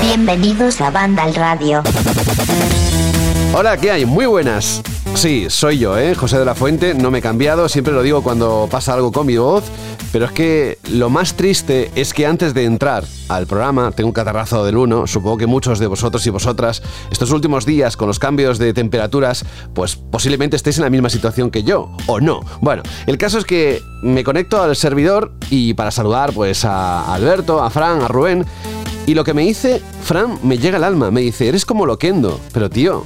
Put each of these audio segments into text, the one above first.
Bienvenidos a Banda al Radio. Hola, ¿qué hay? Muy buenas. Sí, soy yo, ¿eh? José de la Fuente, no me he cambiado, siempre lo digo cuando pasa algo con mi voz, pero es que lo más triste es que antes de entrar al programa, tengo un catarrazo del 1, supongo que muchos de vosotros y vosotras estos últimos días con los cambios de temperaturas, pues posiblemente estéis en la misma situación que yo, o no. Bueno, el caso es que me conecto al servidor y para saludar pues a Alberto, a Fran, a Rubén, y lo que me dice, Fran, me llega al alma, me dice, eres como Loquendo, pero tío,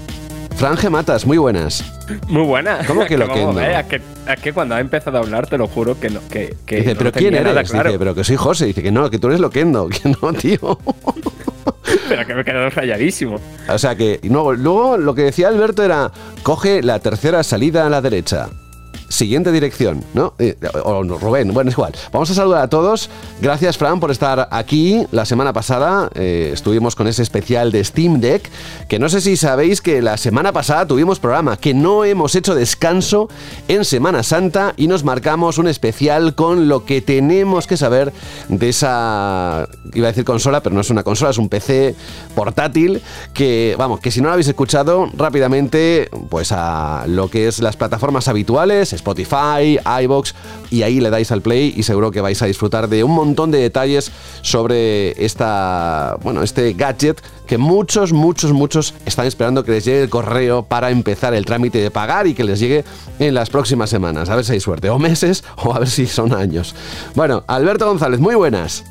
Fran Matas, muy buenas. Muy buenas. ¿Cómo que Loquendo? Es que, es que cuando ha empezado a hablar, te lo juro que no. Que, que dice, no ¿pero quién eres? nada claro. Dice, pero que soy José. Dice que no, que tú eres Loquendo. Que no, tío. Pero que me he quedado rayadísimo. O sea que, luego, luego lo que decía Alberto era, coge la tercera salida a la derecha. Siguiente dirección, ¿no? Eh, O Rubén, bueno, es igual. Vamos a saludar a todos. Gracias, Fran, por estar aquí. La semana pasada eh, estuvimos con ese especial de Steam Deck, que no sé si sabéis que la semana pasada tuvimos programa, que no hemos hecho descanso en Semana Santa y nos marcamos un especial con lo que tenemos que saber de esa, iba a decir consola, pero no es una consola, es un PC portátil que, vamos, que si no lo habéis escuchado rápidamente, pues a lo que es las plataformas habituales, Spotify, iBox, y ahí le dais al play y seguro que vais a disfrutar de un montón de detalles sobre esta, bueno, este gadget que muchos, muchos, muchos están esperando que les llegue el correo para empezar el trámite de pagar y que les llegue en las próximas semanas. A ver si hay suerte, o meses, o a ver si son años. Bueno, Alberto González, muy buenas.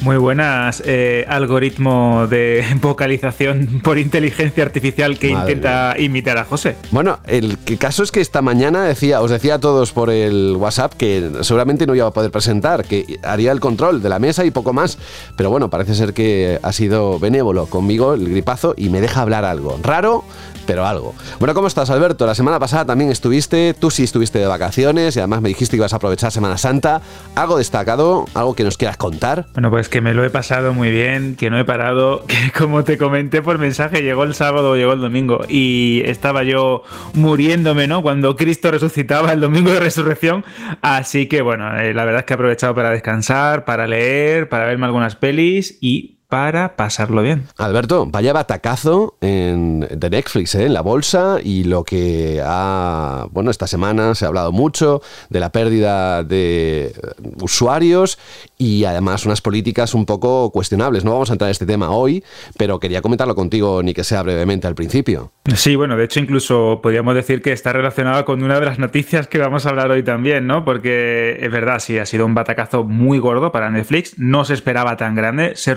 Muy buenas. eh, algoritmo de vocalización por inteligencia artificial que Madre intenta imitar a José. Bueno, el caso es que esta mañana decía, os decía a todos por el WhatsApp que seguramente no iba a poder presentar, que haría el control de la mesa y poco más. Pero bueno, parece ser que ha sido benévolo conmigo el gripazo y me deja hablar algo. Raro, pero algo. Bueno, ¿cómo estás, Alberto? La semana pasada también estuviste, tú sí estuviste de vacaciones y además me dijiste que ibas a aprovechar Semana Santa. ¿Algo destacado? ¿Algo que nos quieras contar? Bueno, pues que me lo he pasado muy bien, que no he parado, que como te comenté por mensaje, llegó el sábado, llegó el domingo y estaba yo muriéndome, ¿no? Cuando Cristo resucitaba el domingo de resurrección. Así que bueno, eh, la verdad es que he aprovechado para descansar, para leer, para verme algunas pelis y para pasarlo bien. Alberto, vaya batacazo en- de Netflix ¿eh? en la bolsa y lo que ha, bueno, esta semana se ha hablado mucho de la pérdida de usuarios y además unas políticas un poco cuestionables. No vamos a entrar en este tema hoy, pero quería comentarlo contigo, ni que sea brevemente al principio. Sí, bueno, de hecho incluso podríamos decir que está relacionado con una de las noticias que vamos a hablar hoy también, ¿no? Porque es verdad, sí, ha sido un batacazo muy gordo para Netflix, no se esperaba tan grande, se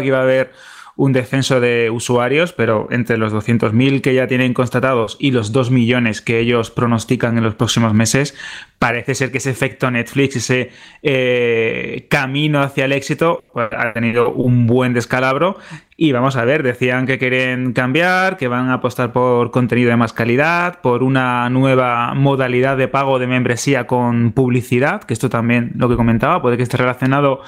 que iba a haber un descenso de usuarios, pero entre los 200.000 que ya tienen constatados y los 2 millones que ellos pronostican en los próximos meses, parece ser que ese efecto Netflix, ese eh, camino hacia el éxito, pues, ha tenido un buen descalabro. Y vamos a ver, decían que quieren cambiar, que van a apostar por contenido de más calidad, por una nueva modalidad de pago de membresía con publicidad, que esto también lo que comentaba, puede que esté relacionado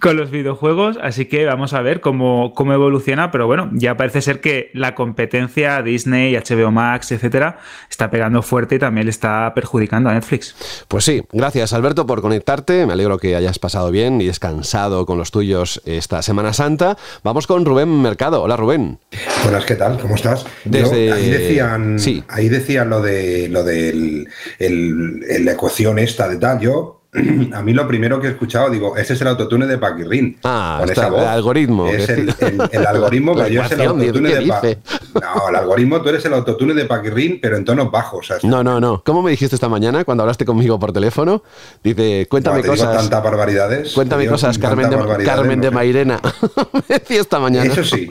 con los videojuegos, así que vamos a ver cómo, cómo evoluciona, pero bueno, ya parece ser que la competencia Disney, HBO Max, etcétera, está pegando fuerte y también le está perjudicando a Netflix. Pues sí, gracias Alberto por conectarte. Me alegro que hayas pasado bien y descansado con los tuyos esta Semana Santa. Vamos con Rubén Mercado. Hola Rubén. Buenas, ¿qué tal? ¿Cómo estás? Yo, Desde- ahí decían, Sí. ahí decían lo de lo del el- el- la ecuación esta de tal. Yo a mí lo primero que he escuchado, digo, ese es el autotune de Paquirrin. Ah, con está esa voz. el algoritmo. Es el, el- el algoritmo, pero yo es el autotune ¿qué de Pa- dice? No, el algoritmo, tú eres el autotune de Paquirrin, pero en tonos bajos. o sea, No, no, no. ¿Cómo me dijiste esta mañana cuando hablaste conmigo por teléfono? Dice, cuéntame no, cosas. tantas barbaridades. Cuéntame cosas, Carmen de, Carmen de. Mairena. me decía esta mañana. Eso sí,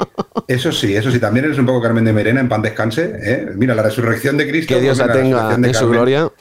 eso sí, eso sí. También eres un poco Carmen de Merena, en pan descanse. ¿eh? Mira, la resurrección de Cristo. Que Dios la tenga en su gloria.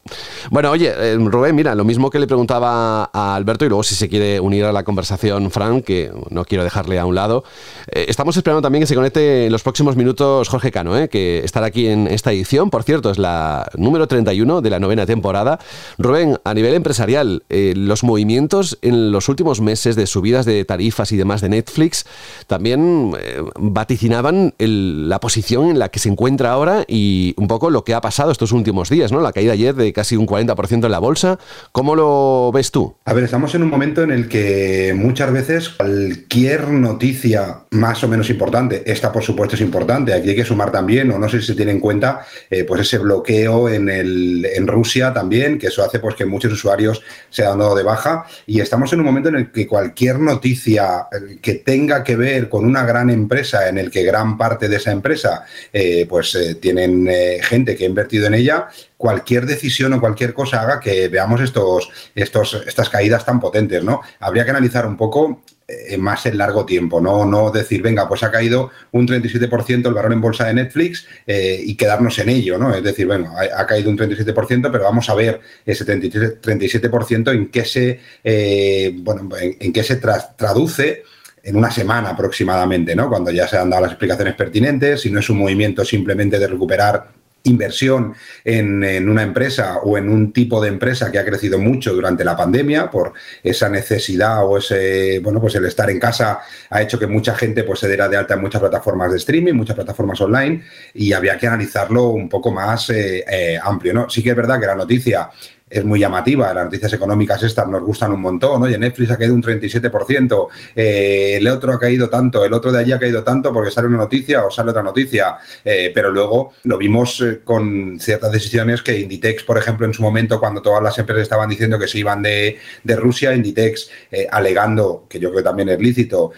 Bueno, oye, eh, Rubén, mira, lo mismo que le preguntaba a Alberto y luego si se quiere unir a la conversación, Frank, que no quiero dejarle a un lado. Eh, estamos esperando también que se conecte en los próximos minutos Jorge Cano, eh, que estará aquí en esta edición. Por cierto, es la número 31 de la novena temporada. Rubén, a nivel empresarial, eh, los movimientos en los últimos meses de subidas de tarifas y demás de Netflix también eh, vaticinaban la posición en la que se encuentra ahora y un poco lo que ha pasado estos últimos días, ¿no? La caída ayer de casi un 40% en la bolsa. ¿Cómo lo ves tú? A ver, estamos en un momento en el que muchas veces cualquier noticia más o menos importante, esta por supuesto es importante, aquí hay que sumar también, o no sé si se tiene en cuenta, eh, pues ese bloqueo en, el, en Rusia también, que eso hace pues que muchos usuarios se han dado de baja y estamos en un momento en el que cualquier noticia eh, que tenga que ver con una gran empresa, en el que gran parte de esa empresa eh, pues tienen gente que ha invertido en ella, cualquier decisión o cualquier cosa haga que veamos estos, estos, estas caídas tan potentes, ¿no? Habría que analizar un poco eh, más en largo tiempo, ¿no? no decir, venga, pues ha caído un 37% el valor en bolsa de Netflix eh, y quedarnos en ello, ¿no? Es decir, bueno, ha, caído un 37%, pero vamos a ver ese 37% en qué se, eh, bueno, en, qué se traduce en una semana aproximadamente, ¿no? Cuando ya se han dado las explicaciones pertinentes, si no es un movimiento simplemente de recuperar inversión en, una empresa o en un tipo de empresa que ha crecido mucho durante la pandemia por esa necesidad o ese, bueno, pues el estar en casa ha hecho que mucha gente pues se diera de alta en muchas plataformas de streaming, muchas plataformas online y había que analizarlo un poco más eh, eh, amplio, ¿no? Sí que es verdad que la noticia es muy llamativa. Las noticias económicas estas nos gustan un montón. Oye, Netflix ha caído un 37%, eh, el otro ha caído tanto, el otro de allí ha caído tanto porque sale una noticia o sale otra noticia. Eh, pero luego lo vimos eh, con ciertas decisiones que Inditex, por ejemplo, en su momento, cuando todas las empresas estaban diciendo que se iban de, de Rusia, Inditex alegando, que yo creo que también es lícito,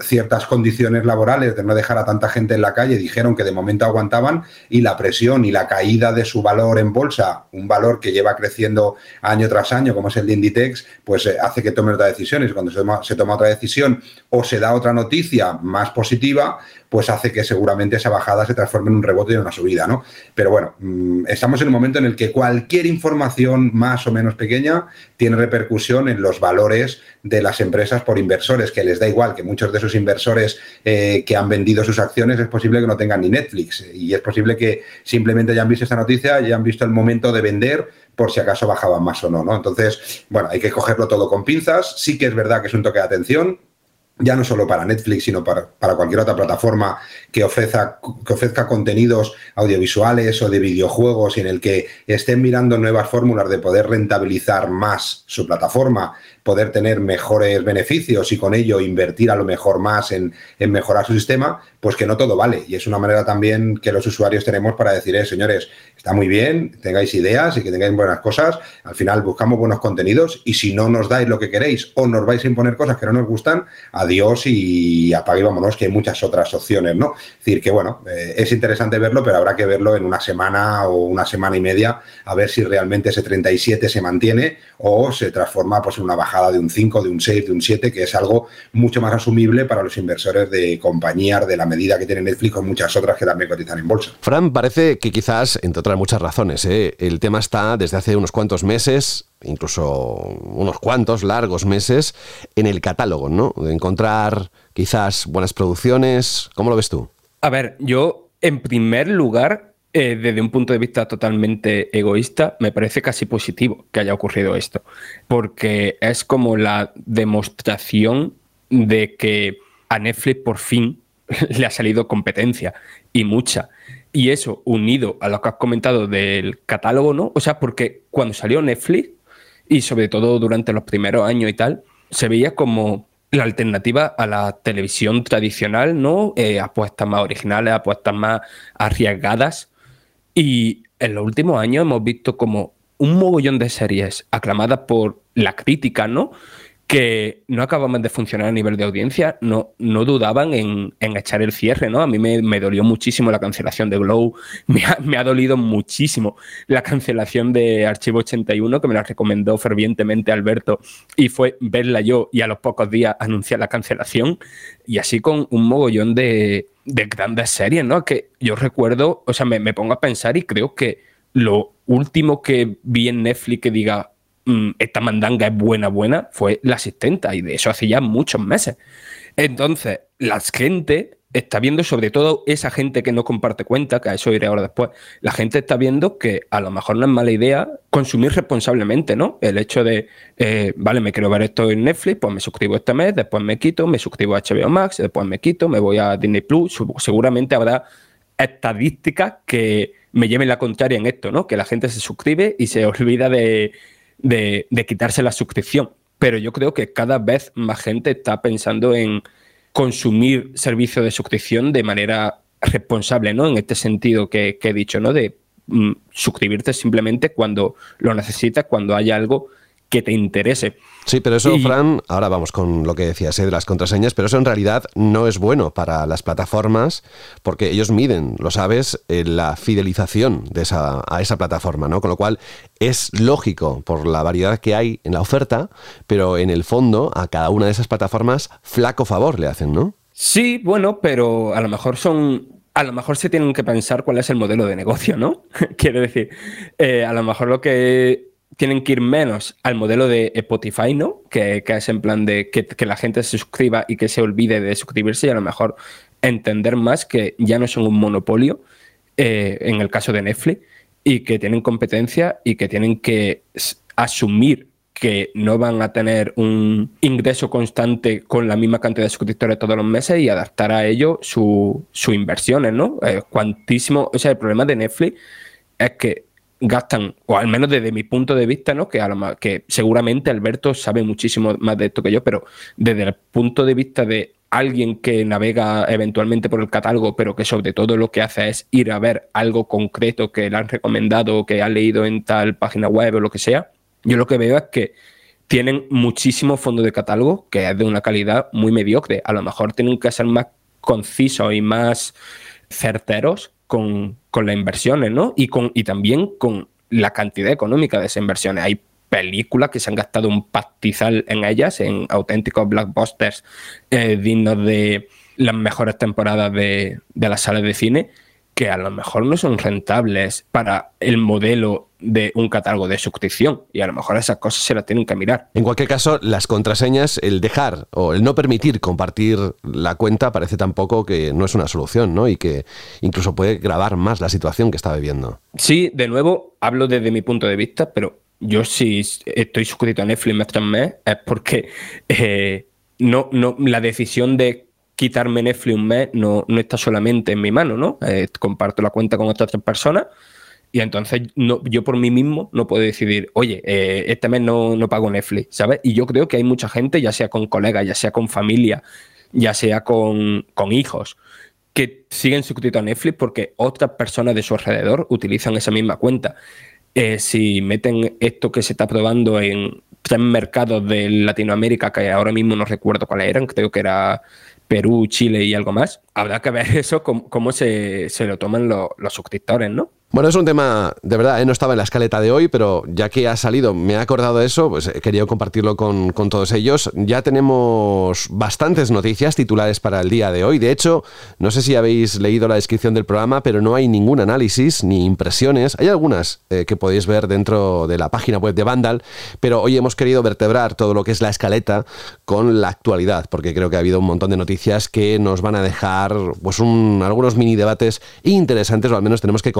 ciertas condiciones laborales de no dejar a tanta gente en la calle, dijeron que de momento aguantaban y la presión y la caída de su valor en bolsa, un valor que lleva creciendo año tras año, como es el de Inditex, pues eh, hace que tome otras decisiones. Cuando se toma, otra decisión o se da otra noticia más positiva, pues hace que seguramente esa bajada se transforme en un rebote y en una subida, ¿no? Pero bueno, mm, estamos en un momento en el que cualquier información más o menos pequeña tiene repercusión en los valores de las empresas por inversores, que les da igual que muchos de esos inversores eh, que han vendido sus acciones es posible que no tengan ni Netflix y es posible que simplemente hayan visto esta noticia y hayan visto el momento de vender por si acaso bajaban más o no, ¿no? Entonces, bueno, hay que cogerlo todo con pinzas. Sí que es verdad que es un toque de atención, ya no solo para Netflix, sino para, cualquier otra plataforma que ofrezca, que ofrezca contenidos audiovisuales o de videojuegos y en el que estén mirando nuevas fórmulas de poder rentabilizar más su plataforma poder tener mejores beneficios y con ello invertir a lo mejor más en, mejorar su sistema, pues que no todo vale. Y es una manera también que los usuarios tenemos para decir, eh, señores, está muy bien, tengáis ideas y que tengáis buenas cosas. Al final buscamos buenos contenidos y si no nos dais lo que queréis o nos vais a imponer cosas que no nos gustan, adiós y apague y vámonos, que hay muchas otras opciones, ¿no? Es decir, que bueno, eh, es interesante verlo, pero habrá que verlo en una semana o una semana y media a ver si realmente ese 37 se mantiene o se transforma pues, en una bajada de un 5, de un 6, de un 7, que es algo mucho más asumible para los inversores de compañías de la medida que tiene Netflix o muchas otras que también cotizan en bolsa. Fran, parece que quizás, entre otras muchas razones, ¿eh? el tema está desde hace unos cuantos meses incluso unos cuantos largos meses en el catálogo, ¿no? De encontrar quizás buenas producciones. ¿Cómo lo ves tú? A ver, yo en primer lugar eh, desde un punto de vista totalmente egoísta, me parece casi positivo que haya ocurrido esto, porque es como la demostración de que a Netflix por fin le ha salido competencia y mucha. Y eso unido a lo que has comentado del catálogo, ¿no? O sea, porque cuando salió Netflix, y sobre todo durante los primeros años y tal, se veía como la alternativa a la televisión tradicional, ¿no? Eh, apuestas más originales, apuestas más arriesgadas y en los últimos años hemos visto como un mogollón de series aclamadas por la crítica, ¿no? Que no acababan de funcionar a nivel de audiencia, no, no dudaban en, echar el cierre, ¿no? A mí me, dolió muchísimo la cancelación de Glow, me ha, me ha, dolido muchísimo la cancelación de Archivo 81, que me la recomendó fervientemente Alberto, y fue verla yo y a los pocos días anunciar la cancelación, y así con un mogollón de, de grandes series, ¿no? Que yo recuerdo, o sea, me, me pongo a pensar y creo que lo último que vi en Netflix que diga, esta mandanga es buena, buena, fue la asistenta y de eso hace ya muchos meses. Entonces, la gente está viendo, sobre todo esa gente que no comparte cuenta, que a eso iré ahora después, la gente está viendo que a lo mejor no es mala idea consumir responsablemente, ¿no? El hecho de, eh, vale, me quiero ver esto en Netflix, pues me suscribo este mes, después me quito, me suscribo a HBO Max, después me quito, me voy a Disney Plus, seguramente habrá estadísticas que me lleven la contraria en esto, ¿no? Que la gente se suscribe y se olvida de, de quitarse la suscripción. Pero yo creo que cada vez más gente está pensando en consumir servicios de suscripción de manera responsable, ¿no? En este sentido que, he dicho, ¿no? De mm, suscribirte simplemente cuando lo necesitas, cuando haya algo que te interese. Sí, pero eso, Fran, ahora vamos con lo que decías ¿eh? de las contraseñas, pero eso en realidad no es bueno para las plataformas porque ellos miden, lo sabes, eh, la fidelización de esa, a esa plataforma, ¿no? Con lo cual es lógico por la variedad que hay en la oferta, pero en el fondo a cada una de esas plataformas flaco favor le hacen, ¿no? Sí, bueno, pero a lo mejor son a lo mejor se tienen que pensar cuál es el modelo de negocio, ¿no? Quiero decir, eh, a lo mejor lo que tienen que ir menos al modelo de Spotify, ¿no? Que, es en plan de que, la gente se suscriba y que se olvide de suscribirse y a lo mejor entender más que ya no son un monopolio eh, en el caso de Netflix y que tienen competencia y que tienen que asumir que no van a tener un ingreso constante con la misma cantidad de suscriptores todos los meses y adaptar a ello sus inversiones, ¿no? Eh, cuantísimo, o sea, el problema de Netflix es que gastan, o al menos desde mi punto de vista, ¿no? Que, que seguramente Alberto sabe muchísimo más de esto que yo, pero desde el punto de vista de alguien que navega eventualmente por el catálogo, pero que sobre todo lo que hace es ir a ver algo concreto que le han recomendado o que ha leído en tal página web o lo que sea, yo lo que veo es que tienen muchísimo fondo de catálogo que es de una calidad muy mediocre. A lo mejor tienen que ser más concisos y más certeros con, las inversiones, ¿no? Y, con, y también con la cantidad económica de esas inversiones. Hay películas que se han gastado un pastizal en ellas, en auténticos blockbusters eh, dignos de las mejores temporadas de, de las salas de cine, que a lo mejor no son rentables para el modelo de un catálogo de suscripción y a lo mejor esas cosas se las tienen que mirar. En cualquier caso, las contraseñas, el dejar o el no permitir compartir la cuenta parece tampoco que no es una solución, ¿no? Y que incluso puede grabar más la situación que está viviendo. Sí, de nuevo, hablo desde mi punto de vista, pero yo si estoy suscrito a Netflix mes tras mes es porque eh, no, no, la decisión de quitarme Netflix un mes no, no está solamente en mi mano, ¿no? Eh, comparto la cuenta con otras tres personas y entonces yo por mí mismo no puedo decidir, oye, eh, este mes no, no pago Netflix, ¿sabes? Y yo creo que hay mucha gente, ya sea con colegas, ya sea con familia, ya sea con, hijos, que siguen suscritos a Netflix porque otras personas de su alrededor utilizan esa misma cuenta. Eh, si meten esto que se está probando en tres mercados de Latinoamérica, que ahora mismo no recuerdo cuáles eran, creo que era Perú, Chile y algo más, habrá que ver eso, cómo, se, lo toman los suscriptores, ¿no? Bueno, es un tema, de verdad, ¿eh? no estaba en la escaleta de hoy, pero ya que ha salido, me he acordado de eso, pues he querido compartirlo con, todos ellos. Ya tenemos bastantes noticias titulares para el día de hoy. De hecho, no sé si habéis leído la descripción del programa, pero no hay ningún análisis ni impresiones. Hay algunas eh, que podéis ver dentro de la página web de Vandal, pero hoy hemos querido vertebrar todo lo que es la escaleta con la actualidad, porque creo que ha habido un montón de noticias que nos van a dejar pues un, algunos mini debates interesantes, o al menos tenemos que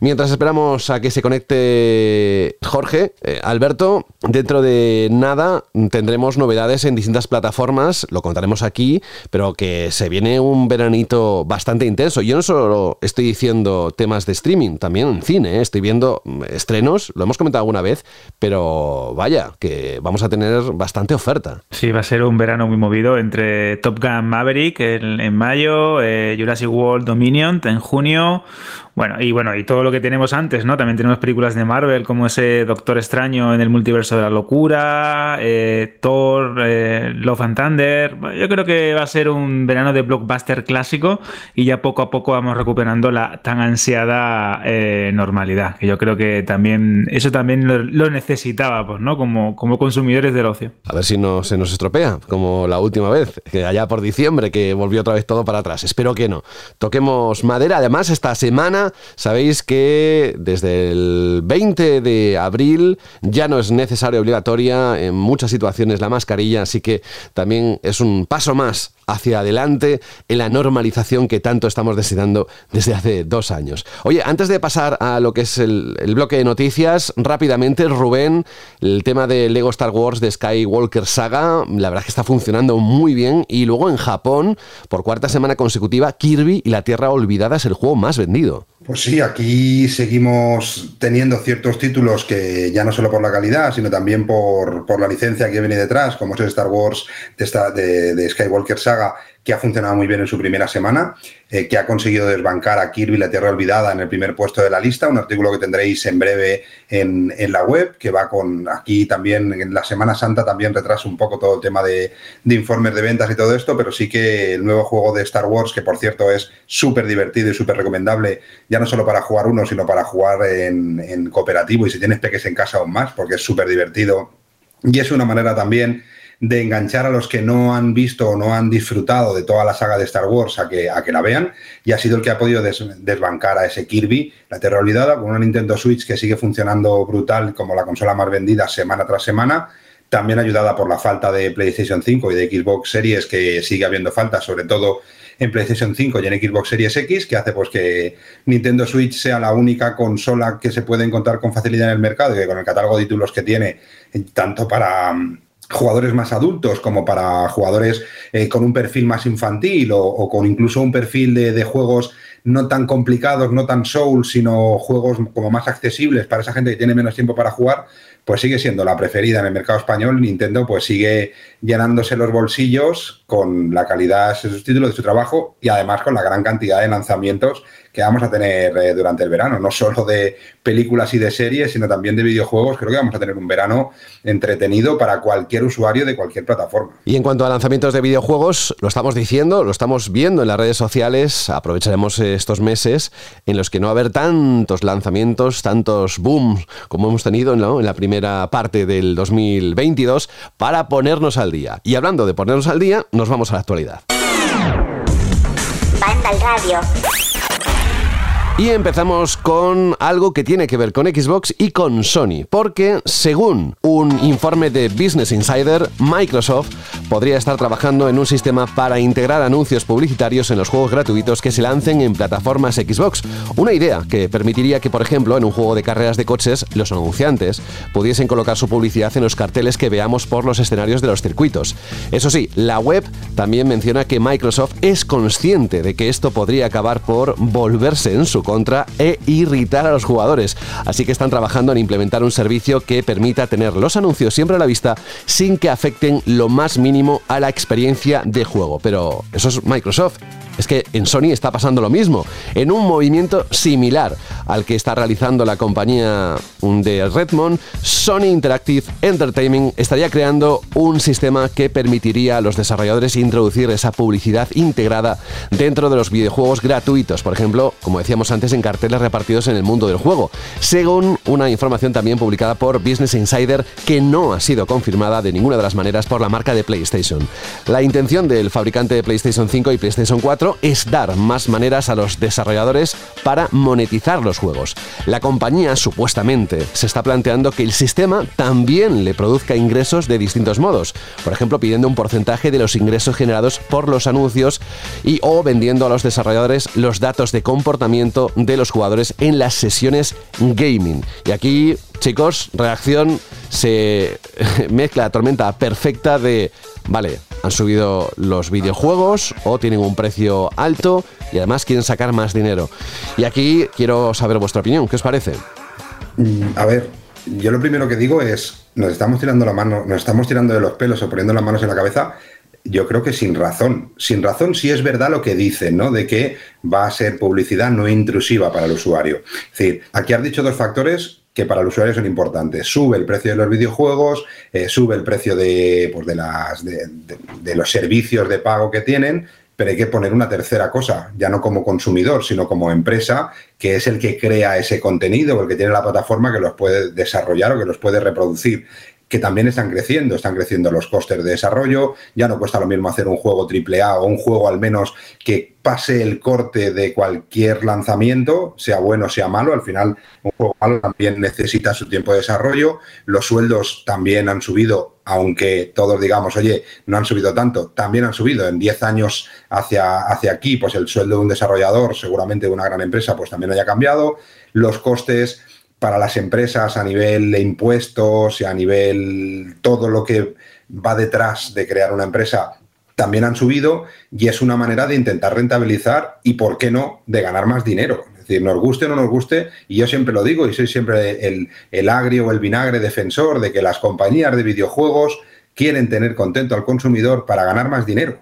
Mientras esperamos a que se conecte Jorge, eh, Alberto, dentro de nada tendremos novedades en distintas plataformas, lo contaremos aquí, pero que se viene un veranito bastante intenso. Yo no solo estoy diciendo temas de streaming, también en cine, ¿eh? estoy viendo estrenos, lo hemos comentado alguna vez, pero vaya, que vamos a tener bastante oferta. Sí, va a ser un verano muy movido entre Top Gun Maverick en, mayo, eh, Jurassic World Dominion en junio, bueno, y bueno, y todo lo que tenemos antes, ¿no? También tenemos películas de Marvel como ese Doctor Extraño en el multiverso de la locura, eh, Thor, eh, Love and Thunder. yo creo que va a ser un verano de blockbuster clásico y ya poco a poco vamos recuperando la tan ansiada eh, normalidad. Que yo creo que también eso también lo, necesitábamos, ¿no? Como, como consumidores del ocio. A ver si no se nos estropea, como la última vez, que allá por diciembre que volvió otra vez todo para atrás. Espero que no. Toquemos madera. Además, esta semana sabéis que desde el 20 de abril ya no es necesaria obligatoria en muchas situaciones la mascarilla, así que también es un paso más hacia adelante en la normalización que tanto estamos deseando desde hace dos años. Oye, antes de pasar a lo que es el, bloque de noticias, rápidamente, Rubén, el tema de Lego Star Wars de Skywalker Saga, la verdad es que está funcionando muy bien. Y luego en Japón, por cuarta semana consecutiva, Kirby y la Tierra Olvidada es el juego más vendido. Pues sí, aquí seguimos teniendo ciertos títulos que ya no solo por la calidad, sino también por, por la licencia que viene detrás, como es Star Wars de, esta, de, de Skywalker Saga, que ha funcionado muy bien en su primera semana, eh, que ha conseguido desbancar a Kirby la Tierra Olvidada en el primer puesto de la lista, un artículo que tendréis en breve en, en la web, que va con aquí también en la Semana Santa también retrasa un poco todo el tema de, de informes de ventas y todo esto, pero sí que el nuevo juego de Star Wars, que por cierto es súper divertido y súper recomendable, ya no solo para jugar uno, sino para jugar en, en cooperativo y si tienes peques en casa aún más, porque es súper divertido. Y es una manera también de enganchar a los que no han visto o no han disfrutado de toda la saga de Star Wars a que, a que la vean y ha sido el que ha podido des, desbancar a ese Kirby, la Tierra Olvidada, con una Nintendo Switch que sigue funcionando brutal como la consola más vendida semana tras semana, también ayudada por la falta de PlayStation 5 y de Xbox Series que sigue habiendo falta, sobre todo en PlayStation 5 y en Xbox Series X, que hace pues que Nintendo Switch sea la única consola que se puede encontrar con facilidad en el mercado y que con el catálogo de títulos que tiene, tanto para jugadores más adultos como para jugadores eh, con un perfil más infantil o, con incluso un perfil de, de, juegos no tan complicados, no tan soul, sino juegos como más accesibles para esa gente que tiene menos tiempo para jugar, pues sigue siendo la preferida en el mercado español. Nintendo pues sigue llenándose los bolsillos con la calidad de sus títulos, de su trabajo y además con la gran cantidad de lanzamientos que vamos a tener eh, durante el verano, no solo de películas y de series, sino también de videojuegos. Creo que vamos a tener un verano entretenido para cualquier usuario de cualquier plataforma. Y en cuanto a lanzamientos de videojuegos, lo estamos diciendo, lo estamos viendo en las redes sociales, aprovecharemos estos meses en los que no va a haber tantos lanzamientos, tantos booms como hemos tenido ¿no? en la primera parte del 2022 para ponernos al día. Y hablando de ponernos al día, nos vamos a la actualidad. Banda al radio. Y empezamos con algo que tiene que ver con Xbox y con Sony, porque según un informe de Business Insider, Microsoft podría estar trabajando en un sistema para integrar anuncios publicitarios en los juegos gratuitos que se lancen en plataformas Xbox. Una idea que permitiría que, por ejemplo, en un juego de carreras de coches, los anunciantes pudiesen colocar su publicidad en los carteles que veamos por los escenarios de los circuitos. Eso sí, la web también menciona que Microsoft es consciente de que esto podría acabar por volverse en su contra e irritar a los jugadores. Así que están trabajando en implementar un servicio que permita tener los anuncios siempre a la vista sin que afecten lo más mínimo a la experiencia de juego. Pero eso es Microsoft. Es que en Sony está pasando lo mismo, en un movimiento similar al que está realizando la compañía de Redmond, Sony Interactive Entertainment estaría creando un sistema que permitiría a los desarrolladores introducir esa publicidad integrada dentro de los videojuegos gratuitos, por ejemplo, como decíamos antes, en carteles repartidos en el mundo del juego, según una información también publicada por Business Insider que no ha sido confirmada de ninguna de las maneras por la marca de PlayStation. La intención del fabricante de PlayStation 5 y PlayStation 4 es dar más maneras a los desarrolladores para monetizar los juegos. La compañía supuestamente se está planteando que el sistema también le produzca ingresos de distintos modos, por ejemplo pidiendo un porcentaje de los ingresos generados por los anuncios y o vendiendo a los desarrolladores los datos de comportamiento de los jugadores en las sesiones gaming. Y aquí, chicos, reacción se mezcla la tormenta perfecta de, vale, han subido los videojuegos o tienen un precio alto y además quieren sacar más dinero. Y aquí quiero saber vuestra opinión, ¿qué os parece? A ver, yo lo primero que digo es, nos estamos tirando la mano, nos estamos tirando de los pelos o poniendo las manos en la cabeza. Yo creo que sin razón. Sin razón sí es verdad lo que dicen, ¿no? De que va a ser publicidad no intrusiva para el usuario. Es decir, aquí has dicho dos factores que para el usuario son importantes. Sube el precio de los videojuegos, eh, sube el precio de, pues de, las, de, de, los servicios de pago que tienen, pero hay que poner una tercera cosa, ya no como consumidor, sino como empresa, que es el que crea ese contenido, el que tiene la plataforma que los puede desarrollar o que los puede reproducir que también están creciendo, están creciendo los costes de desarrollo, ya no cuesta lo mismo hacer un juego AAA o un juego al menos que pase el corte de cualquier lanzamiento, sea bueno o sea malo, al final un juego malo también necesita su tiempo de desarrollo, los sueldos también han subido, aunque todos digamos, oye, no han subido tanto, también han subido en 10 años hacia, hacia aquí, pues el sueldo de un desarrollador, seguramente de una gran empresa, pues también haya cambiado, los costes para las empresas a nivel de impuestos y a nivel todo lo que va detrás de crear una empresa también han subido y es una manera de intentar rentabilizar y, ¿por qué no?, de ganar más dinero. Es decir, nos guste o no nos guste, y yo siempre lo digo y soy siempre el, el agrio o el vinagre defensor de que las compañías de videojuegos quieren tener contento al consumidor para ganar más dinero.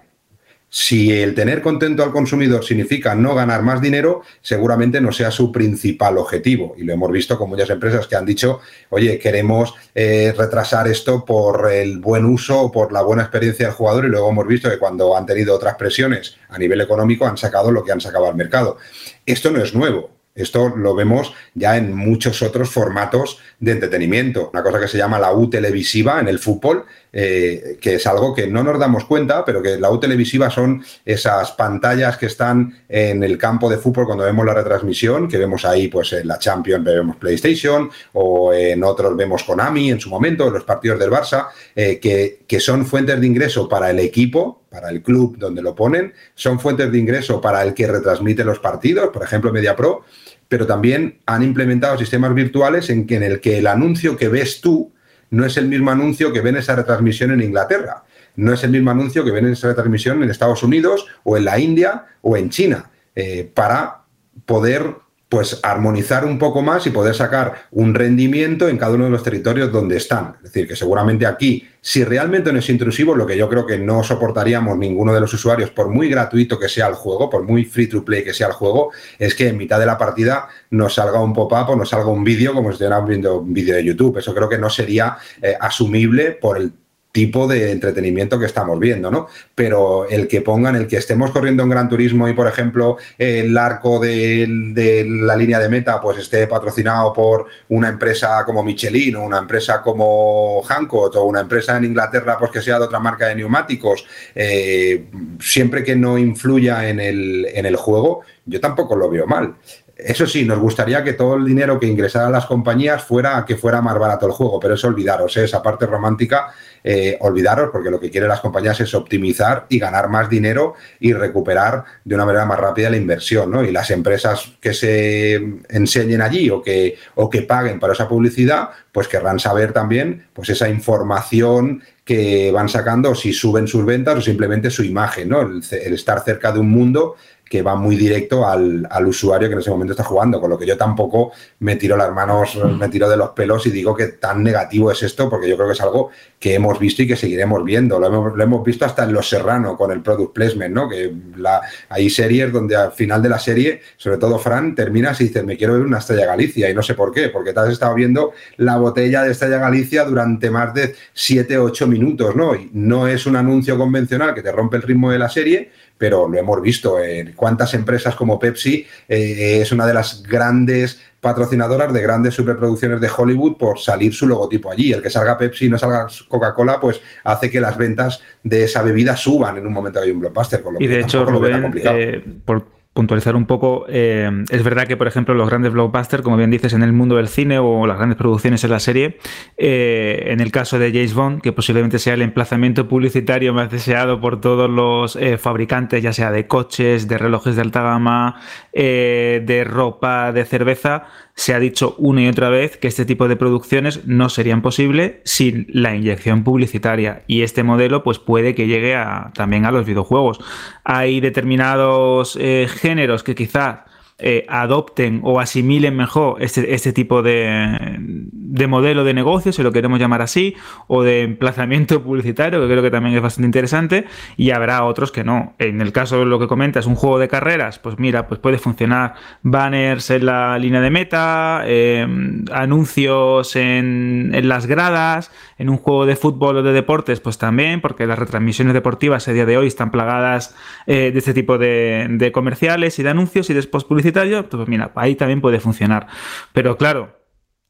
Si el tener contento al consumidor significa no ganar más dinero, seguramente no sea su principal objetivo. Y lo hemos visto con muchas empresas que han dicho, oye, queremos eh, retrasar esto por el buen uso o por la buena experiencia del jugador. Y luego hemos visto que cuando han tenido otras presiones a nivel económico han sacado lo que han sacado al mercado. Esto no es nuevo. Esto lo vemos ya en muchos otros formatos de entretenimiento. Una cosa que se llama la U televisiva en el fútbol, eh, que es algo que no nos damos cuenta, pero que la U televisiva son esas pantallas que están en el campo de fútbol cuando vemos la retransmisión, que vemos ahí pues en la Champions vemos PlayStation o en otros vemos Konami en su momento, en los partidos del Barça, eh, que, que son fuentes de ingreso para el equipo, para el club donde lo ponen, son fuentes de ingreso para el que retransmite los partidos, por ejemplo MediaPro, pero también han implementado sistemas virtuales en, que, en el que el anuncio que ves tú no es el mismo anuncio que ven esa retransmisión en Inglaterra, no es el mismo anuncio que ven esa retransmisión en Estados Unidos o en la India o en China, eh, para poder pues armonizar un poco más y poder sacar un rendimiento en cada uno de los territorios donde están. Es decir, que seguramente aquí, si realmente no es intrusivo, lo que yo creo que no soportaríamos ninguno de los usuarios, por muy gratuito que sea el juego, por muy free to play que sea el juego, es que en mitad de la partida nos salga un pop-up o nos salga un vídeo como si estuviéramos viendo un vídeo de YouTube. Eso creo que no sería eh, asumible por el tipo de entretenimiento que estamos viendo, ¿no? Pero el que pongan, el que estemos corriendo en Gran Turismo y, por ejemplo, el arco de, la línea de meta, pues esté patrocinado por una empresa como Michelin o una empresa como Hancock o una empresa en Inglaterra, pues que sea de otra marca de neumáticos, eh, siempre que no influya en el, en el juego, yo tampoco lo veo mal. Eso sí, nos gustaría que todo el dinero que ingresara a las compañías fuera que fuera más barato el juego, pero eso olvidaros, ¿eh? esa parte romántica, eh, olvidaros, porque lo que quieren las compañías es optimizar y ganar más dinero y recuperar de una manera más rápida la inversión, ¿no? Y las empresas que se enseñen allí o que, o que paguen para esa publicidad, pues querrán saber también pues esa información que van sacando, si suben sus ventas o simplemente su imagen, ¿no? el estar cerca de un mundo que va muy directo al, usuario que en ese momento está jugando, con lo que yo tampoco me tiro las manos, me tiro de los pelos y digo que tan negativo es esto, porque yo creo que es algo que hemos visto y que seguiremos viendo. Lo hemos, visto hasta en Los Serrano con el product placement, ¿no? Que la, hay series donde al final de la serie, sobre todo Fran, terminas y dices, me quiero ver una Estrella Galicia, y no sé por qué, porque te has estado viendo la botella de Estrella Galicia durante más de 7, 8 minutos, ¿no? Y no es un anuncio convencional que te rompe el ritmo de la serie, pero lo hemos visto en cuántas empresas como Pepsi eh, es una de las grandes patrocinadoras de grandes superproducciones de Hollywood por salir su logotipo allí. El que salga Pepsi y no salga Coca-Cola, pues hace que las ventas de esa bebida suban en un momento que hay un blockbuster. y de hecho, Rubén, eh, por puntualizar un poco, eh, es verdad que, por ejemplo, los grandes blockbusters, como bien dices, en el mundo del cine o las grandes producciones en la serie, eh, en el caso de James Bond, que posiblemente sea el emplazamiento publicitario más deseado por todos los eh, fabricantes, ya sea de coches, de relojes de alta gama, de ropa, de cerveza, se ha dicho una y otra vez que este tipo de producciones no serían posibles sin la inyección publicitaria y este modelo pues puede que llegue a, también a los videojuegos. Hay determinados eh, géneros que quizá eh, adopten o asimilen mejor este, este tipo de, de, modelo de negocio, si lo queremos llamar así, o de emplazamiento publicitario, que creo que también es bastante interesante, y habrá otros que no. En el caso de lo que comentas, un juego de carreras, pues mira, pues puede funcionar banners en la línea de meta, eh, anuncios en, en, las gradas, en un juego de fútbol o de deportes, pues también, porque las retransmisiones deportivas a día de hoy están plagadas eh, de este tipo de, comerciales y de anuncios y después pues mira, ahí también puede funcionar. Pero claro,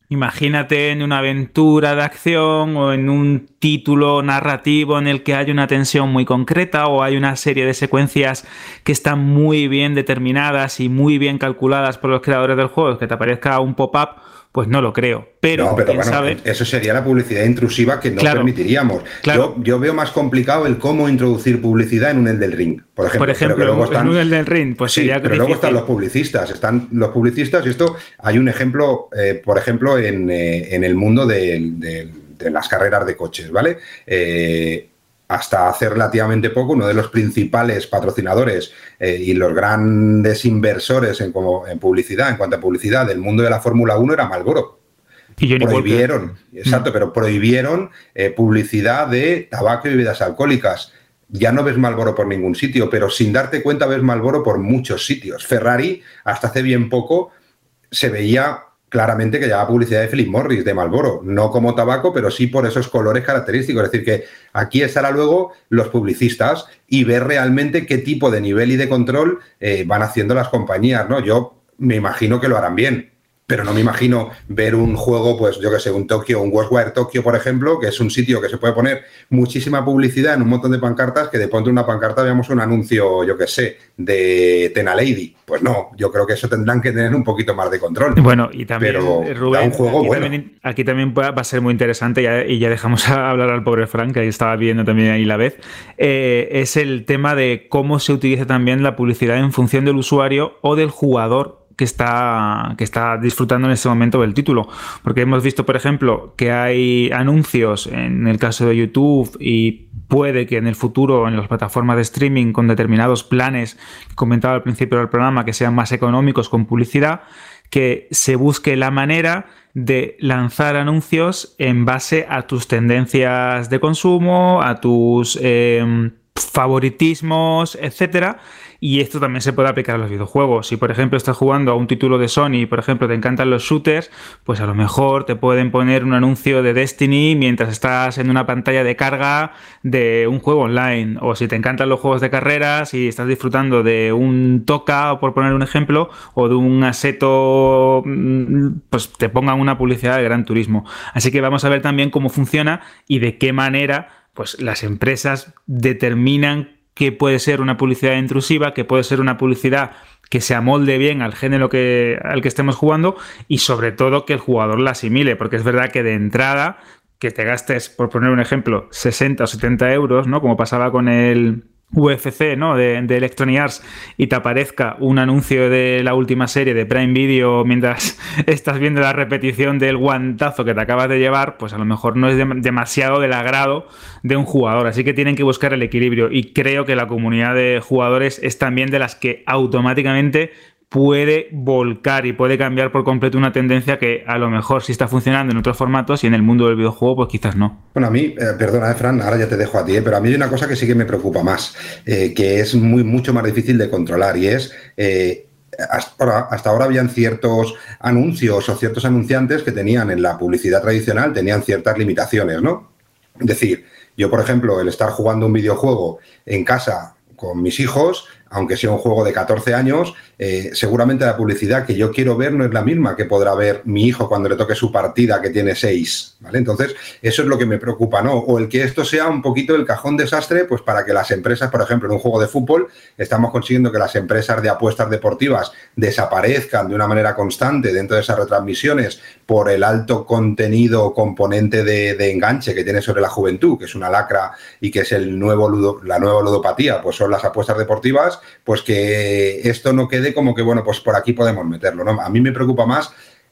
imagínate en una aventura de acción o en un título narrativo en el que hay una tensión muy concreta o hay una serie de secuencias que están muy bien determinadas y muy bien calculadas por los creadores del juego, que te aparezca un pop-up pues no lo creo. Pero, eso sería la publicidad intrusiva que no permitiríamos. Yo, veo más complicado el cómo introducir publicidad en un del Ring, por ejemplo. Por ejemplo, en un del Ring, pues sí, pero luego están los publicistas, están los publicistas y esto hay un ejemplo, eh, por ejemplo, en, eh, el mundo de, las carreras de coches, ¿vale? Eh, hasta hace relativamente poco, uno de los principales patrocinadores eh, y los grandes inversores en, como, en publicidad, en cuanto a publicidad del mundo de la Fórmula 1 era Malboro. Y prohibieron, exacto, mm. pero prohibieron eh, publicidad de tabaco y bebidas alcohólicas. Ya no ves Malboro por ningún sitio, pero sin darte cuenta ves Malboro por muchos sitios. Ferrari, hasta hace bien poco, se veía claramente que llevaba publicidad de Philip Morris, de Malboro, no como tabaco, pero sí por esos colores característicos. Es decir, que aquí estará luego los publicistas y ver realmente qué tipo de nivel y de control eh, van haciendo las compañías, ¿no? Yo me imagino que lo harán bien pero no me imagino ver un juego, pues yo que sé, un Tokio, un Ghostwire Tokio, por ejemplo, que es un sitio que se puede poner muchísima publicidad en un montón de pancartas, que de pronto una pancarta veamos un anuncio, yo que sé, de Tena Lady. Pues no, yo creo que eso tendrán que tener un poquito más de control. Bueno, y también, Rubén, un juego aquí, bueno. también, aquí también va a ser muy interesante, y ya dejamos a hablar al pobre Frank, que ahí estaba viendo también ahí la vez, eh, es el tema de cómo se utiliza también la publicidad en función del usuario o del jugador que está, que está disfrutando en este momento del título. Porque hemos visto, por ejemplo, que hay anuncios en el caso de YouTube y puede que en el futuro en las plataformas de streaming con determinados planes que comentaba al principio del programa que sean más económicos con publicidad, que se busque la manera de lanzar anuncios en base a tus tendencias de consumo, a tus eh, favoritismos, etcétera, y esto también se puede aplicar a los videojuegos. Si, por ejemplo, estás jugando a un título de Sony y, por ejemplo, te encantan los shooters, pues a lo mejor te pueden poner un anuncio de Destiny mientras estás en una pantalla de carga de un juego online. O si te encantan los juegos de carreras y estás disfrutando de un Toca, por poner un ejemplo, o de un Aseto, mm, pues te pongan una publicidad de Gran Turismo. Así que vamos a ver también cómo funciona y de qué manera pues las empresas determinan que puede ser una publicidad intrusiva, que puede ser una publicidad que se amolde bien al género que, al que estemos jugando y sobre todo que el jugador la asimile, porque es verdad que de entrada que te gastes, por poner un ejemplo, 60 o 70 euros, ¿no? Como pasaba con el, UFC, ¿no? De, de, Electronic Arts y te aparezca un anuncio de la última serie de Prime Video mientras estás viendo la repetición del guantazo que te acabas de llevar, pues a lo mejor no es demasiado del agrado de un jugador. Así que tienen que buscar el equilibrio y creo que la comunidad de jugadores es también de las que automáticamente puede volcar y puede cambiar por completo una tendencia que a lo mejor sí está funcionando en otros formatos y en el mundo del videojuego pues quizás no. Bueno, a mí, eh, perdona, eh, Fran, ahora ya te dejo a ti, eh, pero a mí hay una cosa que sí que me preocupa más, que es muy, mucho más difícil de controlar y es... Hasta ahora, hasta ahora habían ciertos anuncios o ciertos anunciantes que tenían en la publicidad tradicional, tenían ciertas limitaciones, ¿no? Es decir, yo, por ejemplo, el estar jugando un videojuego en casa con mis hijos, aunque sea un juego de 14 años, eh, seguramente la publicidad que yo quiero ver no es la misma que podrá ver mi hijo cuando le toque su partida que tiene 6, ¿vale? Entonces, eso es lo que me preocupa, ¿no? O el que esto sea un poquito el cajón desastre, pues para que las empresas, por ejemplo, en un juego de fútbol, estamos consiguiendo que las empresas de apuestas deportivas desaparezcan de una manera constante dentro de esas retransmisiones por el alto contenido componente de, enganche que tiene sobre la juventud, que es una lacra y que es el nuevo la nueva ludopatía, pues son las apuestas deportivas pues que esto no quede como que, bueno, pues por aquí podemos meterlo. ¿no? A mí me preocupa más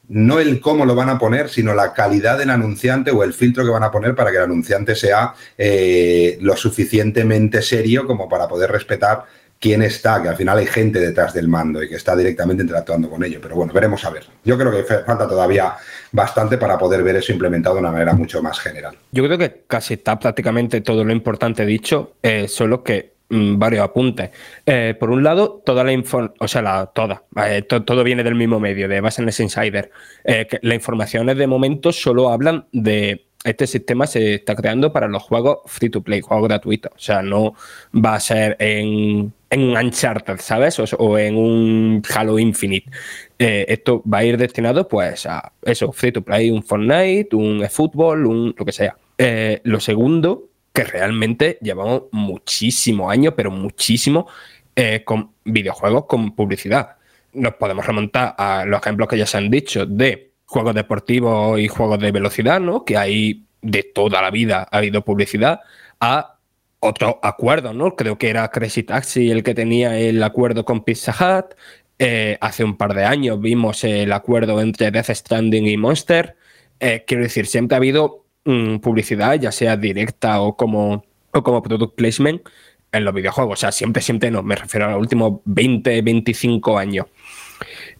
no el cómo lo van a poner, sino la calidad del anunciante o el filtro que van a poner para que el anunciante sea eh, lo suficientemente serio como para poder respetar quién está, que al final hay gente detrás del mando y que está directamente interactuando con ello. Pero bueno, veremos a ver. Yo creo que falta todavía bastante para poder ver eso implementado de una manera mucho más general. Yo creo que casi está prácticamente todo lo importante dicho, eh, solo que varios apuntes. Eh, por un lado, toda la información, o sea, la, toda, eh, todo viene del mismo medio, de Business Insider. Eh, las informaciones de momento solo hablan de este sistema se está creando para los juegos free to play, juegos gratuitos. O sea, no va a ser en, en un Uncharted, ¿sabes? O, en un Halo Infinite. esto va a ir destinado, pues, a eso, free to play, un Fortnite, un eFootball, un lo que sea. lo segundo que realmente llevamos muchísimo años, pero muchísimo, eh, con videojuegos con publicidad. Nos podemos remontar a los ejemplos que ya se han dicho de juegos deportivos y juegos de velocidad, ¿no? Que hay de toda la vida ha habido publicidad, a otro acuerdo, ¿no? Creo que era Crazy Taxi el que tenía el acuerdo con Pizza Hut. Eh, hace un par de años vimos el acuerdo entre Death Stranding y Monster. Eh, quiero decir, siempre ha habido publicidad, ya sea directa o como o como product placement en los videojuegos. O sea, siempre, siempre no, me refiero a los últimos 20, 25 años.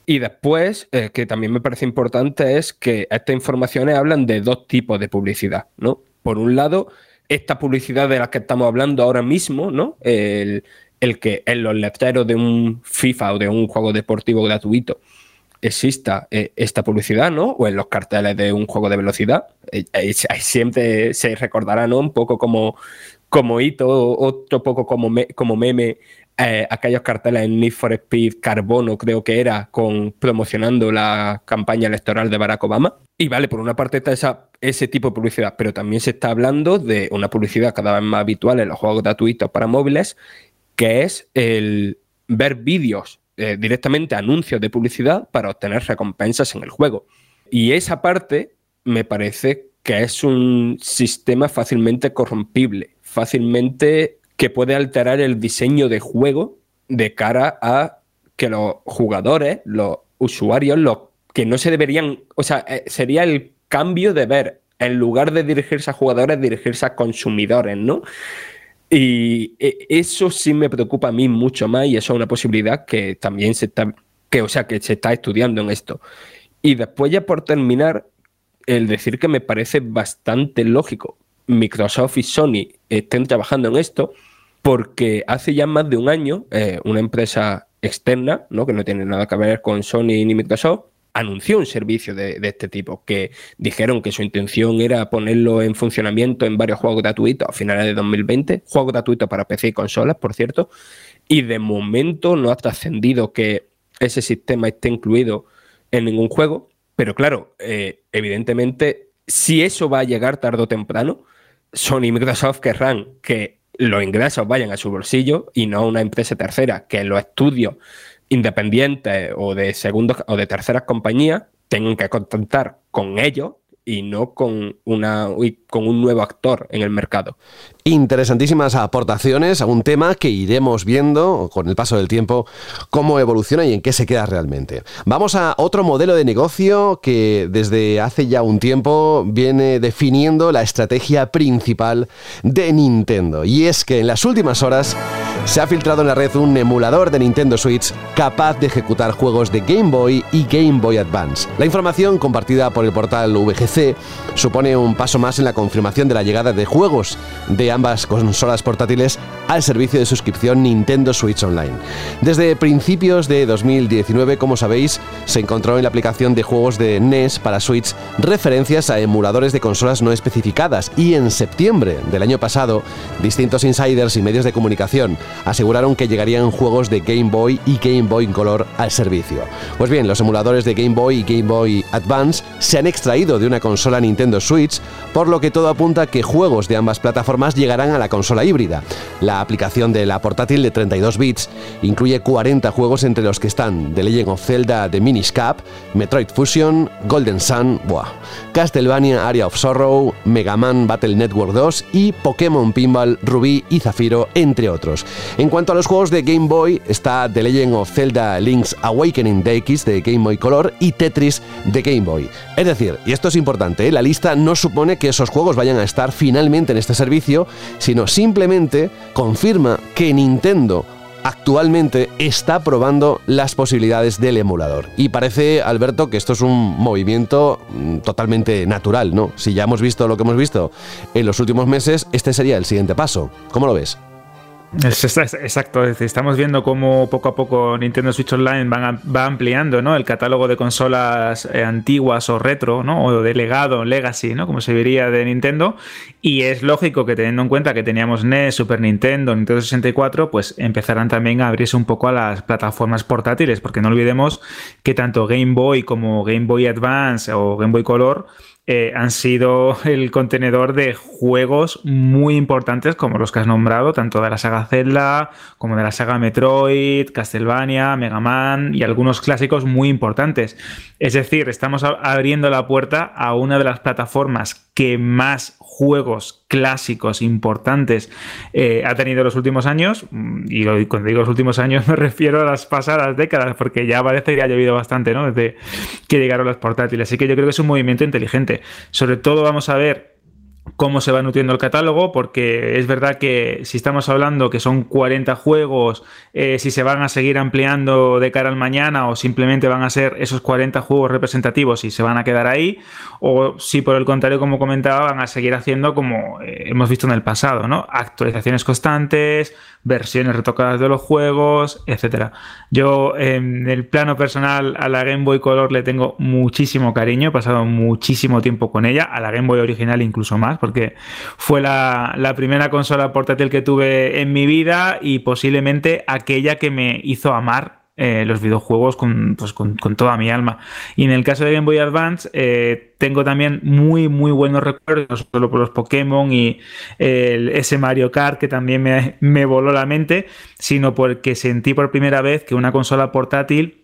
Y después, eh, que también me parece importante, es que estas informaciones hablan de dos tipos de publicidad, ¿no? Por un lado, esta publicidad de la que estamos hablando ahora mismo, ¿no? El, que en los letreros de un FIFA o de un juego deportivo gratuito exista eh, esta publicidad, ¿no? O en los carteles de un juego de velocidad. Eh, siempre se recordará, ¿no? Un poco como, como hito, otro poco como, como meme, eh, aquellos carteles en Need for Speed Carbono, creo que era, con promocionando la campaña electoral de Barack Obama. Y vale, por una parte está esa, ese tipo de publicidad, pero también se está hablando de una publicidad cada vez más habitual en los juegos gratuitos para móviles, que es el ver vídeos eh, directamente, anuncios de publicidad para obtener recompensas en el juego. Y esa parte me parece que es un sistema fácilmente corrompible fácilmente que puede alterar el diseño de juego de cara a que los jugadores, los usuarios, los que no se deberían, o sea, eh, sería el cambio de ver, en lugar de dirigirse a jugadores, dirigirse a consumidores, ¿no? Y eh, eso sí me preocupa a mí mucho más y eso es una posibilidad que también se está, que, o sea, que se está estudiando en esto. Y después ya por terminar, el decir que me parece bastante lógico Microsoft y Sony estén trabajando en esto, porque hace ya más de un año eh, una empresa externa, ¿no? que no tiene nada que ver con Sony ni Microsoft, anunció un servicio de, este tipo, que dijeron que su intención era ponerlo en funcionamiento en varios juegos gratuitos a finales de 2020, juegos gratuitos para PC y consolas, por cierto, y de momento no ha trascendido que ese sistema esté incluido en ningún juego, pero claro, eh, evidentemente, si eso va a llegar tarde o temprano, Sony y Microsoft querrán que los ingresos vayan a su bolsillo y no a una empresa tercera, que los estudios independientes o de segundos o de terceras compañías tengan que contentar con ellos y no con, una, con un nuevo actor en el mercado. Interesantísimas aportaciones a un tema que iremos viendo con el paso del tiempo cómo evoluciona y en qué se queda realmente. Vamos a otro modelo de negocio que desde hace ya un tiempo viene definiendo la estrategia principal de Nintendo. Y es que en las últimas horas se ha filtrado en la red un emulador de Nintendo Switch capaz de ejecutar juegos de Game Boy y Game Boy Advance. La información compartida por el portal VGC supone un paso más en la confirmación de la llegada de juegos de ambas consolas portátiles al servicio de suscripción Nintendo Switch Online. Desde principios de 2019, como sabéis, se encontró en la aplicación de juegos de NES para Switch referencias a emuladores de consolas no especificadas y en septiembre del año pasado, distintos insiders y medios de comunicación aseguraron que llegarían juegos de Game Boy y Game Boy Color al servicio. Pues bien, los emuladores de Game Boy y Game Boy Advance se han extraído de una consola Nintendo Switch, por lo que todo apunta a que juegos de ambas plataformas llegarán a la consola híbrida. La aplicación de la portátil de 32 bits incluye 40 juegos entre los que están The Legend of Zelda The Minish Cap, Metroid Fusion, Golden Sun, Castlevania Area of Sorrow, Mega Man Battle Network 2 y Pokémon Pinball Rubí y Zafiro, entre otros. En cuanto a los juegos de Game Boy, está The Legend of Zelda Link's Awakening DX de Game Boy Color y Tetris de Game Boy. Es decir, y esto es importante, ¿eh? la lista no supone que esos juegos vayan a estar finalmente en este servicio, sino simplemente confirma que Nintendo actualmente está probando las posibilidades del emulador. Y parece, Alberto, que esto es un movimiento mm, totalmente natural, ¿no? Si ya hemos visto lo que hemos visto en los últimos meses, este sería el siguiente paso. ¿Cómo lo ves? Exacto, estamos viendo cómo poco a poco Nintendo Switch Online va ampliando el catálogo de consolas eh, antiguas o retro, ¿no? o de legado, legacy, ¿no? como se diría de Nintendo. Y es lógico que teniendo en cuenta que teníamos NES, Super Nintendo, Nintendo 64, pues empezarán también a abrirse un poco a las plataformas portátiles, porque no olvidemos que tanto Game Boy como Game Boy Advance o Game Boy Color eh, han sido el contenedor de juegos muy importantes como los que has nombrado, tanto de la saga Zelda como de la saga Metroid, Castlevania, Mega Man y algunos clásicos muy importantes. Es decir, estamos abriendo la puerta a una de las plataformas que más juegos clásicos importantes eh, ha tenido en los últimos años. Y cuando digo los últimos años me refiero a las pasadas décadas, porque ya parece que ha llovido bastante, ¿no? Desde que llegaron los portátiles. Así que yo creo que es un movimiento inteligente. Sobre todo vamos a ver cómo se va nutriendo el catálogo, porque es verdad que si estamos hablando que son 40 juegos, eh, si se van a seguir ampliando de cara al mañana o simplemente van a ser esos 40 juegos representativos y se van a quedar ahí, o si por el contrario, como comentaba, van a seguir haciendo como eh, hemos visto en el pasado, ¿no? Actualizaciones constantes, versiones retocadas de los juegos, etcétera. Yo en el plano personal a la Game Boy Color le tengo muchísimo cariño, he pasado muchísimo tiempo con ella, a la Game Boy original incluso más, porque fue la, primera consola portátil que tuve en mi vida y posiblemente aquella que me hizo amar eh, los videojuegos pues, con, con, toda mi alma. Y en el caso de Game Boy Advance, eh, tengo también muy, muy buenos recuerdos, solo por los Pokémon y ese Mario Kart que también me, me voló la mente, sino porque sentí por primera vez que una consola portátil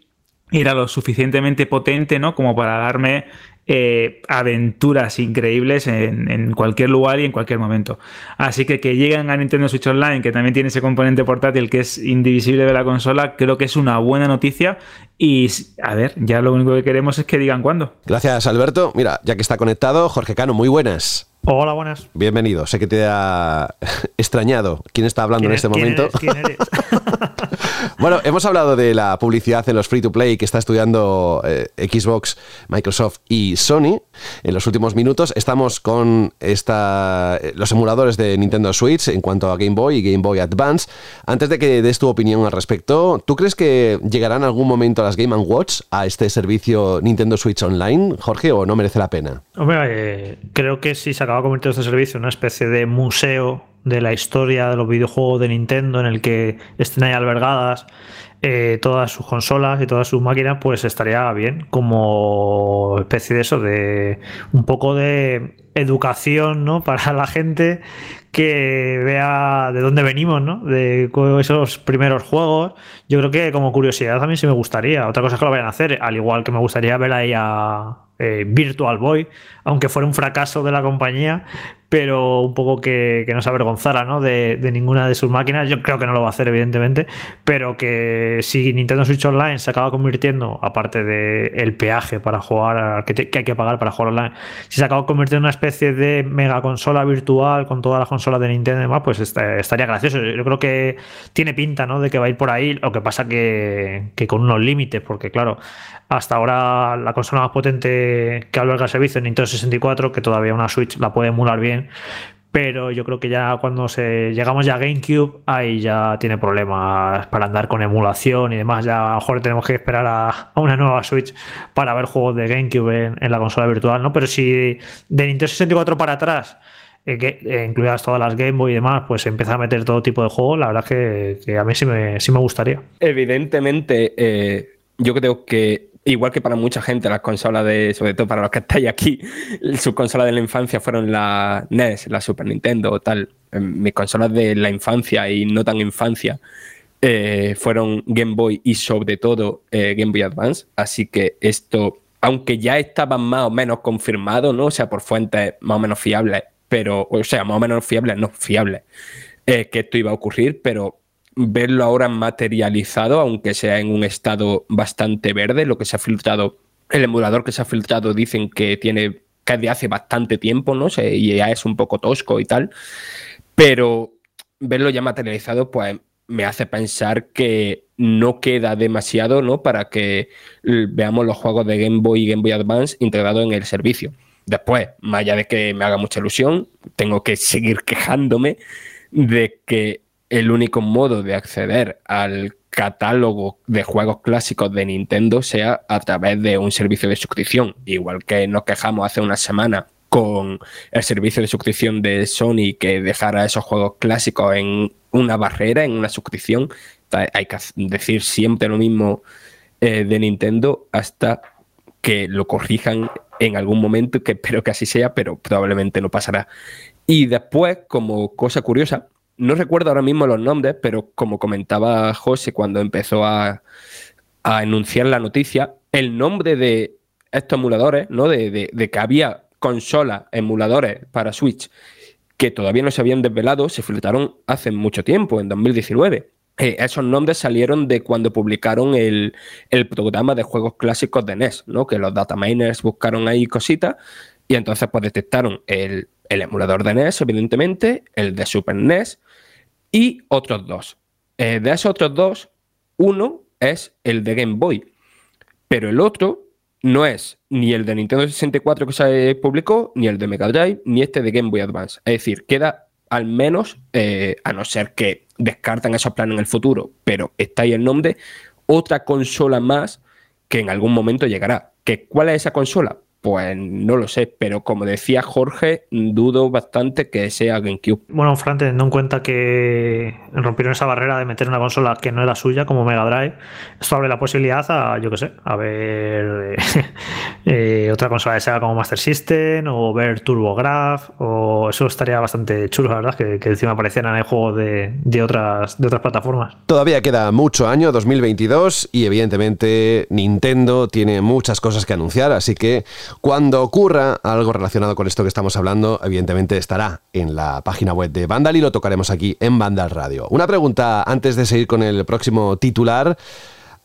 era lo suficientemente potente, ¿no? Como para darme eh, aventuras increíbles en, cualquier lugar y en cualquier momento. Así que que lleguen a Nintendo Switch Online, que también tiene ese componente portátil que es indivisible de la consola, creo que es una buena noticia. Y a ver, ya lo único que queremos es que digan cuándo. Gracias, Alberto. Mira, ya que está conectado, Jorge Cano, muy buenas. Hola, buenas. Bienvenido. Sé que te ha extrañado. ¿Quién está hablando en este momento? ¿Quién eres? bueno, hemos hablado de la publicidad en los free to play que está estudiando eh, Xbox, Microsoft y Sony. En los últimos minutos estamos con esta, eh, los emuladores de Nintendo Switch en cuanto a Game Boy y Game Boy Advance. Antes de que des tu opinión al respecto, ¿tú crees que llegarán en algún momento las Game Watch a este servicio Nintendo Switch Online, Jorge, o no merece la pena? Hombre, eh, creo que si se acaba convirtiendo este servicio en una especie de museo de la historia de los videojuegos de Nintendo en el que estén ahí albergadas eh, todas sus consolas y todas sus máquinas, pues estaría bien como especie de eso, de un poco de educación ¿no? para la gente que vea de dónde venimos, ¿no? De esos primeros juegos. Yo creo que como curiosidad a mí sí me gustaría. Otra cosa es que lo vayan a hacer, al igual que me gustaría ver ahí a eh, Virtual Boy, aunque fuera un fracaso de la compañía, pero un poco que, no se avergonzara ¿no? De, ninguna de sus máquinas. Yo creo que no lo va a hacer, evidentemente, pero que si Nintendo Switch Online se acaba convirtiendo, aparte del el peaje para jugar, que, hay que pagar para jugar online, si se acaba convirtiendo en una especie de mega consola virtual con todas las consolas de Nintendo y demás, pues estaría gracioso. Yo creo que tiene pinta ¿no? de que va a ir por ahí, lo que pasa que, que con unos límites, porque claro, hasta ahora la consola más potente que alberga el servicio es Nintendo 64, que todavía una Switch la puede emular bien, pero yo creo que ya cuando se llegamos ya a GameCube, ahí ya tiene problemas para andar con emulación y demás. Ya a lo mejor tenemos que esperar a, una nueva Switch para ver juegos de GameCube en, la consola virtual, ¿no? Pero si de Nintendo 64 para atrás, eh, eh, incluidas todas las Game Boy y demás, pues empieza a meter todo tipo de juegos, la verdad que, que a mí sí me, sí me gustaría. Evidentemente, eh, yo creo que Igual que para mucha gente, las consolas de, sobre todo para los que estáis aquí, sus consolas de la infancia fueron la NES, la Super Nintendo o tal. Em, mis consolas de la infancia y no tan infancia eh, fueron Game Boy y sobre todo eh, Game Boy Advance. Así que esto, aunque ya estaban más o menos confirmados, ¿no? O sea, por fuentes más o menos fiables, pero, o sea, más o menos fiables, no fiables, eh, que esto iba a ocurrir, pero verlo ahora materializado, aunque sea en un estado bastante verde, lo que se ha filtrado, el emulador que se ha filtrado dicen que tiene que de hace bastante tiempo, ¿no? y ya es un poco tosco y tal, pero verlo ya materializado, pues me hace pensar que no queda demasiado, ¿no? Para que veamos los juegos de Game Boy y Game Boy Advance integrados en el servicio. Después, más allá de que me haga mucha ilusión, tengo que seguir quejándome de que el único modo de acceder al catálogo de juegos clásicos de Nintendo sea a través de un servicio de suscripción. Igual que nos quejamos hace una semana con el servicio de suscripción de Sony que dejara esos juegos clásicos en una barrera, en una suscripción. Hay que decir siempre lo mismo eh, de Nintendo hasta que lo corrijan en algún momento, que espero que así sea, pero probablemente no pasará. Y después, como cosa curiosa, no recuerdo ahora mismo los nombres, pero como comentaba José cuando empezó a, a enunciar la noticia, el nombre de estos emuladores, ¿no? De, que había consolas, emuladores para Switch que todavía no se habían desvelado, se filtraron hace mucho tiempo, en 2019. Eh, esos nombres salieron de cuando publicaron el, programa de juegos clásicos de NES, ¿no? Que los dataminers buscaron ahí cositas Y entonces pues detectaron el, emulador de NES, evidentemente, el de Super NES y otros dos. Eh, de esos otros dos, uno es el de Game Boy, pero el otro no es ni el de Nintendo 64 que se publicó, ni el de Mega Drive, ni este de Game Boy Advance. Es decir, queda al menos, eh, a no ser que descartan esos planes en el futuro, pero está ahí el nombre, otra consola más que en algún momento llegará. ¿Que, ¿Cuál es esa consola? Pues no lo sé, pero como decía Jorge, dudo bastante que sea GameCube. Bueno, Fran, teniendo en cuenta que rompieron esa barrera de meter una consola que no era suya, como Mega Drive, esto abre la posibilidad a, yo qué sé, a ver eh, otra consola de Sega como Master System o ver TurboGrafx, o eso estaría bastante chulo, la verdad, que, encima aparecieran en juegos de, de, otras, de otras plataformas. Todavía queda mucho año, 2022, y evidentemente Nintendo tiene muchas cosas que anunciar, así que cuando ocurra algo relacionado con esto que estamos hablando, evidentemente estará en la página web de Vandal y lo tocaremos aquí en Vandal Radio. Una pregunta antes de seguir con el próximo titular.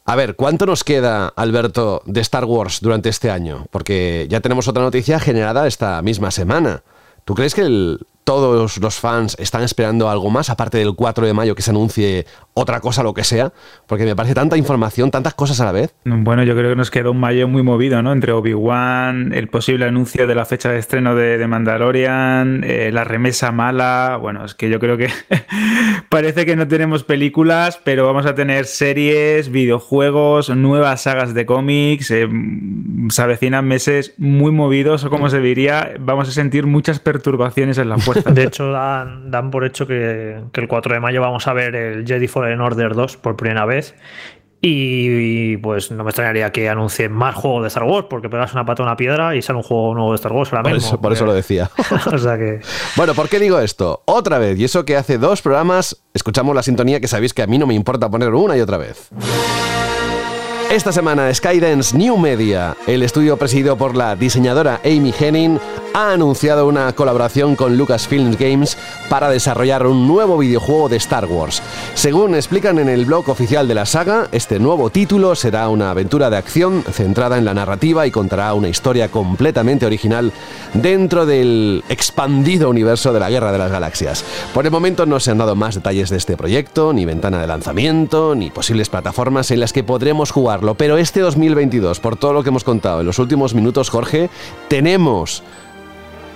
A ver, ¿cuánto nos queda, Alberto, de Star Wars durante este año? Porque ya tenemos otra noticia generada esta misma semana. ¿Tú crees que el, todos los fans están esperando algo más, aparte del 4 de mayo que se anuncie otra cosa, lo que sea, porque me parece tanta información, tantas cosas a la vez. Bueno, yo creo que nos queda un mayo muy movido, ¿no? Entre Obi-Wan, el posible anuncio de la fecha de estreno de, Mandalorian, eh, la remesa mala. Bueno, es que yo creo que parece que no tenemos películas, pero vamos a tener series, videojuegos, nuevas sagas de cómics. Eh, se avecinan meses muy movidos, o como se diría, vamos a sentir muchas perturbaciones en la fuerza. De hecho, dan, dan por hecho que, que el 4 de mayo vamos a ver el Jedi Fallen Order 2 por primera vez. Y, pues no me extrañaría que anuncien más juegos de Star Wars, porque pegas una pata a una piedra y sale un juego nuevo de Star Wars ahora por mismo. Eso, por eso lo decía. o sea que... Bueno, ¿por qué digo esto? Otra vez, y eso que hace dos programas escuchamos la sintonía que sabéis que a mí no me importa poner una y otra vez. Esta semana Skydance New Media, el estudio presidido por la diseñadora Amy Henning, ha anunciado una colaboración con Lucasfilm Games para desarrollar un nuevo videojuego de Star Wars. Según explican en el blog oficial de la saga, este nuevo título será una aventura de acción centrada en la narrativa y contará una historia completamente original dentro del expandido universo de la Guerra de las Galaxias. Por el momento no se han dado más detalles de este proyecto, ni ventana de lanzamiento, ni posibles plataformas en las que podremos jugar pero este 2022, por todo lo que hemos contado en los últimos minutos, Jorge, tenemos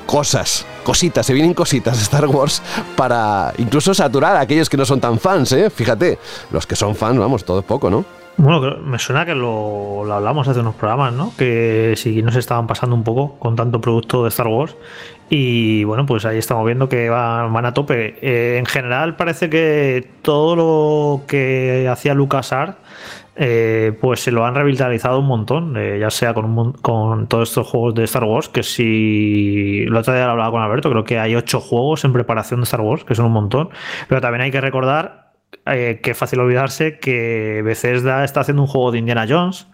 cosas, cositas, se vienen cositas de Star Wars para incluso saturar a aquellos que no son tan fans, ¿eh? Fíjate, los que son fans, vamos, todo es poco, ¿no? Bueno, me suena que lo, hablamos hace unos programas, ¿no? Que sí nos estaban pasando un poco con tanto producto de Star Wars. Y bueno, pues ahí estamos viendo que van, a tope. Eh, en general parece que todo lo que hacía LucasArts eh, pues se lo han revitalizado un montón, eh, ya sea con, con todos estos juegos de Star Wars, que si lo otro día lo hablaba con Alberto, creo que hay ocho juegos en preparación de Star Wars, que son un montón, pero también hay que recordar eh, que es fácil olvidarse que Bethesda está haciendo un juego de Indiana Jones,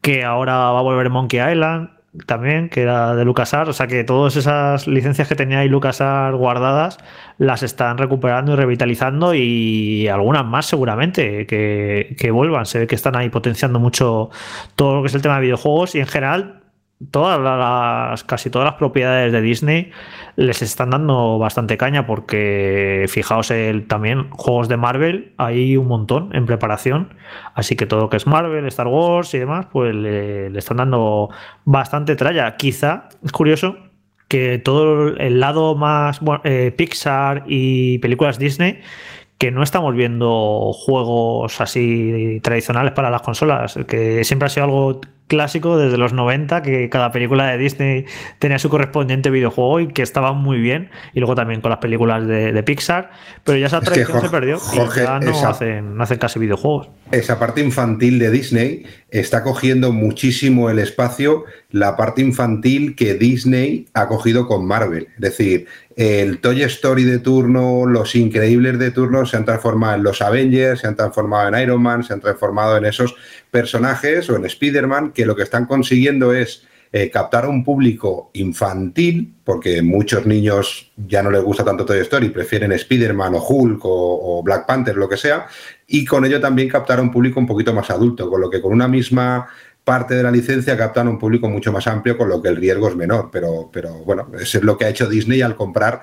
que ahora va a volver Monkey Island, también, que era de LucasArts. O sea que todas esas licencias que tenía ahí LucasArts guardadas las están recuperando y revitalizando y algunas más seguramente que, que vuelvan. Se ve que están ahí potenciando mucho todo lo que es el tema de videojuegos y en general todas las, casi todas las propiedades de Disney les están dando bastante caña porque fijaos el, también juegos de Marvel hay un montón en preparación. Así que todo lo que es Marvel, Star Wars y demás pues le, están dando bastante tralla. Quizá es curioso que todo el lado más eh, Pixar y películas Disney que no estamos viendo juegos así tradicionales para las consolas, que siempre ha sido algo clásico desde los 90, que cada película de Disney tenía su correspondiente videojuego y que estaba muy bien. Y luego también con las películas de, Pixar. Pero ya esa tradición se perdió. y ya no, hacen, no hacen casi videojuegos. Esa parte infantil de Disney está cogiendo muchísimo el espacio, la parte infantil que Disney ha cogido con Marvel. Es decir, el Toy Story de turno, los increíbles de turno se han transformado en los Avengers, se han transformado en Iron Man, se han transformado en esos personajes o en Spider-Man que lo que están consiguiendo es eh, captar a un público infantil, porque muchos niños ya no les gusta tanto Toy Story, prefieren Spider-Man o Hulk o, Black Panther, lo que sea, y con ello también captar a un público un poquito más adulto, con lo que con una misma parte de la licencia captan un público mucho más amplio, con lo que el riesgo es menor. Pero, pero bueno, eso es lo que ha hecho Disney al comprar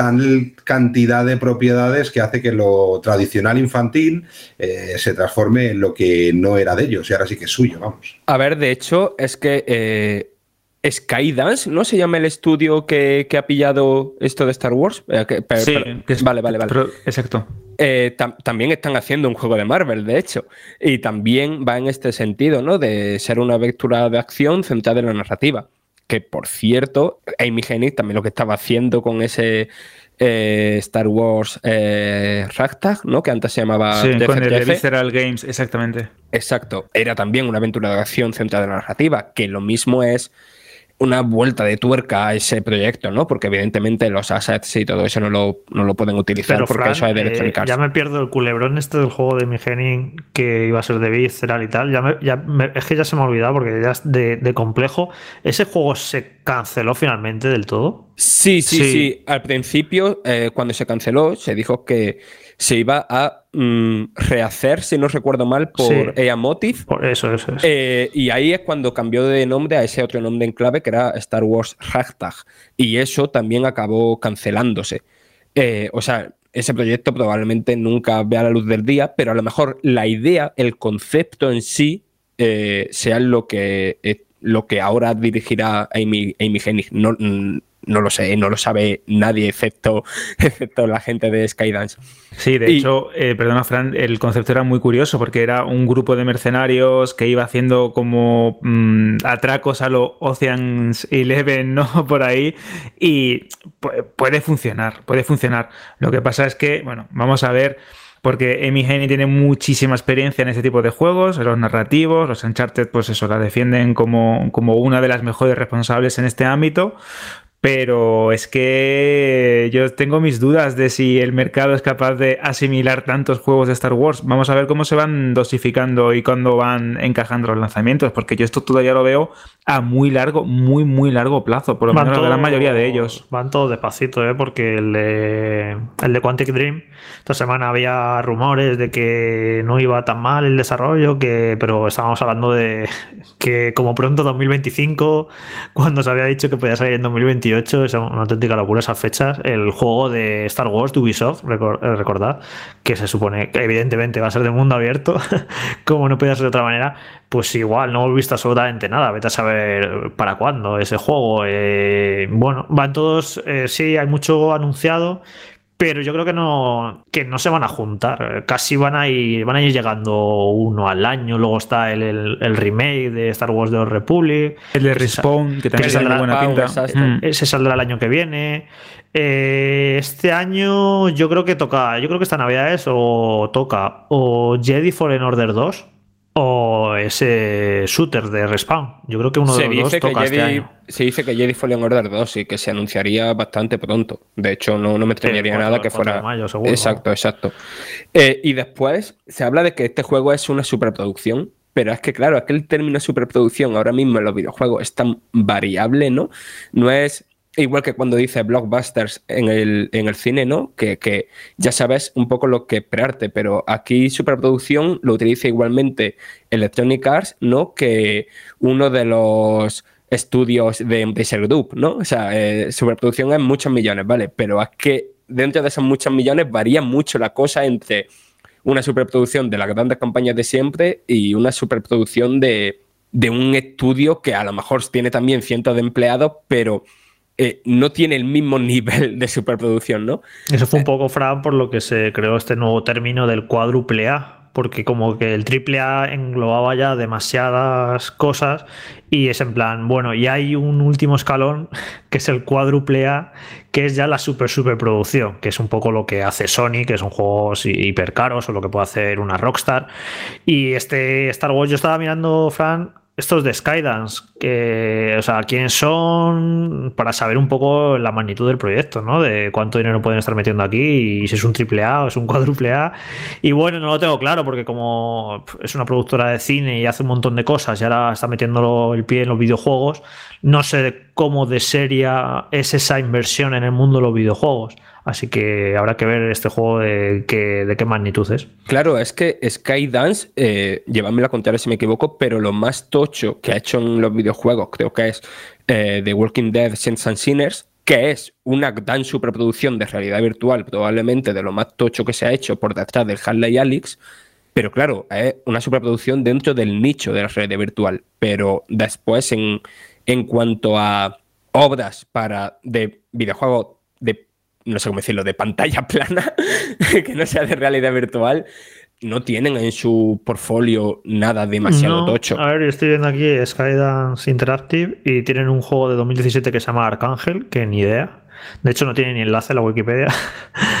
tal cantidad de propiedades que hace que lo tradicional infantil eh, se transforme en lo que no era de ellos y ahora sí que es suyo, vamos. A ver, de hecho, es que eh, Skydance, ¿no? Se llama el estudio que, ha pillado esto de Star Wars. Eh, sí, vale, vale, vale. exacto. también están haciendo un juego de Marvel, de hecho. Y también va en este sentido, ¿no? De ser una aventura de acción centrada en la narrativa que por cierto, Amy Hennig también lo que estaba haciendo con ese eh, Star Wars eh, Ragtag, ¿no? Que antes se llamaba sí, con el Visceral Games, exactamente. Exacto. Era también una aventura de acción centrada en la narrativa, que lo mismo es una vuelta de tuerca a ese proyecto, ¿no? Porque evidentemente los assets y todo eso no lo, no lo pueden utilizar porque eso es de eh, Ya me pierdo el culebrón este del juego de Migenin que iba a ser de Visceral y tal. Ya, ya es que ya se me ha olvidado porque ya es de, complejo. ¿Ese juego se canceló finalmente del todo? Sí, sí, sí. Al principio, eh, cuando se canceló, se dijo que se iba a mm, rehacer, si no recuerdo mal, por EA Motive. Por eso, eso, eh, y ahí es cuando cambió de nombre a ese otro nombre en clave que era Star Wars Hashtag. Y eso también acabó cancelándose. Eh, o sea, ese proyecto probablemente nunca vea la luz del día, pero a lo mejor la idea, el concepto en sí, eh, sea lo que, lo que ahora dirigirá Amy, Amy Hennig. No, mm, no lo sé, no lo sabe nadie excepto, excepto la gente de Skydance. Sí, de hecho, eh, perdona Fran, el concepto era muy curioso porque era un grupo de mercenarios que iba haciendo como mm, atracos a los Oceans Eleven, ¿no? Por ahí y puede funcionar, puede funcionar. Lo que pasa es que, bueno, vamos a ver porque Amy Heney tiene muchísima experiencia en este tipo de juegos, en los narrativos, los Uncharted, pues eso, la defienden como, como una de las mejores responsables en este ámbito, pero es que yo tengo mis dudas de si el mercado es capaz de asimilar tantos juegos de Star Wars. Vamos a ver cómo se van dosificando y cuándo van encajando los lanzamientos, porque yo esto todavía lo veo a muy largo, muy, muy largo plazo, por lo menos la gran mayoría de ellos. Van todos despacito, ¿eh? porque el de, el de Quantic Dream, esta semana había rumores de que no iba tan mal el desarrollo, que, pero estábamos hablando de que como pronto 2025, cuando se había dicho que podía salir en 2021 es una auténtica locura esas fechas. El juego de Star Wars Ubisoft, recordad, que se supone que evidentemente va a ser de mundo abierto, como no podía ser de otra manera, pues igual no hemos visto absolutamente nada. Vete a saber para cuándo ese juego. Eh, bueno, van todos, eh, sí, hay mucho anunciado, pero yo creo que no, que no se van a juntar. Casi van a ir, van a ir llegando uno al año. Luego está el, remake de Star Wars de Republic. El de Respawn, que también saldrá buena pinta. Mm. Ese saldrá el año que viene. Eh, este año yo creo que toca, yo creo que esta Navidad es o toca o Jedi Fallen Order 2 o ese shooter de Respawn. Yo creo que uno de los dos toca este año. Se dice que Jedi Fallen Order 2 y que se anunciaría bastante pronto. De hecho, no, no me extrañaría nada que fuera. exacto, exacto. Eh, y después se habla de que este juego es una superproducción. Pero es que, claro, es que el término superproducción ahora mismo en los videojuegos es tan variable, ¿no? No es igual que cuando dice blockbusters en el, en el cine, ¿no? Que, ya sabes un poco lo que esperarte, pero aquí superproducción lo utiliza igualmente Electronic Arts, ¿no? Que uno de los estudios de Embracer Group, ¿no? O sea, eh, superproducción es muchos millones, ¿vale? Pero es que dentro de esos muchos millones varía mucho la cosa entre una superproducción de las grandes campañas de siempre y una superproducción de, de un estudio que a lo mejor tiene también cientos de empleados, pero eh, no tiene el mismo nivel de superproducción, ¿no? Eso fue un poco, Fran, por lo que se creó este nuevo término del cuádruple A, porque como que el triple A englobaba ya demasiadas cosas y es en plan, bueno, y hay un último escalón que es el cuádruple A, que es ya la super superproducción, que es un poco lo que hace Sony, que son juegos hiper caros o lo que puede hacer una Rockstar. Y este Star Wars, yo estaba mirando, Fran, estos de Skydance, que, o sea, quiénes son, para saber un poco la magnitud del proyecto, ¿no? De cuánto dinero pueden estar metiendo aquí y si es un triple A o es un cuádruple A. Y bueno, no lo tengo claro porque como es una productora de cine y hace un montón de cosas y ahora está metiendo el pie en los videojuegos, no sé cómo de seria es esa inversión en el mundo de los videojuegos. Así que habrá que ver este juego de qué, de qué magnitud es. Claro, es que Skydance, eh, llévame la contraria si me equivoco, pero lo más tocho que ha hecho en los videojuegos creo que es eh, The Walking Dead Saints and Sinners, que es una gran superproducción de realidad virtual, probablemente de lo más tocho que se ha hecho por detrás del Harley Alex, pero claro, es una superproducción dentro del nicho de la realidad virtual. Pero después, en, en cuanto a obras para de videojuegos de no sé cómo decirlo, de pantalla plana, que no sea de realidad virtual, no tienen en su portfolio nada demasiado tocho. A ver, yo estoy viendo aquí Skydance Interactive y tienen un juego de 2017 que se llama Arcángel, que ni idea. De hecho, no tiene ni enlace en la Wikipedia.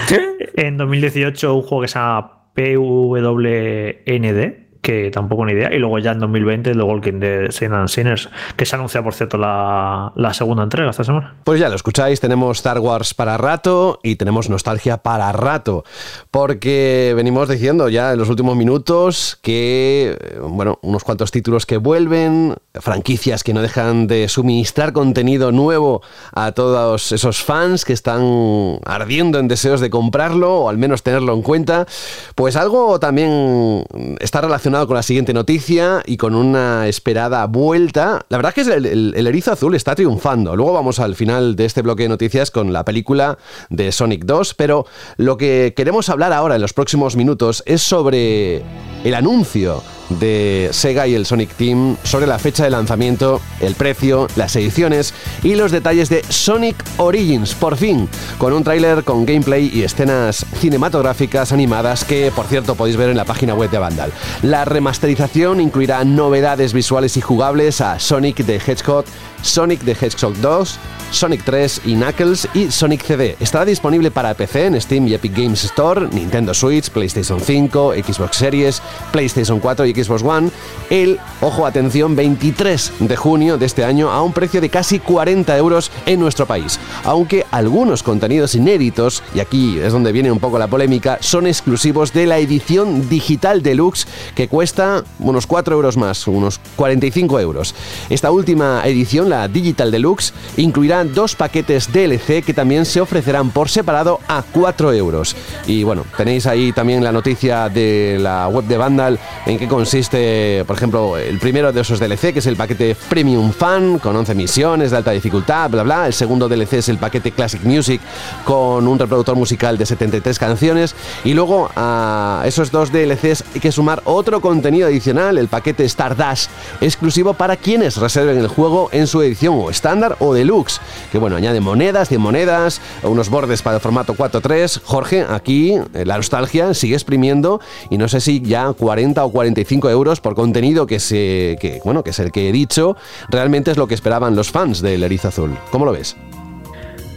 en 2018, un juego que se llama PWND, que tampoco ni idea. Y luego ya en 2020 The Walking Dead Sin and Sinners, que se anuncia, por cierto, la, la, segunda entrega esta semana. Pues ya lo escucháis, tenemos Star Wars para rato y tenemos nostalgia para rato, porque venimos diciendo ya en los últimos minutos que, bueno, unos cuantos títulos que vuelven, franquicias que no dejan de suministrar contenido nuevo a todos esos fans que están ardiendo en deseos de comprarlo o al menos tenerlo en cuenta, pues algo también está relacionado con la siguiente noticia y con una esperada vuelta. La verdad es que el, el, erizo azul está triunfando. Luego vamos al final de este bloque de noticias con la película de Sonic 2, pero lo que queremos hablar ahora en los próximos minutos es sobre el anuncio de Sega y el Sonic Team sobre la fecha de lanzamiento, el precio, las ediciones y los detalles de Sonic Origins, por fin, con un tráiler con gameplay y escenas cinematográficas animadas que, por cierto, podéis ver en la página web de Vandal. La remasterización incluirá novedades visuales y jugables a Sonic the Hedgehog, Sonic the Hedgehog 2, Sonic 3 y Knuckles y Sonic CD. Estará disponible para PC en Steam y Epic Games Store, Nintendo Switch, PlayStation 5, Xbox Series, PlayStation 4 y Xbox One el, ojo atención, 23 de junio de este año a un precio de casi 40 euros en nuestro país. Aunque algunos contenidos inéditos, y aquí es donde viene un poco la polémica, son exclusivos de la edición digital deluxe que cuesta unos 4 euros más, unos 45 euros. Esta última edición, la Digital Deluxe, incluirá dos paquetes DLC que también se ofrecerán por separado a 4 euros. Y bueno, tenéis ahí también la noticia de la web de Vandal en qué consiste, por ejemplo, el primero de esos DLC, que es el paquete Premium Fan, con 11 misiones de alta dificultad, bla, bla. El segundo DLC es el paquete Classic Music, con un reproductor musical de 73 canciones. Y luego a esos dos DLCs hay que sumar otro contenido adicional, el paquete Stardust, exclusivo para quienes reserven el juego en su edición o estándar o deluxe, que bueno, añade monedas, 100 monedas, unos bordes para el formato 4.3. Jorge, aquí eh, la nostalgia sigue exprimiendo y no sé si ya 40 o 45 euros por contenido que, se, que, bueno, que es el que he dicho, realmente es lo que esperaban los fans del Erizo Azul. ¿Cómo lo ves?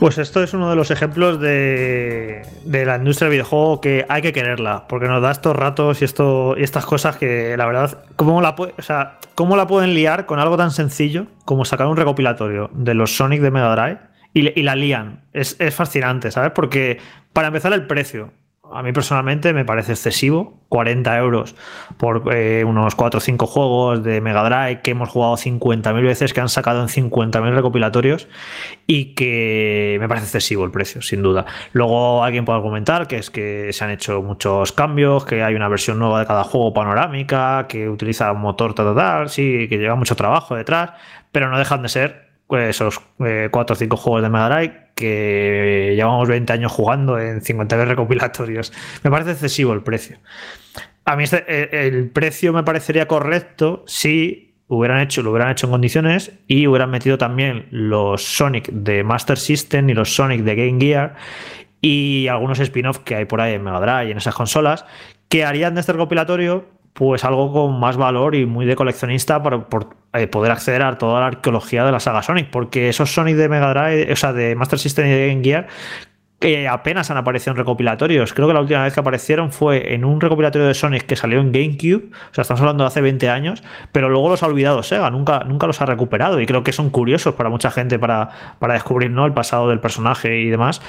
Pues esto es uno de los ejemplos de, de, la industria del videojuego que hay que quererla, porque nos da estos ratos y, esto, y estas cosas que la verdad, ¿cómo la, o sea, ¿cómo la pueden liar con algo tan sencillo como sacar un recopilatorio de los Sonic de Mega Drive y, y la lían? Es, es fascinante, ¿sabes? Porque para empezar el precio, a mí personalmente me parece excesivo. 40 euros por eh, unos 4 o 5 juegos de Mega Drive que hemos jugado 50.000 veces, que han sacado en 50.000 recopilatorios y que me parece excesivo el precio, sin duda. Luego alguien puede argumentar que es que se han hecho muchos cambios, que hay una versión nueva de cada juego panorámica, que utiliza un motor total, sí, que lleva mucho trabajo detrás, pero no dejan de ser pues, esos 4 o 5 juegos de Mega Drive que llevamos 20 años jugando en 50 recopilatorios. Me parece excesivo el precio. A mí este, eh, el precio me parecería correcto si hubieran hecho, lo hubieran hecho en condiciones y hubieran metido también los Sonic de Master System y los Sonic de Game Gear y algunos spin-off que hay por ahí en Mega Drive y en esas consolas que harían de este recopilatorio pues algo con más valor y muy de coleccionista para eh, poder acceder a toda la arqueología de la saga Sonic, porque esos Sonic de Mega Drive, o sea, de Master System y de Game Gear, apenas han aparecido en recopilatorios. Creo que la última vez que aparecieron fue en un recopilatorio de Sonic que salió en GameCube. O sea, estamos hablando de hace 20 años, pero luego los ha olvidado Sega, nunca, nunca los ha recuperado. Y creo que son curiosos para mucha gente para, para descubrir ¿no? el pasado del personaje y demás.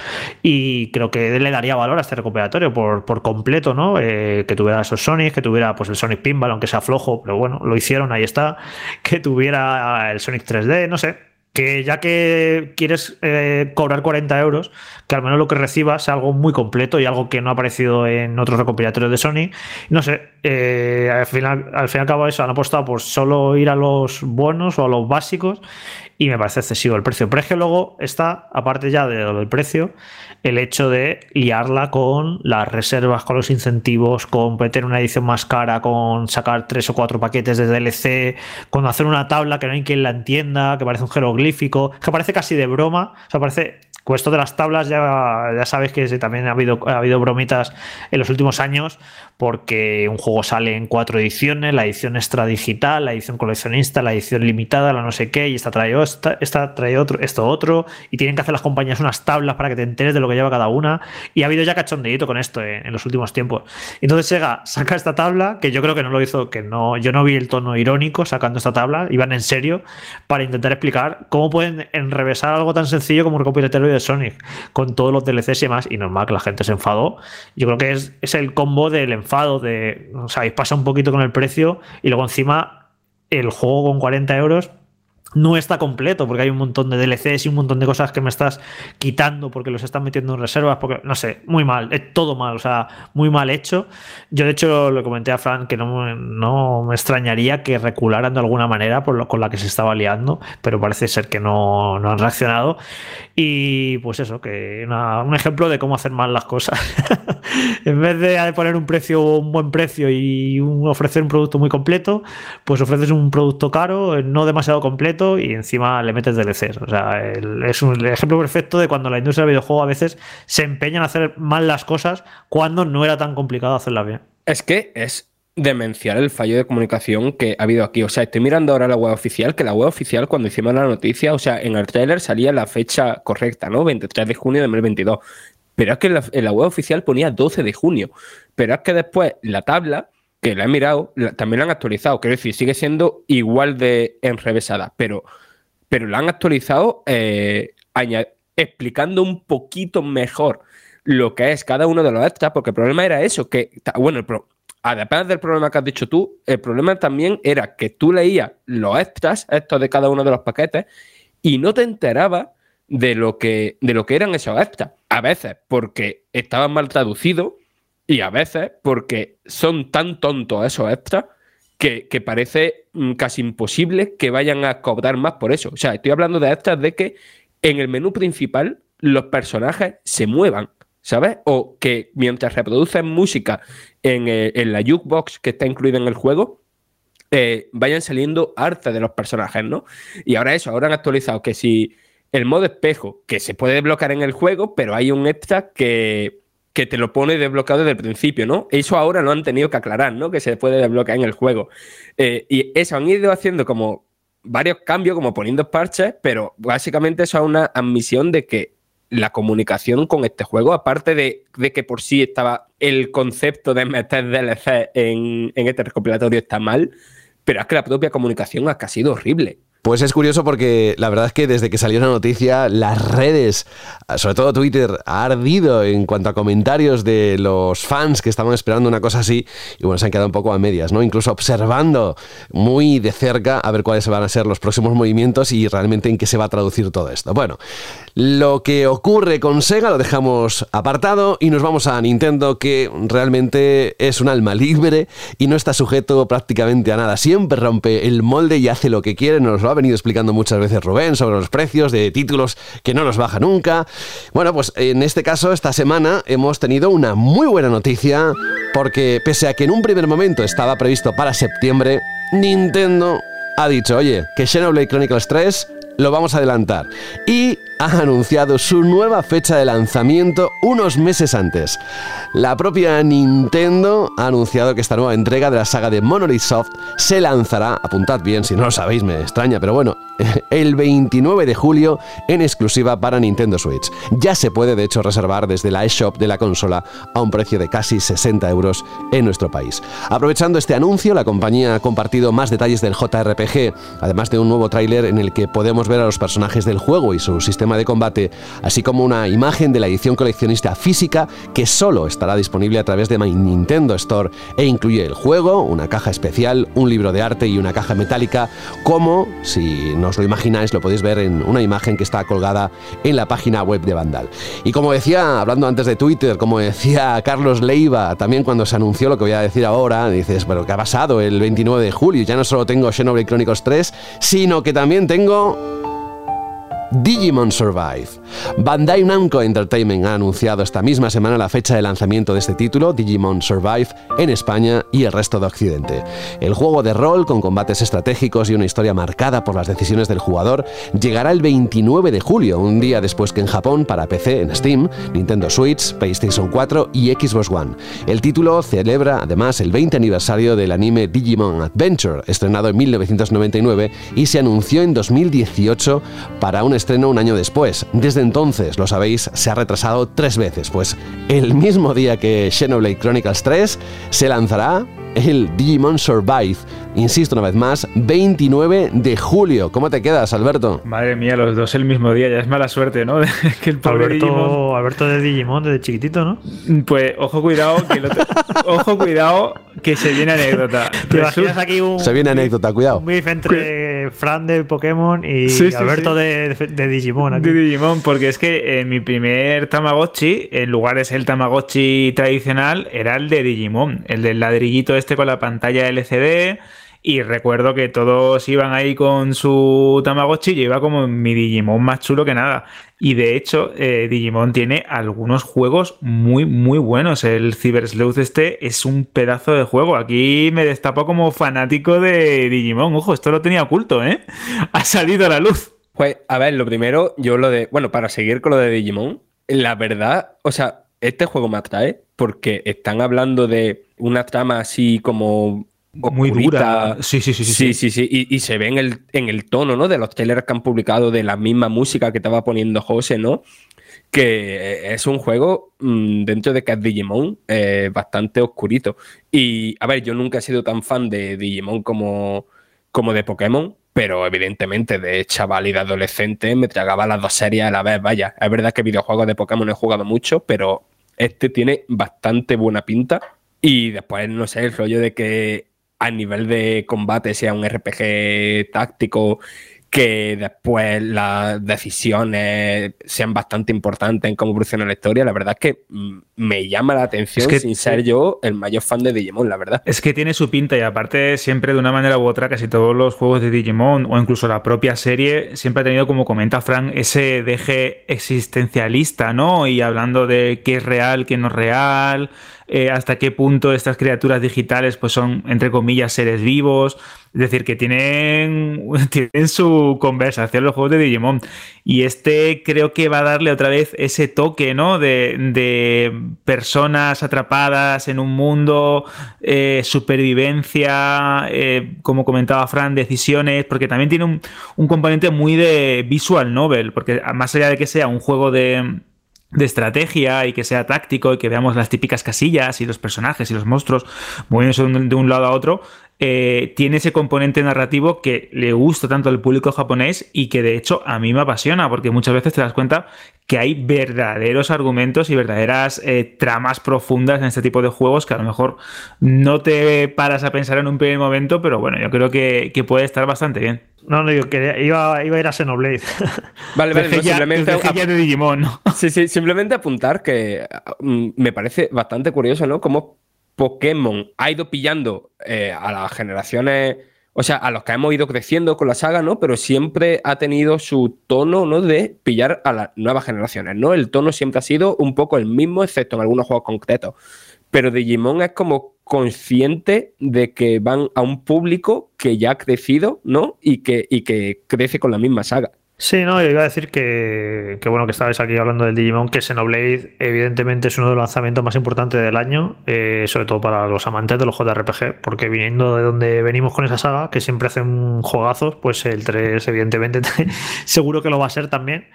Y creo que le daría valor a este recuperatorio por, por completo, ¿no? Eh, que tuviera esos Sonic, que tuviera pues el Sonic Pinball, aunque sea flojo, pero bueno, lo hicieron, ahí está. Que tuviera el Sonic 3D, no sé que ya que quieres eh, cobrar 40 euros, que al menos lo que recibas sea algo muy completo y algo que no ha aparecido en otros recopilatorios de Sony. No sé, eh, al, final, al fin y al cabo eso, han apostado por solo ir a los buenos o a los básicos y me parece excesivo el precio. Pero es que luego está, aparte ya del precio, el hecho de liarla con las reservas, con los incentivos, con meter una edición más cara, con sacar tres o cuatro paquetes de DLC, con hacer una tabla que no hay quien la entienda, que parece un jeroglífico, que parece casi de broma, o sea, parece con esto de las tablas ya, ya sabes que también ha habido, ha habido bromitas en los últimos años porque un juego sale en cuatro ediciones, la edición extra digital, la edición coleccionista, la edición limitada, la no sé qué, y esta trae, esta, esta trae otro, esto otro, y tienen que hacer las compañías unas tablas para que te enteres de lo que lleva cada una, y ha habido ya cachondeito con esto en, los últimos tiempos. Entonces Sega saca esta tabla, que yo creo que no lo hizo, que no, yo no vi el tono irónico sacando esta tabla, iban en serio para intentar explicar cómo pueden enrevesar algo tan sencillo como un recopilatorio de Sonic, con todos los DLCs y demás, y normal que la gente se enfadó. Yo creo que es, es el combo del enfado, de, sea, pasa un poquito con el precio, y luego encima el juego con 40 euros no está completo porque hay un montón de DLCs y un montón de cosas que me estás quitando porque los están metiendo en reservas, porque no sé, muy mal, es todo mal, o sea, muy mal hecho. Yo de hecho le comenté a Fran que no, no me extrañaría que recularan de alguna manera por lo, con la que se estaba liando, pero parece ser que no, no han reaccionado. Y pues eso, que un ejemplo de cómo hacer mal las cosas. en vez de poner un precio, un buen precio y ofrecer un producto muy completo, pues ofreces un producto caro, no demasiado completo y encima le metes DLCs. O sea, es un ejemplo perfecto de cuando la industria del videojuego a veces se empeña en hacer mal las cosas cuando no era tan complicado hacerlas bien. Es que es demencial el fallo de comunicación que ha habido aquí. O sea, estoy mirando ahora la web oficial, que la web oficial cuando hicimos la noticia, o sea, en el trailer salía la fecha correcta, ¿no? 23 de junio de 2022. Pero es que la, en la web oficial ponía 12 de junio. Pero es que después la tabla que la he mirado, también la han actualizado. Quiero decir, sigue siendo igual de enrevesada, pero, pero la han actualizado eh, explicando un poquito mejor lo que es cada uno de los extras, porque el problema era eso, que, bueno, además del problema que has dicho tú, el problema también era que tú leías los extras, estos de cada uno de los paquetes, y no te enterabas de lo que, de lo que eran esos extras. A veces porque estaban mal traducidos y a veces porque son tan tontos esos extras que, parece mm, casi imposible que vayan a cobrar más por eso. O sea, estoy hablando de extras de que en el menú principal los personajes se muevan, ¿sabes? O que mientras reproducen música en, eh, la jukebox que está incluida en el juego, eh, vayan saliendo arte de los personajes, ¿no? Y ahora eso, ahora han actualizado que si el modo espejo, que se puede desbloquear en el juego, pero hay un extra que que te lo pone desbloqueado desde el principio, ¿no? Eso ahora lo han tenido que aclarar, ¿no? Que se puede desbloquear en el juego. Eh, y eso han ido haciendo como varios cambios, como poniendo parches, pero básicamente eso es una admisión de que la comunicación con este juego, aparte de, que por sí estaba el concepto de meter DLC en, en este recopilatorio está mal, pero es que la propia comunicación ha sido horrible. Pues es curioso porque la verdad es que desde que salió la noticia, las redes, sobre todo Twitter, ha ardido en cuanto a comentarios de los fans que estaban esperando una cosa así y bueno, se han quedado un poco a medias, ¿no? Incluso observando muy de cerca a ver cuáles van a ser los próximos movimientos y realmente en qué se va a traducir todo esto. Bueno, lo que ocurre con Sega lo dejamos apartado y nos vamos a Nintendo que realmente es un alma libre y no está sujeto prácticamente a nada. Siempre rompe el molde y hace lo que quiere, nos lo ha venido explicando muchas veces Rubén sobre los precios de títulos que no los baja nunca. Bueno, pues en este caso, esta semana hemos tenido una muy buena noticia porque pese a que en un primer momento estaba previsto para septiembre, Nintendo ha dicho, oye, que Xenoblade Chronicles 3 lo vamos a adelantar. Y ha anunciado su nueva fecha de lanzamiento unos meses antes. La propia Nintendo ha anunciado que esta nueva entrega de la saga de Monolith Soft se lanzará, apuntad bien si no lo sabéis, me extraña, pero bueno, el 29 de julio en exclusiva para Nintendo Switch. Ya se puede de hecho reservar desde la eShop de la consola a un precio de casi 60 euros en nuestro país. Aprovechando este anuncio, la compañía ha compartido más detalles del JRPG, además de un nuevo tráiler en el que podemos ver a los personajes del juego y su sistema de combate, así como una imagen de la edición coleccionista física que solo estará disponible a través de My Nintendo Store e incluye el juego, una caja especial, un libro de arte y una caja metálica, como, si no os lo imagináis, lo podéis ver en una imagen que está colgada en la página web de Vandal. Y como decía, hablando antes de Twitter, como decía Carlos Leiva, también cuando se anunció lo que voy a decir ahora, dices, pero ¿qué ha pasado el 29 de julio? Ya no solo tengo Xenoblade Chronicles 3, sino que también tengo Digimon Survive. Bandai Namco Entertainment ha anunciado esta misma semana la fecha de lanzamiento de este título, Digimon Survive, en España y el resto de Occidente. El juego de rol, con combates estratégicos y una historia marcada por las decisiones del jugador, llegará el 29 de julio, un día después que en Japón, para PC, en Steam, Nintendo Switch, PlayStation 4 y Xbox One. El título celebra además el 20 aniversario del anime Digimon Adventure, estrenado en 1999 y se anunció en 2018 para un estreno un año después. Desde entonces, lo sabéis, se ha retrasado tres veces, pues el mismo día que Xenoblade Chronicles 3 se lanzará el Digimon Survive. Insisto una vez más, 29 de julio. ¿Cómo te quedas, Alberto? Madre mía, los dos el mismo día, ya es mala suerte, ¿no? que el Alberto, Alberto de Digimon desde chiquitito, ¿no? Pues ojo cuidado, que ojo cuidado que se viene anécdota. aquí un, se viene anécdota, cuidado. Un entre Fran de Pokémon y Alberto De, Digimon. De Digimon, porque es que en mi primer Tamagotchi, en lugar de ser el Tamagotchi tradicional, era el de Digimon, el del ladrillito este con la pantalla LCD y recuerdo que todos iban ahí con su Tamagotchi yo iba como mi Digimon más chulo que nada. Y de hecho, eh, Digimon tiene algunos juegos muy, muy buenos. El Cyber Sleuth este es un pedazo de juego. Aquí me destapo como fanático de Digimon. Ojo, esto lo tenía oculto, ¿eh? Ha salido a la luz. Pues, a ver, lo primero, yo lo de. Bueno, para seguir con lo de Digimon, la verdad, o sea, este juego me atrae porque están hablando de una trama así como muy dura. Sí, sí, sí. Sí, sí, sí. Y, se ve en el, en el tono, ¿no? De los trailers que han publicado, de la misma música que estaba poniendo José, ¿no? Que es un juego, mm, dentro de que es Digimon, eh, bastante oscurito. Y, a ver, yo nunca he sido tan fan de Digimon como, como de Pokémon, pero evidentemente de chaval y de adolescente me tragaba las dos series a la vez. Vaya, es verdad que videojuegos de Pokémon he jugado mucho, pero este tiene bastante buena pinta. Y después, no sé, el rollo de que a nivel de combate sea un RPG táctico que después las decisiones sean bastante importantes en cómo evoluciona la historia, la verdad es que mm, me llama la atención sin ser yo el mayor fan de Digimon, la verdad. Es que tiene su pinta y aparte siempre de una manera u otra casi todos los juegos de Digimon o incluso la propia serie siempre ha tenido como comenta Frank ese deje existencialista, ¿no? Y hablando de qué es real, qué no es real, eh, hasta qué punto estas criaturas digitales pues son, entre comillas, seres vivos. Es decir, que tienen, tienen su conversación los juegos de Digimon. Y este creo que va a darle otra vez ese toque, ¿no? De, de personas atrapadas en un mundo, eh, supervivencia, eh, como comentaba Fran, decisiones, porque también tiene un, un componente muy de visual novel, porque más allá de que sea un juego de de estrategia y que sea táctico y que veamos las típicas casillas y los personajes y los monstruos moviéndose de un lado a otro, eh, tiene ese componente narrativo que le gusta tanto al público japonés y que de hecho a mí me apasiona porque muchas veces te das cuenta que hay verdaderos argumentos y verdaderas eh, tramas profundas en este tipo de juegos que a lo mejor no te paras a pensar en un primer momento, pero bueno, yo creo que, puede estar bastante bien. No, no, yo quería, iba, a ir a Xenoblade. Vale, vale, simplemente. de Digimon, Sí, sí, simplemente apuntar que mm, me parece bastante curioso, ¿no? Cómo Pokémon ha ido pillando eh, a las generaciones, o sea, a los que hemos ido creciendo con la saga, ¿no? Pero siempre ha tenido su tono, ¿no? De pillar a las nuevas generaciones, ¿no? El tono siempre ha sido un poco el mismo, excepto en algunos juegos concretos. Pero Digimon es como consciente de que van a un público que ya ha crecido, ¿no? Y que, y que crece con la misma saga. Sí, no, yo iba a decir que, bueno que estabais aquí hablando del Digimon, que Xenoblade evidentemente es uno de los lanzamientos más importantes del año, eh, sobre todo para los amantes de los JRPG, porque viniendo de donde venimos con esa saga, que siempre hacen juegazos, pues el 3 evidentemente seguro que lo va a ser también.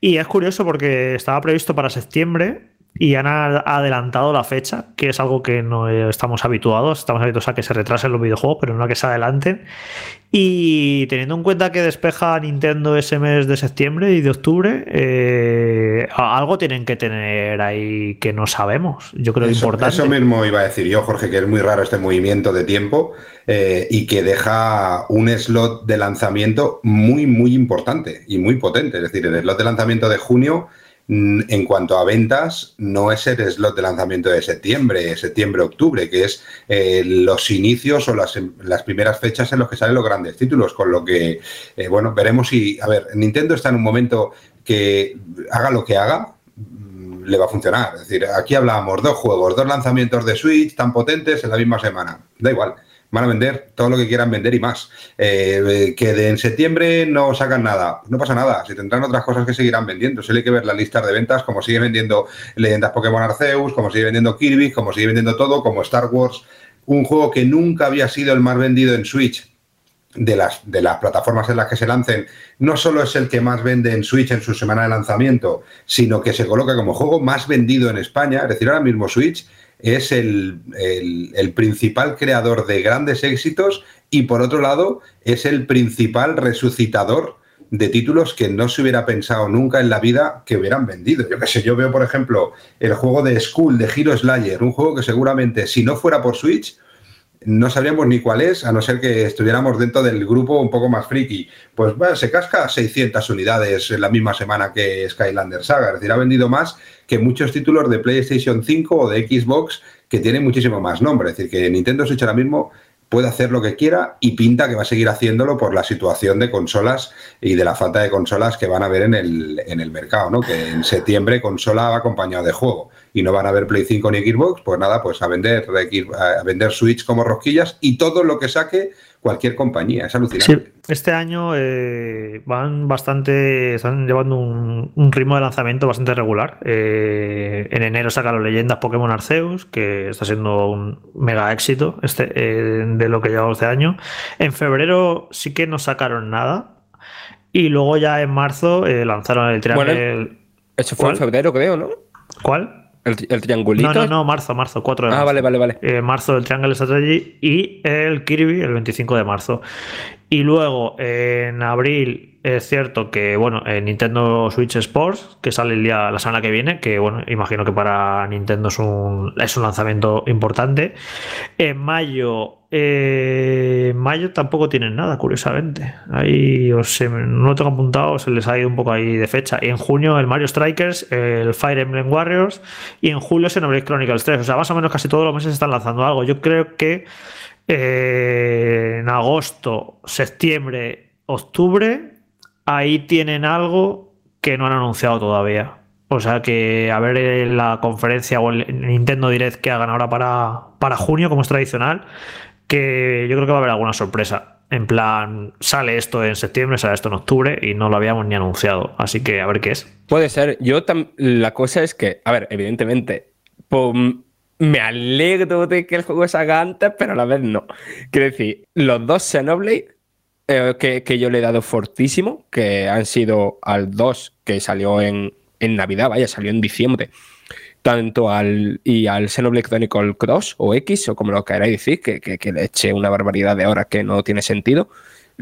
Y es curioso porque estaba previsto para septiembre, y han adelantado la fecha, que es algo que no estamos habituados. Estamos habituados a que se retrasen los videojuegos, pero no a que se adelanten. Y teniendo en cuenta que despeja Nintendo ese mes de septiembre y de octubre, eh, algo tienen que tener ahí que no sabemos. Yo creo eso, importante. Eso mismo iba a decir yo, Jorge, que es muy raro este movimiento de tiempo eh, y que deja un slot de lanzamiento muy, muy importante y muy potente. Es decir, el slot de lanzamiento de junio en cuanto a ventas, no es el slot de lanzamiento de septiembre, septiembre-octubre, que es eh, los inicios o las, las, primeras fechas en los que salen los grandes títulos, con lo que, eh, bueno, veremos si, a ver, Nintendo está en un momento que haga lo que haga, mm, le va a funcionar. Es decir, aquí hablábamos dos juegos, dos lanzamientos de Switch tan potentes en la misma semana. Da igual van a vender todo lo que quieran vender y más. Eh, que de en septiembre no sacan nada, no pasa nada, si tendrán otras cosas que seguirán vendiendo. Solo hay que ver las listas de ventas, como sigue vendiendo Leyendas Pokémon Arceus, como sigue vendiendo Kirby, como sigue vendiendo todo, como Star Wars, un juego que nunca había sido el más vendido en Switch. De las, de las plataformas en las que se lancen, no solo es el que más vende en Switch en su semana de lanzamiento, sino que se coloca como juego más vendido en España. Es decir, ahora mismo Switch es el, principal creador de grandes éxitos y por otro lado es el principal resucitador de títulos que no se hubiera pensado nunca en la vida que hubieran vendido. Yo qué sé, yo veo, por ejemplo, el juego de School de Hero Slayer, un juego que seguramente si no fuera por Switch no sabríamos ni cuál es, a no ser que estuviéramos dentro del grupo un poco más friki. Pues se casca 600 unidades en la misma semana que Skylander Saga, es decir, ha vendido más que muchos títulos de PlayStation 5 o de Xbox que tienen muchísimo más nombre. Es decir, que Nintendo Switch ahora mismo puede hacer lo que quiera y pinta que va a seguir haciéndolo por la situación de consolas y de la falta de consolas que van a ver en el, en el mercado, ¿no? Que en septiembre consola va acompañado de juego y no van a ver Play 5 ni Xbox, pues nada, pues a vender, a vender Switch como rosquillas y todo lo que saque cualquier compañía. Es alucinante. este año eh, van bastante, están llevando un, ritmo de lanzamiento bastante regular. Eh, en enero sacan las leyendas Pokémon Arceus, que está siendo un mega éxito este, eh, de lo que llevamos este año. En febrero sí que no sacaron nada. Y luego ya en marzo lanzaron el Triangle. eso fue en febrero, creo, ¿no? ¿Cuál? El, triangulito. No, no, no, marzo, marzo, 4 de marzo. Ah, vale, vale, vale. Eh, marzo el Triangle Strategy y el Kirby el 25 de marzo. Y luego en abril es cierto que, bueno, en Nintendo Switch Sports, que sale el día, la semana que viene, que, bueno, imagino que para Nintendo es un, es un lanzamiento importante. En mayo en mayo tampoco tienen nada, curiosamente. Ahí no tengo apuntado, se les ha ido un poco ahí de fecha. Y en junio el Mario Strikers, el Fire Emblem Warriors y en julio Xenoblade Chronicles 3. O sea, más o menos casi todos los meses están lanzando algo. Yo creo que eh, en agosto, septiembre, octubre, ahí tienen algo que no han anunciado todavía. O sea que a ver la conferencia o el Nintendo Direct que hagan ahora para, para junio, como es tradicional, que yo creo que va a haber alguna sorpresa. En plan, sale esto en septiembre, sale esto en octubre y no lo habíamos ni anunciado. Así que a ver qué es. Puede ser. Yo la cosa es que, a ver, evidentemente, me alegro de que el juego salga antes, pero a la vez no. Quiero decir, los dos Xenoblade eh, que, que, yo le he dado fortísimo, que han sido al 2 que salió en, en Navidad, vaya, salió en diciembre tanto al y al Xenoblade Chronicle Cross o X, o como lo queráis decir, que, que, le eche una barbaridad de horas que no tiene sentido.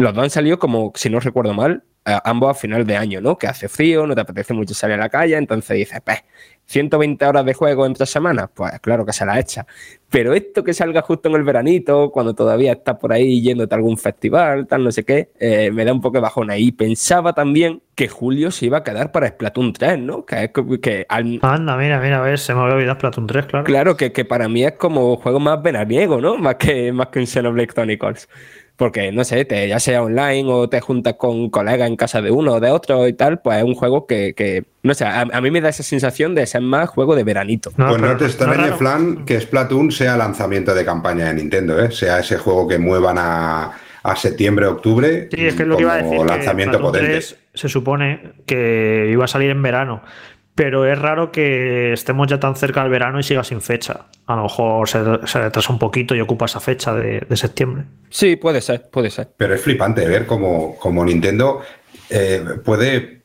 Los dos han salido como, si no recuerdo mal, ambos a final de año, ¿no? Que hace frío, no te apetece mucho salir a la calle, entonces dices, pues, 120 horas de juego en tres semanas, pues claro que se la echa. Pero esto que salga justo en el veranito, cuando todavía estás por ahí yéndote a algún festival, tal, no sé qué, eh, me da un poco de bajón ahí. Pensaba también que Julio se iba a quedar para Splatoon 3, ¿no? Que es que Anda, mira, mira, a ver, se me había olvidado Splatoon 3, claro. Claro, que, que para mí es como juego más veraniego, ¿no? Más que, más que un Xenoblade Chronicles porque no sé, te, ya sea online o te juntas con colegas en casa de uno o de otro y tal, pues es un juego que, no sé, a, mí me da esa sensación de ser más juego de veranito. No, pues no te extrañe, Flan, que Splatoon sea lanzamiento de campaña de Nintendo, ¿eh? sea ese juego que muevan a, a septiembre, octubre. Sí, es que es lo que iba a decir. Lanzamiento potente. se supone que iba a salir en verano pero es raro que estemos ya tan cerca del verano y siga sin fecha. A lo mejor se, retrasa un poquito y ocupa esa fecha de, septiembre. Sí, puede ser, puede ser. Pero es flipante ver cómo, Nintendo eh, puede eh,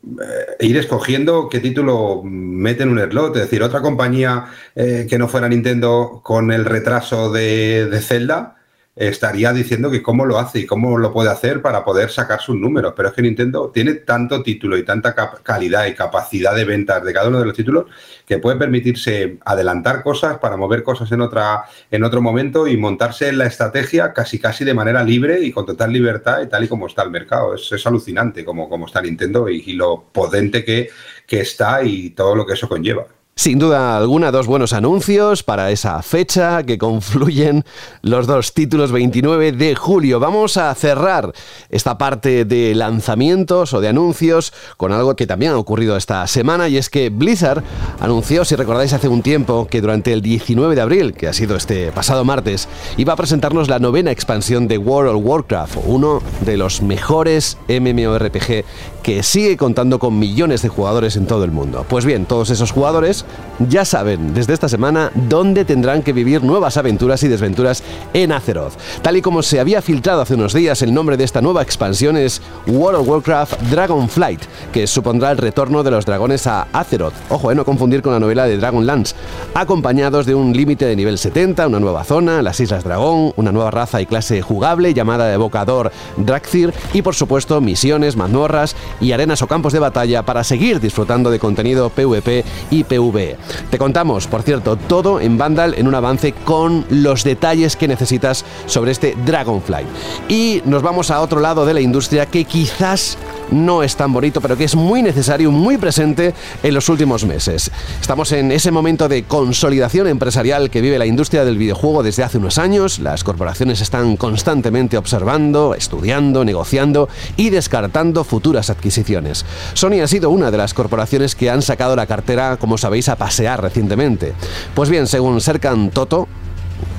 ir escogiendo qué título mete en un slot. Es decir, otra compañía que no fuera Nintendo con el retraso de, de Zelda estaría diciendo que cómo lo hace y cómo lo puede hacer para poder sacar sus números. Pero es que Nintendo tiene tanto título y tanta calidad y capacidad de ventas de cada uno de los títulos que puede permitirse adelantar cosas para mover cosas en, otra, en otro momento y montarse en la estrategia casi casi de manera libre y con total libertad y tal y como está el mercado. Es, alucinante como, como está Nintendo y, lo potente que, que está y todo lo que eso conlleva. Sin duda alguna, dos buenos anuncios para esa fecha que confluyen los dos títulos 29 de julio. Vamos a cerrar esta parte de lanzamientos o de anuncios con algo que también ha ocurrido esta semana y es que Blizzard anunció, si recordáis hace un tiempo, que durante el 19 de abril, que ha sido este pasado martes, iba a presentarnos la novena expansión de World of Warcraft, uno de los mejores MMORPG que sigue contando con millones de jugadores en todo el mundo. Pues bien, todos esos jugadores ya saben desde esta semana dónde tendrán que vivir nuevas aventuras y desventuras en Azeroth. Tal y como se había filtrado hace unos días, el nombre de esta nueva expansión es World of Warcraft Dragonflight, que supondrá el retorno de los dragones a Azeroth. Ojo, eh, no confundir con la novela de Dragonlance, acompañados de un límite de nivel 70, una nueva zona, las Islas Dragón, una nueva raza y clase jugable llamada evocador Drakthir y por supuesto misiones, mazmorras y arenas o campos de batalla para seguir disfrutando de contenido PvP y PvP te contamos, por cierto, todo en Vandal en un avance con los detalles que necesitas sobre este Dragonfly. Y nos vamos a otro lado de la industria que quizás no es tan bonito, pero que es muy necesario, muy presente en los últimos meses. Estamos en ese momento de consolidación empresarial que vive la industria del videojuego desde hace unos años. Las corporaciones están constantemente observando, estudiando, negociando y descartando futuras adquisiciones. Sony ha sido una de las corporaciones que han sacado la cartera, como sabéis, a pasear recientemente. Pues bien, según Serkan Toto,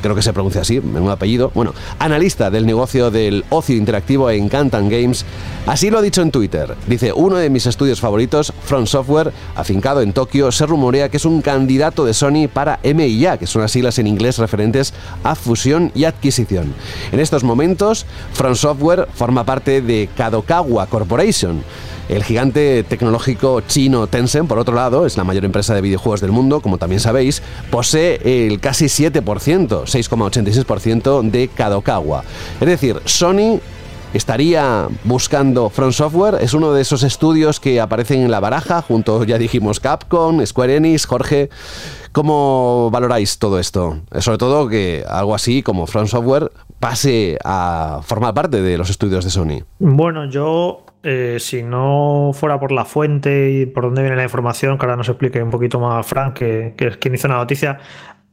creo que se pronuncia así, un apellido, bueno, analista del negocio del ocio interactivo en Cantan Games, así lo ha dicho en Twitter. Dice, uno de mis estudios favoritos, Front Software, afincado en Tokio, se rumorea que es un candidato de Sony para MIA, que son las siglas en inglés referentes a fusión y adquisición. En estos momentos, Front Software forma parte de Kadokawa Corporation, el gigante tecnológico chino Tencent, por otro lado, es la mayor empresa de videojuegos del mundo, como también sabéis, posee el casi 7%, 6,86% de Kadokawa. Es decir, Sony estaría buscando Front Software. Es uno de esos estudios que aparecen en la baraja, junto, ya dijimos, Capcom, Square Enix, Jorge. ¿Cómo valoráis todo esto? Sobre todo que algo así como Front Software pase a formar parte de los estudios de Sony. Bueno, yo eh, si no fuera por la fuente y por dónde viene la información, que ahora nos explique un poquito más Frank, que, es quien hizo la noticia,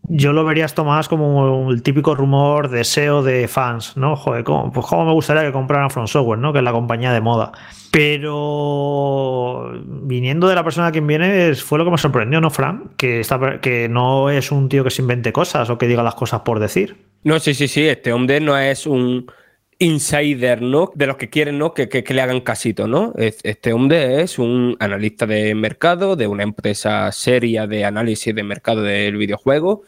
yo lo vería esto más como el típico rumor deseo de fans, ¿no? Joder, ¿cómo, pues cómo me gustaría que compraran Front Software, ¿no? Que es la compañía de moda. Pero viniendo de la persona a quien viene, fue lo que me sorprendió, ¿no, Frank? Que, que no es un tío que se invente cosas o que diga las cosas por decir. No, sí, sí, sí. Este hombre no es un insider, ¿no? De los que quieren, ¿no? Que, que, le hagan casito, ¿no? Este hombre es un analista de mercado de una empresa seria de análisis de mercado del videojuego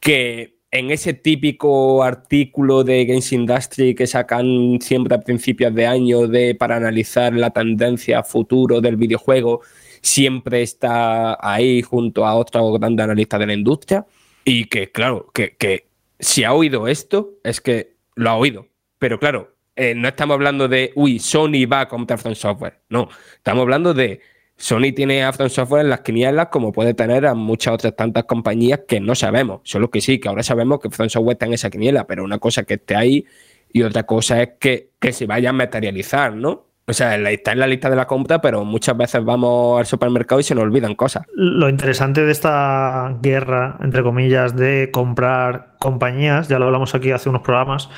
que en ese típico artículo de Games Industry que sacan siempre a principios de año de, para analizar la tendencia futuro del videojuego, siempre está ahí junto a otro grande analista de la industria y que, claro, que, que si ha oído esto, es que lo ha oído. Pero claro, eh, no estamos hablando de, uy, Sony va a comprar Front Software. No, estamos hablando de Sony tiene a Software en las quinielas como puede tener a muchas otras tantas compañías que no sabemos. Solo que sí, que ahora sabemos que Front Software está en esa quiniela, pero una cosa es que esté ahí y otra cosa es que, que se vaya a materializar, ¿no? O sea, está en la lista de la compra, pero muchas veces vamos al supermercado y se nos olvidan cosas. Lo interesante de esta guerra, entre comillas, de comprar compañías, ya lo hablamos aquí hace unos programas,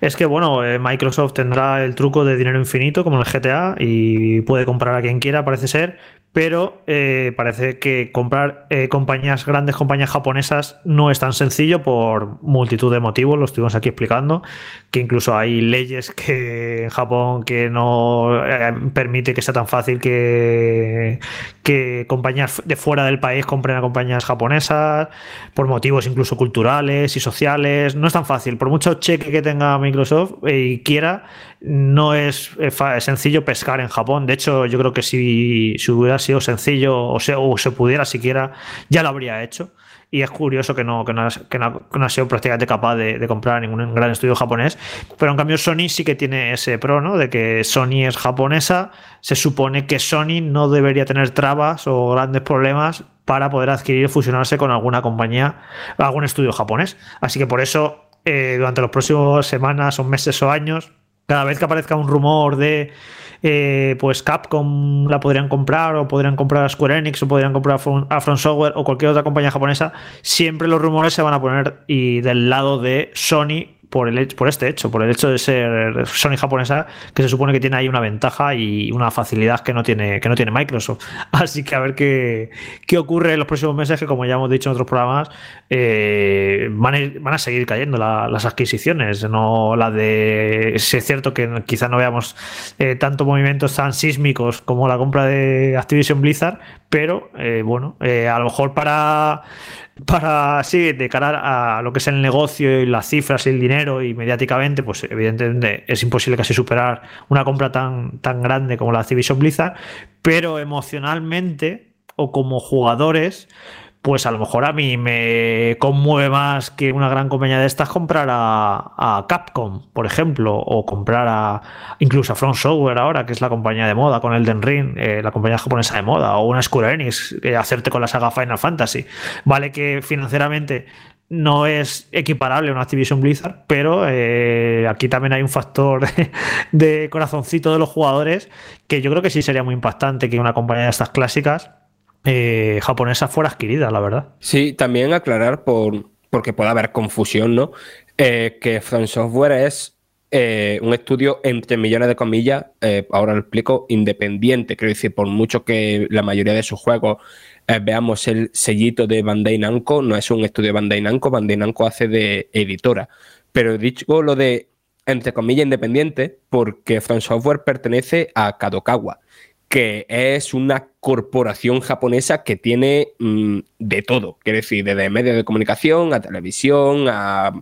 es que, bueno, eh, Microsoft tendrá el truco de dinero infinito, como en el GTA, y puede comprar a quien quiera, parece ser, pero eh, parece que comprar eh, compañías, grandes compañías japonesas, no es tan sencillo por multitud de motivos, lo estuvimos aquí explicando, que incluso hay leyes que en Japón que no eh, permite que sea tan fácil que, que compañías de fuera del país compren a compañías japonesas, por motivos incluso culturales y sociales. No es tan fácil. Por mucho cheque que tenga Microsoft y quiera, no es sencillo pescar en Japón. De hecho, yo creo que si, hubiera sido sencillo o se, o se pudiera siquiera, ya lo habría hecho y es curioso que no, que no, que no, ha sido prácticamente capaz de, comprar ningún gran estudio japonés. Pero en cambio Sony sí que tiene ese pro, ¿no? De que Sony es japonesa, se supone que Sony no debería tener trabas o grandes problemas para poder adquirir o fusionarse con alguna compañía, algún estudio japonés. Así que por eso, eh, durante los próximos semanas o meses o años, cada vez que aparezca un rumor de eh, pues Capcom la podrían comprar o podrían comprar a Square Enix o podrían comprar a Front Software o cualquier otra compañía japonesa, siempre los rumores se van a poner y del lado de Sony por, el, por este hecho, por el hecho de ser Sony japonesa, que se supone que tiene ahí una ventaja y una facilidad que no tiene, que no tiene Microsoft. Así que a ver qué, qué ocurre en los próximos meses, que como ya hemos dicho en otros programas, eh, van, a van, a seguir cayendo las adquisiciones. No la de. Si es cierto que quizá no veamos eh, tanto movimientos tan sísmicos como la compra de Activision Blizzard, pero eh, bueno, a lo mejor para para, sí, de cara a lo que es el negocio y las cifras y el dinero y mediáticamente, pues evidentemente es imposible casi superar una compra tan, tan grande como la de Activision Blizzard, pero emocionalmente o como jugadores, pues a lo mejor a mí me conmueve más que una gran compañía de estas comprar a, Capcom, por ejemplo, o comprar a incluso a Front Software ahora, que es la compañía de moda con Elden Ring, eh, la compañía japonesa de moda, o una Square Enix, eh, hacerte con la saga Final Fantasy. Vale que financieramente no es equiparable a una Activision Blizzard, pero eh, aquí también hay un factor de corazoncito de los jugadores que yo creo que sí sería muy impactante que una compañía de estas clásicas eh, japonesa fuera adquirida, la verdad. Sí, también aclarar, por, porque puede haber confusión, ¿no? Eh, que Front Software es eh, un estudio entre millones de comillas, ahora lo explico, independiente. Quiero decir, por mucho que la mayoría de sus juegos veamos el sellito de Bandai Namco, no es un estudio de Bandai Namco, Bandai Namco hace de editora. Pero dicho lo de entre comillas independiente, porque Front Software pertenece a Kadokawa que es una corporación japonesa que tiene mm, de todo, quiere decir, desde medios de comunicación a televisión, a,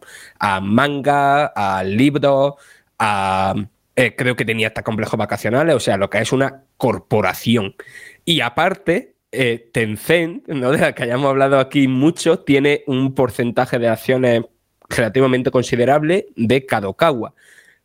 manga, a libros, a... Eh, creo que tenía hasta complejos vacacionales, o sea, lo que es una corporación. Y aparte, eh, Tencent, ¿no? de la que hayamos hablado aquí mucho, tiene un porcentaje de acciones relativamente considerable de Kadokawa.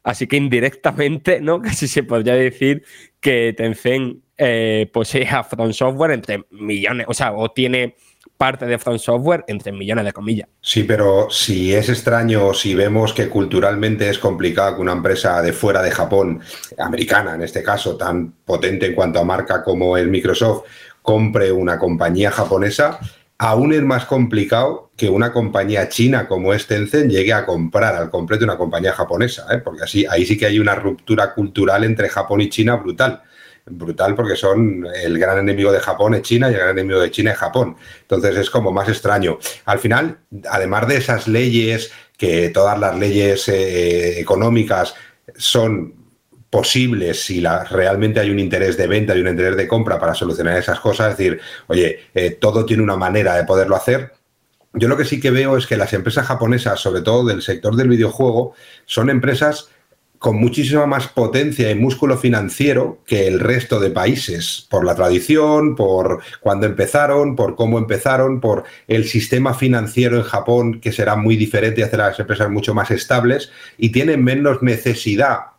Así que indirectamente, ¿no? Casi se podría decir que Tencent eh, posee a Front Software entre millones, o sea, o tiene parte de Front Software entre millones de comillas. Sí, pero si es extraño, si vemos que culturalmente es complicado que una empresa de fuera de Japón, americana en este caso, tan potente en cuanto a marca como es Microsoft, compre una compañía japonesa, aún es más complicado que una compañía china como es Tencent llegue a comprar al completo una compañía japonesa, ¿eh? porque así ahí sí que hay una ruptura cultural entre Japón y China brutal brutal porque son el gran enemigo de Japón es China y el gran enemigo de China es Japón. Entonces es como más extraño. Al final, además de esas leyes, que todas las leyes eh, económicas son posibles si realmente hay un interés de venta y un interés de compra para solucionar esas cosas, es decir, oye, eh, todo tiene una manera de poderlo hacer. Yo lo que sí que veo es que las empresas japonesas, sobre todo del sector del videojuego, son empresas con muchísima más potencia y músculo financiero que el resto de países, por la tradición, por cuando empezaron, por cómo empezaron, por el sistema financiero en Japón, que será muy diferente y hace las empresas mucho más estables, y tienen menos necesidad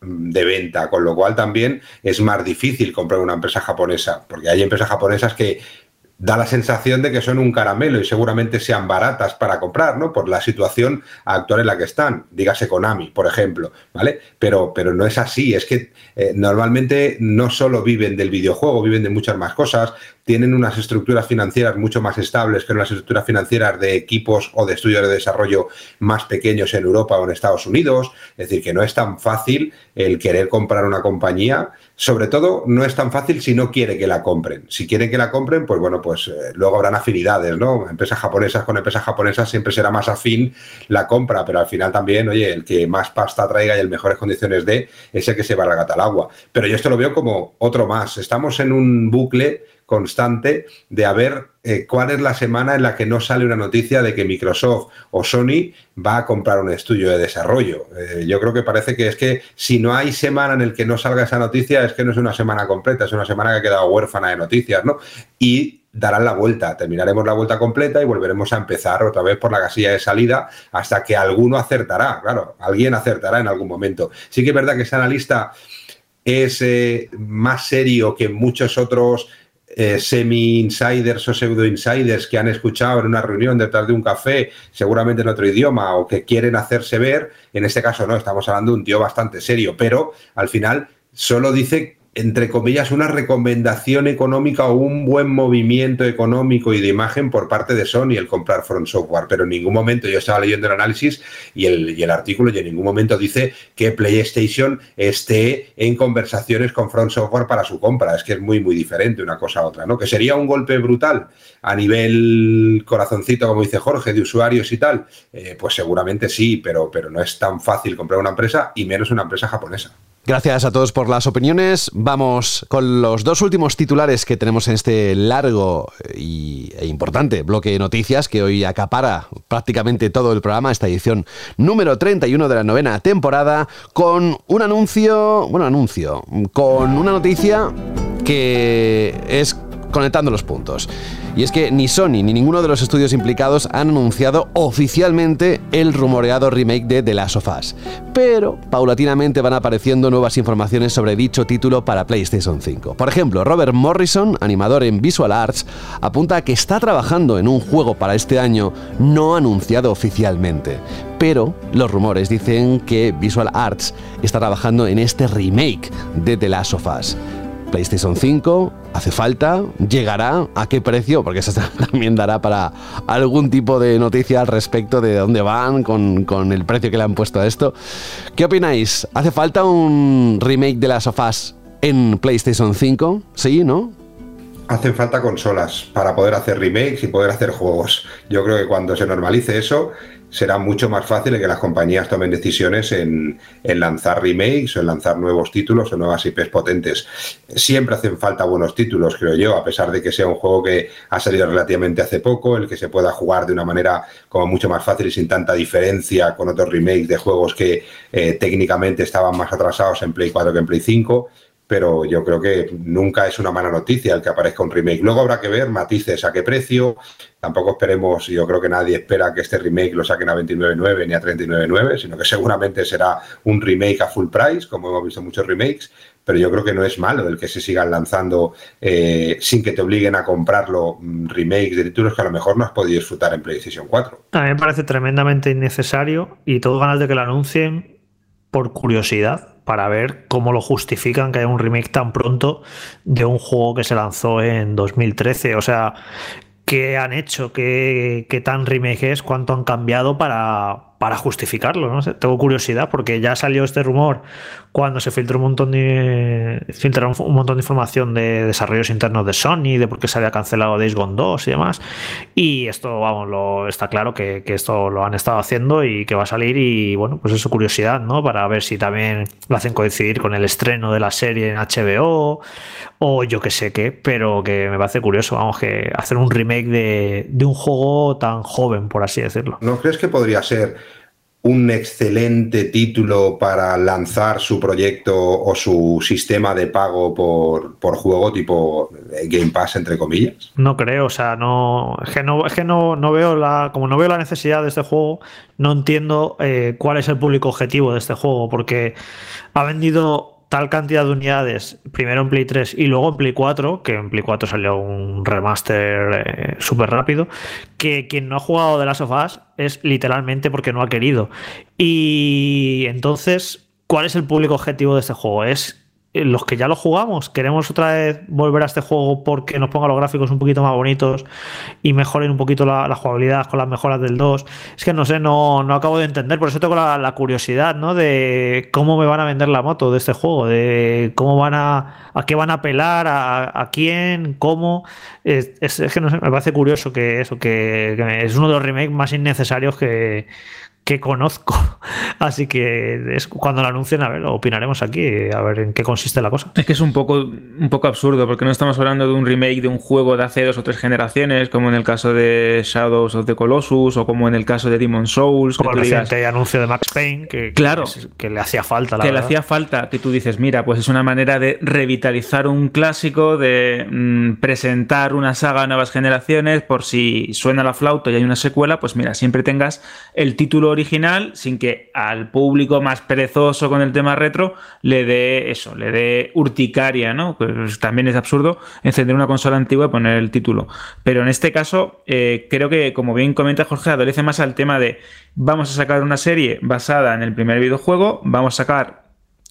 de venta, con lo cual también es más difícil comprar una empresa japonesa, porque hay empresas japonesas que da la sensación de que son un caramelo y seguramente sean baratas para comprar, ¿no? Por la situación actual en la que están, dígase Konami, por ejemplo, ¿vale? Pero, pero no es así, es que eh, normalmente no solo viven del videojuego, viven de muchas más cosas, tienen unas estructuras financieras mucho más estables que unas estructuras financieras de equipos o de estudios de desarrollo más pequeños en Europa o en Estados Unidos, es decir, que no es tan fácil el querer comprar una compañía sobre todo, no es tan fácil si no quiere que la compren. Si quieren que la compren, pues bueno, pues eh, luego habrán afinidades, ¿no? Empresas japonesas con empresas japonesas siempre será más afín la compra, pero al final también, oye, el que más pasta traiga y en mejores condiciones de, ese que se va la gata al agua. Pero yo esto lo veo como otro más. Estamos en un bucle constante de a ver eh, cuál es la semana en la que no sale una noticia de que Microsoft o Sony va a comprar un estudio de desarrollo. Eh, yo creo que parece que es que si no hay semana en el que no salga esa noticia, es que no es una semana completa, es una semana que ha quedado huérfana de noticias, ¿no? Y darán la vuelta, terminaremos la vuelta completa y volveremos a empezar otra vez por la casilla de salida hasta que alguno acertará, claro, alguien acertará en algún momento. Sí que es verdad que ese analista es eh, más serio que muchos otros eh, semi-insiders o pseudo-insiders que han escuchado en una reunión detrás de un café, seguramente en otro idioma, o que quieren hacerse ver. En este caso no, estamos hablando de un tío bastante serio, pero al final solo dice entre comillas, una recomendación económica o un buen movimiento económico y de imagen por parte de Sony el comprar Front Software. Pero en ningún momento, yo estaba leyendo el análisis y el, artículo, y en ningún momento dice que PlayStation esté en conversaciones con Front Software para su compra. Es que es muy, muy diferente una cosa a otra, ¿no? Que sería un golpe brutal a nivel corazoncito, como dice Jorge, de usuarios y tal. Eh, pues seguramente sí, pero, pero no es tan fácil comprar una empresa y menos una empresa japonesa. Gracias a todos por las opiniones. Vamos con los dos últimos titulares que tenemos en este largo y, e importante bloque de noticias que hoy acapara prácticamente todo el programa, esta edición número 31 de la novena temporada, con un anuncio, bueno, anuncio, con una noticia que es conectando los puntos. Y es que ni Sony ni ninguno de los estudios implicados han anunciado oficialmente el rumoreado remake de The Last of Us. Pero paulatinamente van apareciendo nuevas informaciones sobre dicho título para PlayStation 5. Por ejemplo, Robert Morrison, animador en Visual Arts, apunta a que está trabajando en un juego para este año no anunciado oficialmente. Pero los rumores dicen que Visual Arts está trabajando en este remake de The Last of Us. PlayStation 5 hace falta, llegará, a qué precio, porque eso también dará para algún tipo de noticia al respecto de dónde van con, el precio que le han puesto a esto. ¿Qué opináis? ¿Hace falta un remake de las sofás en PlayStation 5? ¿Sí, no? Hacen falta consolas para poder hacer remakes y poder hacer juegos. Yo creo que cuando se normalice eso, será mucho más fácil que las compañías tomen decisiones en, lanzar remakes o en lanzar nuevos títulos o nuevas IPs potentes. Siempre hacen falta buenos títulos, creo yo, a pesar de que sea un juego que ha salido relativamente hace poco, el que se pueda jugar de una manera como mucho más fácil y sin tanta diferencia con otros remakes de juegos que eh, técnicamente estaban más atrasados en Play 4 que en Play 5 pero yo creo que nunca es una mala noticia el que aparezca un remake. Luego habrá que ver matices a qué precio. Tampoco esperemos, yo creo que nadie espera que este remake lo saquen a 29.9 ni a 39.9, sino que seguramente será un remake a full price, como hemos visto muchos remakes, pero yo creo que no es malo el que se sigan lanzando eh, sin que te obliguen a comprarlo mm, remakes de títulos que a lo mejor no has podido disfrutar en PlayStation 4. A mí me parece tremendamente innecesario y todo ganas de que lo anuncien por curiosidad para ver cómo lo justifican que haya un remake tan pronto de un juego que se lanzó en 2013. O sea, ¿qué han hecho? ¿Qué, tan remake es? ¿Cuánto han cambiado para, para justificarlo? ¿no? Tengo curiosidad porque ya salió este rumor cuando se filtró un montón de filtraron un montón de información de desarrollos internos de Sony, de por qué se había cancelado Days Gone 2 y demás. Y esto, vamos, lo, está claro que, esto lo han estado haciendo y que va a salir y bueno, pues eso curiosidad, ¿no? Para ver si también lo hacen coincidir con el estreno de la serie en HBO o yo que sé qué, pero que me parece curioso, vamos, que hacer un remake de, de un juego tan joven, por así decirlo. ¿No crees que podría ser un excelente título para lanzar su proyecto o su sistema de pago por, por, juego tipo Game Pass entre comillas? No creo, o sea, no es que no es que no, no veo la como no veo la necesidad de este juego, no entiendo eh, cuál es el público objetivo de este juego porque ha vendido tal cantidad de unidades, primero en Play 3 y luego en Play 4, que en Play 4 salió un remaster eh, súper rápido, que quien no ha jugado de las of Us es literalmente porque no ha querido. Y entonces, ¿cuál es el público objetivo de este juego? ¿Es los que ya lo jugamos, queremos otra vez volver a este juego porque nos ponga los gráficos un poquito más bonitos y mejoren un poquito la, jugabilidad con las mejoras del 2. Es que no sé, no, no acabo de entender, por eso tengo la, curiosidad, ¿no? De cómo me van a vender la moto de este juego, de cómo van a, a qué van a apelar, a, a quién, cómo. Es, que no sé, me parece curioso que eso, que, que es uno de los remakes más innecesarios que que conozco. Así que es, cuando lo anuncien, a ver, opinaremos aquí, a ver en qué consiste la cosa. Es que es un poco, un poco absurdo, porque no estamos hablando de un remake de un juego de hace dos o tres generaciones, como en el caso de Shadows of the Colossus o como en el caso de Demon Souls. Como el reciente anuncio de Max Payne, que, claro, que, le hacía falta. que le hacía falta, que tú dices, mira, pues es una manera de revitalizar un clásico, de mm, presentar una saga a nuevas generaciones, por si suena la flauta y hay una secuela, pues mira, siempre tengas el título original sin que al público más perezoso con el tema retro le dé eso, le dé urticaria, ¿no? Pues también es absurdo encender una consola antigua y poner el título. Pero en este caso, eh, creo que, como bien comenta Jorge, adolece más al tema de vamos a sacar una serie basada en el primer videojuego, vamos a sacar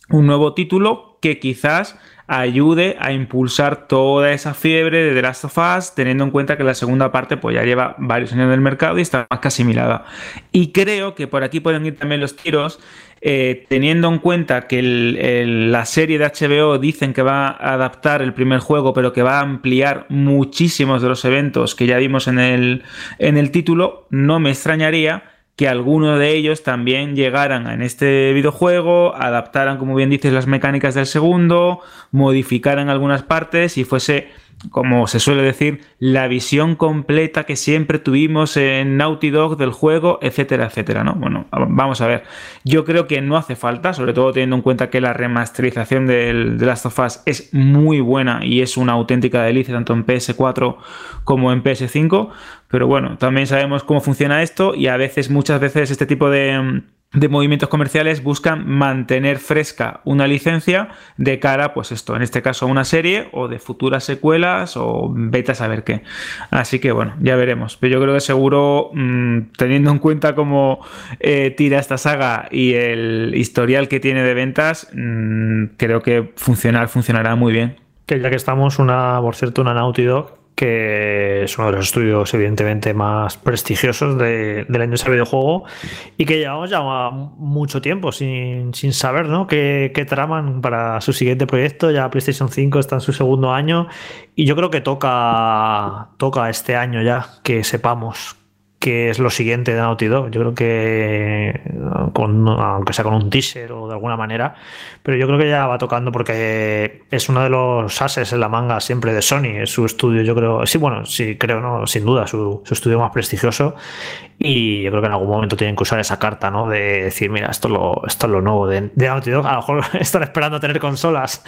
un nuevo título que quizás ayude a impulsar toda esa fiebre de The Last of Us, teniendo en cuenta que la segunda parte pues ya lleva varios años en el mercado y está más que asimilada. Y creo que por aquí pueden ir también los tiros, eh, teniendo en cuenta que la serie de HBO dicen que va a adaptar el primer juego, pero que va a ampliar muchísimos de los eventos que ya vimos en el, en el título, no me extrañaría que algunos de ellos también llegaran en este videojuego, adaptaran, como bien dices, las mecánicas del segundo, modificaran algunas partes y fuese como se suele decir, la visión completa que siempre tuvimos en Naughty Dog del juego, etcétera, etcétera, ¿no? Bueno, vamos a ver. Yo creo que no hace falta, sobre todo teniendo en cuenta que la remasterización de Last of Us es muy buena y es una auténtica delicia tanto en PS4 como en PS5, pero bueno, también sabemos cómo funciona esto y a veces, muchas veces, este tipo de de movimientos comerciales buscan mantener fresca una licencia de cara, pues esto, en este caso a una serie o de futuras secuelas o vete a saber qué. Así que bueno, ya veremos. Pero yo creo que seguro, mm, teniendo en cuenta cómo eh, tira esta saga y el historial que tiene de ventas, mm, creo que funcionar funcionará muy bien. Que ya que estamos, una, por cierto, una Naughty Dog que es uno de los estudios evidentemente más prestigiosos de, de la industria videojuego y que llevamos ya mucho tiempo sin, saber ¿no? qué, qué, traman para su siguiente proyecto. Ya PlayStation 5 está en su segundo año y yo creo que toca, toca este año ya que sepamos que es lo siguiente de Naughty Dog. Yo creo que, con, aunque sea con un teaser o de alguna manera, pero yo creo que ya va tocando porque es uno de los ases en la manga siempre de Sony. Es su estudio, yo creo, sí, bueno, sí, creo, ¿no? Sin duda, su, su estudio más prestigioso. Y yo creo que en algún momento tienen que usar esa carta, ¿no? De decir, mira, esto es lo, nuevo de, de Naughty Dog. A lo mejor están esperando a tener consolas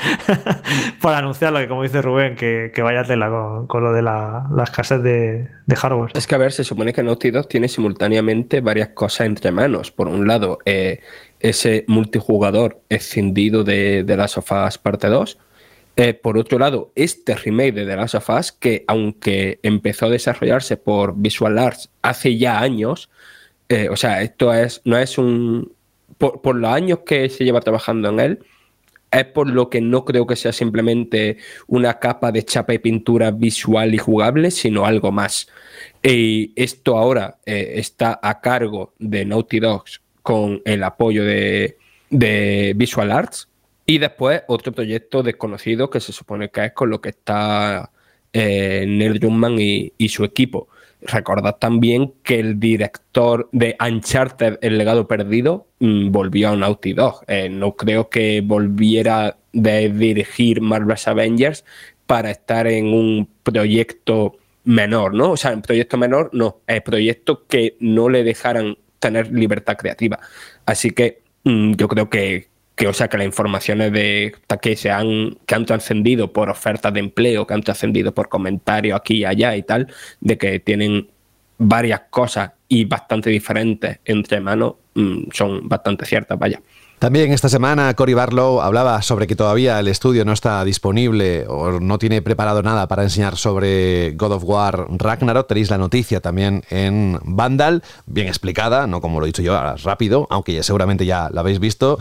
para anunciarlo, que como dice Rubén, que, que vaya tela con, lo de la, las escasez de, de, hardware. Es que a ver, se supone que Naughty Dog tiene simultáneamente varias cosas entre manos. Por un lado, eh, ese multijugador escindido de, of Us Parte 2 eh, por otro lado, este remake de The Last of Us, que aunque empezó a desarrollarse por Visual Arts hace ya años, eh, o sea, esto es, no es un... Por, los años que se lleva trabajando en él, es por lo que no creo que sea simplemente una capa de chapa y pintura visual y jugable, sino algo más. Y esto ahora eh, está a cargo de Naughty Dogs con el apoyo de, de Visual Arts y después otro proyecto desconocido que se supone que es con lo que está eh, Neil Druckmann y, su equipo. Recordad también que el director de Uncharted, El legado perdido, mm, volvió a Naughty Dog. Eh, no creo que volviera de dirigir Marvel's Avengers para estar en un proyecto menor, ¿no? O sea, un proyecto menor, no, es proyecto que no le dejaran tener libertad creativa. Así que mm, yo creo que, que, o sea, que las informaciones de que se han, que han trascendido por ofertas de empleo, que han trascendido por comentarios aquí y allá y tal, de que tienen varias cosas y bastante diferentes entre manos, mm, son bastante ciertas, vaya. También esta semana Cory Barlow hablaba sobre que todavía el estudio no está disponible o no tiene preparado nada para enseñar sobre God of War Ragnarok. Tenéis la noticia también en Vandal, bien explicada, no como lo he dicho yo, rápido, aunque ya seguramente ya la habéis visto.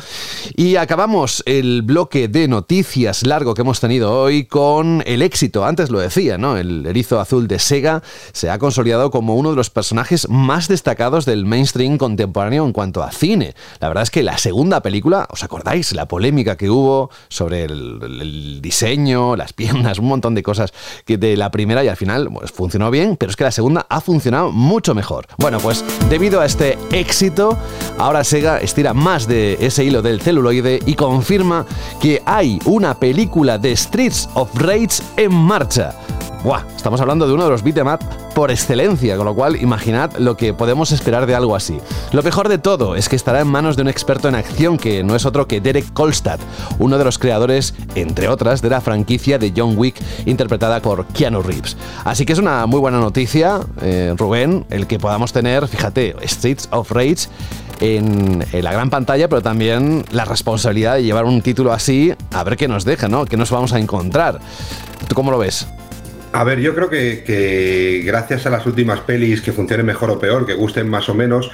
Y acabamos el bloque de noticias largo que hemos tenido hoy con el éxito, antes lo decía, ¿no? El erizo azul de Sega se ha consolidado como uno de los personajes más destacados del mainstream contemporáneo en cuanto a cine. La verdad es que la segunda película película, ¿os acordáis? La polémica que hubo sobre el, diseño, las piernas, un montón de cosas que de la primera y al final funcionó bien, pero es que la segunda ha funcionado mucho mejor. Bueno, pues debido a este éxito, ahora Sega estira más de ese hilo del celuloide y confirma que hay una película de Streets of Rage en marcha. Buah, estamos hablando de uno de los beat'em por excelencia, con lo cual imaginad lo que podemos esperar de algo así. Lo mejor de todo es que estará en manos de un experto en acción que no es otro que Derek Kolstad, uno de los creadores, entre otras, de la franquicia de John Wick interpretada por Keanu Reeves. Así que es una muy buena noticia, eh, Rubén, el que podamos tener, fíjate, Streets of Rage en, en, la gran pantalla, pero también la responsabilidad de llevar un título así, a ver qué nos deja, ¿no? ¿Qué nos vamos a encontrar? ¿Tú cómo lo ves? A ver, yo creo que, gracias a las últimas pelis que funcionen mejor o peor, que gusten más o menos,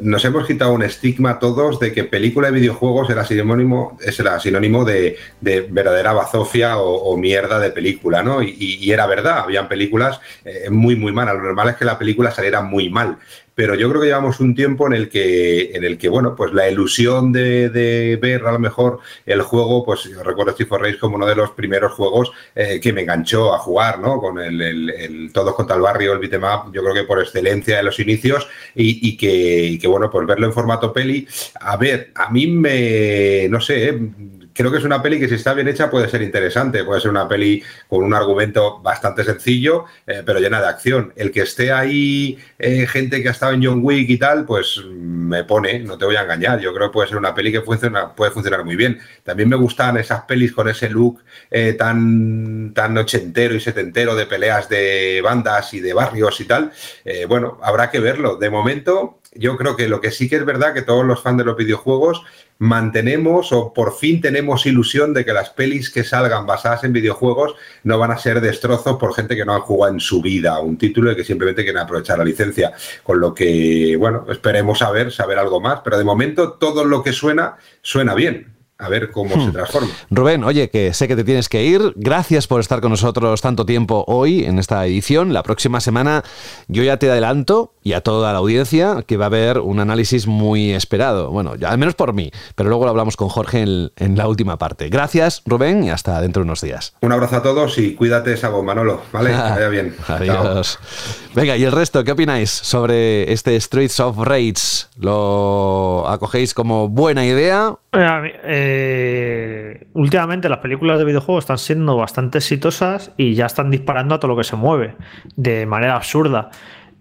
nos hemos quitado un estigma todos de que película de videojuegos era sinónimo, era sinónimo de, verdadera bazofia o, mierda de película, ¿no? Y, era verdad, habían películas eh, muy, muy malas. Lo normal es que la película saliera muy mal pero yo creo que llevamos un tiempo en el que, en el que bueno, pues la ilusión de, ver a lo mejor el juego, pues recuerdo Steve Race como uno de los primeros juegos eh, que me enganchó a jugar, ¿no? Con el, Todos contra el Barrio, el beatmap, yo creo que por excelencia de los inicios y, que, y que, bueno, pues verlo en formato peli, a ver, a mí me, no sé, eh, creo que es una peli que si está bien hecha puede ser interesante, puede ser una peli con un argumento bastante sencillo, eh, pero llena de acción. El que esté ahí eh, gente que ha estado en John Wick y tal, pues me pone, no te voy a engañar, yo creo que puede ser una peli que puede funcionar muy bien. También me gustan esas pelis con ese look eh, tan, tan ochentero y setentero de peleas de bandas y de barrios y tal. bueno, habrá que verlo. De momento, yo creo que lo que sí que es verdad que todos los fans de los videojuegos mantenemos o por fin tenemos ilusión de que las pelis que salgan basadas en videojuegos no van a ser destrozos por gente que no ha jugado en su vida un título y que simplemente quieren aprovechar la licencia. Con lo que, bueno, esperemos saber, saber algo más, pero de momento todo lo que suena, suena bien a ver cómo se hmm. transforma. Rubén, oye, que sé que te tienes que ir. Gracias por estar con nosotros tanto tiempo hoy en esta edición. La próxima semana yo ya te adelanto y a toda la audiencia que va a haber un análisis muy esperado. Bueno, ya, al menos por mí, pero luego lo hablamos con Jorge en, la última parte. Gracias, Rubén, y hasta dentro de unos días. Un abrazo a todos y cuídate esa bomba, Manolo. ¿Vale? Vaya bien. Adiós. Venga, y el resto, ¿qué opináis sobre este Streets of Rage? ¿Lo acogéis como buena idea? Eh, últimamente las películas de videojuegos están siendo bastante exitosas y ya están disparando a todo lo que se mueve de manera absurda.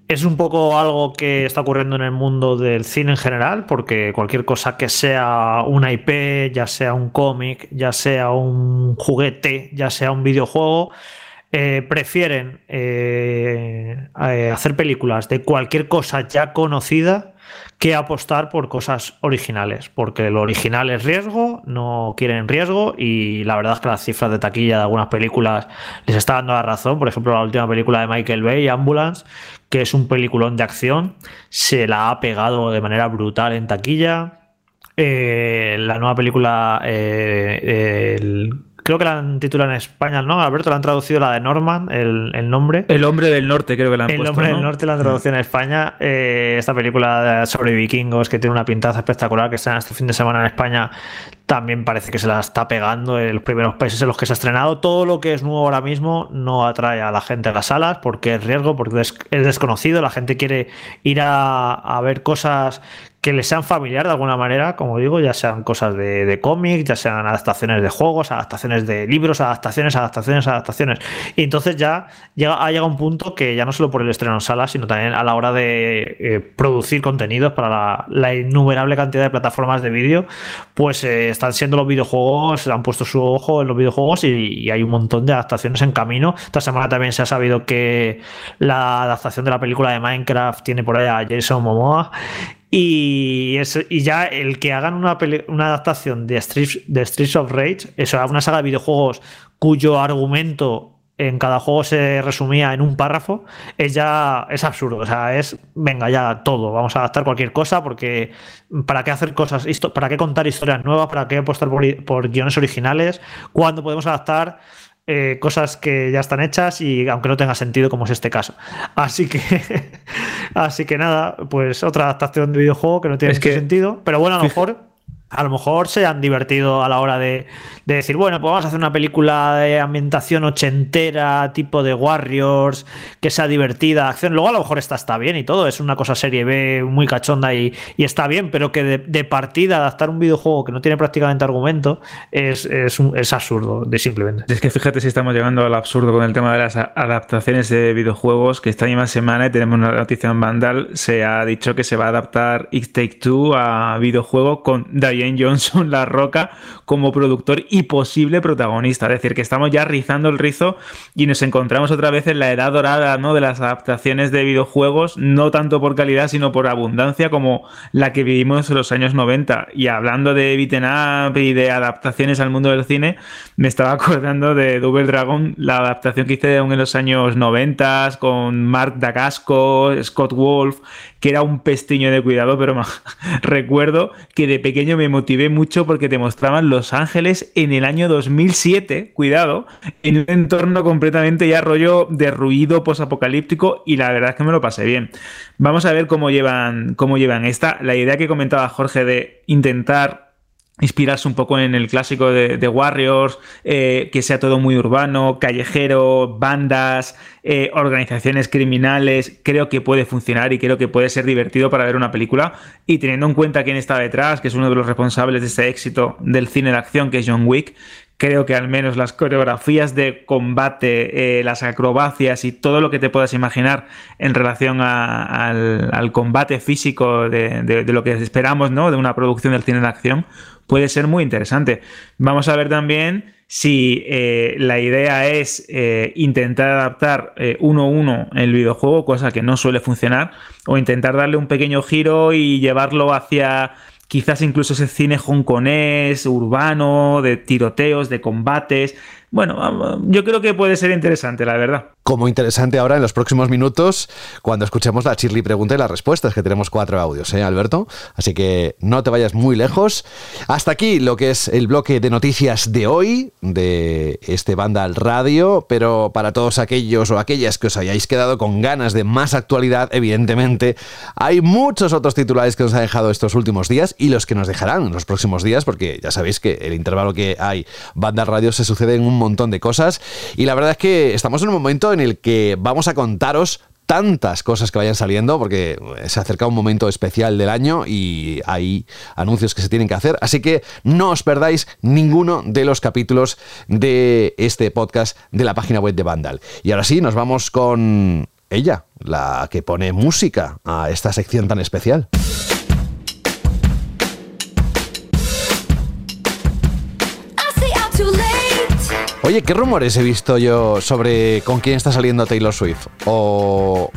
Es un poco algo que está ocurriendo en el mundo del cine en general, porque cualquier cosa que sea una IP, ya sea un cómic, ya sea un juguete, ya sea un videojuego, eh, prefieren eh, hacer películas de cualquier cosa ya conocida que apostar por cosas originales, porque lo original es riesgo, no quieren riesgo y la verdad es que las cifras de taquilla de algunas películas les está dando la razón. Por ejemplo, la última película de Michael Bay, Ambulance, que es un peliculón de acción, se la ha pegado de manera brutal en taquilla. Eh, la nueva película, eh, creo que la han titulado en España, ¿no? Alberto, la han traducido la de Norman, el, nombre. El hombre del norte, creo que la han El hombre del norte la han traducido en España. Eh, esta película sobre vikingos que tiene una pintaza espectacular que está este fin de semana en España también parece que se la está pegando en los primeros países en los que se ha estrenado. Todo lo que es nuevo ahora mismo no atrae a la gente a las salas porque es riesgo, porque es desconocido. La gente quiere ir a, a ver cosas que les sean familiar de alguna manera, como digo, ya sean cosas de, cómics, ya sean adaptaciones de juegos, adaptaciones de libros, adaptaciones, adaptaciones, adaptaciones. Y entonces ya llega, ha llegado un punto que ya no solo por el estreno en sala, sino también a la hora de eh, producir contenidos para la, innumerable cantidad de plataformas de vídeo, pues eh, están siendo los videojuegos, han puesto su ojo en los videojuegos y, hay un montón de adaptaciones en camino. Esta semana también se ha sabido que la adaptación de la película de Minecraft tiene por ahí a Jason Momoa y, y ya el que hagan una, una adaptación de Streets, de Streets of Rage, eso, una saga de videojuegos cuyo argumento en cada juego se resumía en un párrafo, es ya es absurdo. O sea, es venga, ya todo. Vamos a adaptar cualquier cosa porque ¿para qué hacer cosas? ¿Para qué contar historias nuevas? ¿Para qué apostar por, por guiones originales? Cuando podemos adaptar eh, cosas que ya están hechas y aunque no tenga sentido como es este caso. Así que, así que nada, pues otra adaptación de videojuego que no tiene sentido, pero bueno, a lo mejor a lo mejor se han divertido a la hora de, decir, bueno, pues vamos a hacer una película de ambientación ochentera, tipo de Warriors, que sea divertida, acción. Luego a lo mejor esta está bien y todo, es una cosa serie B muy cachonda y, está bien, pero que de, partida adaptar un videojuego que no tiene prácticamente argumento es, es, absurdo, de simplemente. Es que fíjate si estamos llegando al absurdo con el tema de las adaptaciones de videojuegos, que esta misma semana y tenemos una noticia en Vandal, se ha dicho que se va a adaptar It Take Two a videojuego con Johnson La Roca como productor y posible protagonista. Es decir, que estamos ya rizando el rizo y nos encontramos otra vez en la edad dorada ¿no? de las adaptaciones de videojuegos, no tanto por calidad, sino por abundancia, como la que vivimos en los años 90. Y hablando de beaten up y de adaptaciones al mundo del cine, me estaba acordando de Double Dragon, la adaptación que hice en los años 90 con Mark Dacasco, Scott Wolf, que era un pestiño de cuidado, pero recuerdo que de pequeño me motivé mucho porque te mostraban Los Ángeles en el año 2007, cuidado, en un entorno completamente ya rollo de ruido posapocalíptico y la verdad es que me lo pasé bien. Vamos a ver cómo llevan, cómo llevan esta. La idea que comentaba Jorge de intentar inspirarse un poco en el clásico de, Warriors, eh, que sea todo muy urbano, callejero, bandas, eh, organizaciones criminales, creo que puede funcionar y creo que puede ser divertido para ver una película. Y teniendo en cuenta quién está detrás, que es uno de los responsables de este éxito del cine de acción, que es John Wick, creo que al menos las coreografías de combate, eh, las acrobacias y todo lo que te puedas imaginar en relación al, combate físico de, de, lo que esperamos, ¿no? De una producción del cine de acción, puede ser muy interesante. Vamos a ver también si eh, la idea es eh, intentar adaptar eh, uno a uno el videojuego, cosa que no suele funcionar, o intentar darle un pequeño giro y llevarlo hacia quizás incluso ese cine hongkonés, urbano, de tiroteos, de combates. Bueno, yo creo que puede ser interesante, la verdad como interesante ahora en los próximos minutos cuando escuchemos la Chirly pregunta y las respuestas, que tenemos cuatro audios, ¿eh, Alberto? Así que no te vayas muy lejos. Hasta aquí lo que es el bloque de noticias de hoy, de este banda al radio, pero para todos aquellos o aquellas que os hayáis quedado con ganas de más actualidad, evidentemente, hay muchos otros titulares que nos ha dejado estos últimos días y los que nos dejarán en los próximos días, porque ya sabéis que el intervalo que hay banda al radio se sucede en un montón de cosas y la verdad es que estamos en un momento en el que vamos a contaros tantas cosas que vayan saliendo, porque se acerca un momento especial del año y hay anuncios que se tienen que hacer. Así que no os perdáis ninguno de los capítulos de este podcast de la página web de Vandal. Y ahora sí, nos vamos con ella, la que pone música a esta sección tan especial. Oye, ¿qué rumores he visto yo sobre con quién está saliendo Taylor Swift? ¿O,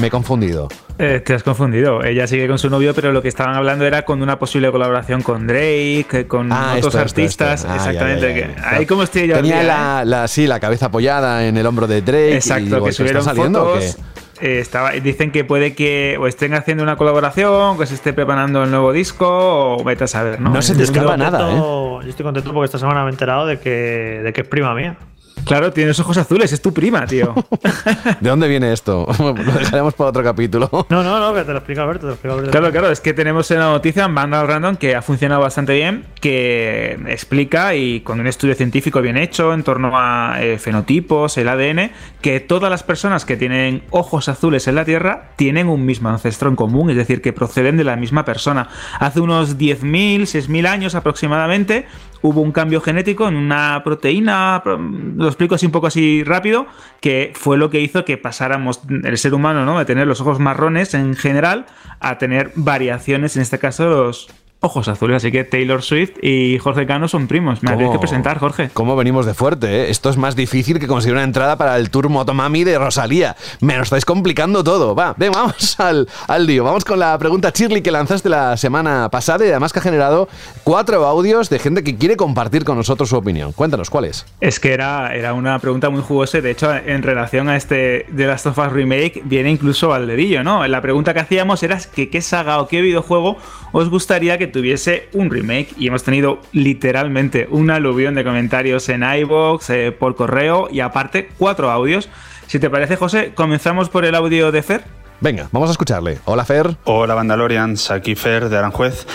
me he confundido? Eh, te has confundido. Ella sigue con su novio, pero lo que estaban hablando era con una posible colaboración con Drake, con ah, otros artistas. Ah, Exactamente. ahí como estoy yo. Tenía la, la, sí, la cabeza apoyada en el hombro de Drake. Exacto, que subieron saliendo, fotos. Eh, estaba, dicen que puede que o estén haciendo una colaboración, que se esté preparando el nuevo disco, o vete a saber, ¿no? No se te escapa nada, ¿eh? Yo estoy contento porque esta semana me he enterado de que, de que es prima mía. Claro, tienes ojos azules, es tu prima, tío. ¿De dónde viene esto? Lo dejaremos para otro capítulo. No, no, no, que te lo explico a ver, te lo explico a ver. Claro, claro, es que tenemos una noticia en Banda Random que ha funcionado bastante bien, que explica y con un estudio científico bien hecho en torno a eh, fenotipos, el ADN, que todas las personas que tienen ojos azules en la Tierra tienen un mismo ancestro en común, es decir, que proceden de la misma persona. Hace unos 10.000, 6.000 años aproximadamente, hubo un cambio genético en una proteína, lo explico así un poco así rápido, que fue lo que hizo que pasáramos el ser humano, ¿no? De tener los ojos marrones en general a tener variaciones, en este caso los, ojos azules. Así que Taylor Swift y Jorge Cano son primos. Me habéis que presentar, Jorge. ¿Cómo venimos de fuerte? Eh? Esto es más difícil que conseguir una entrada para el Tour Motomami de Rosalía. Me lo estáis complicando todo. Va, ven, vamos al, al lío. Vamos con la pregunta Shirley que lanzaste la semana pasada y además que ha generado cuatro audios de gente que quiere compartir con nosotros su opinión. Cuéntanos, ¿cuál es? Es que era, era una pregunta muy jugosa. De hecho, en relación a este The Last of Us Remake, viene incluso al dedillo, ¿no? La pregunta que hacíamos era que qué saga o qué videojuego os gustaría que tuviese un remake y hemos tenido literalmente una aluvión de comentarios en iBox, eh, por correo y aparte cuatro audios. Si te parece, José, comenzamos por el audio de Fer. Venga, vamos a escucharle. Hola, Fer. Hola, Vandalorians. Aquí Fer de Aranjuez.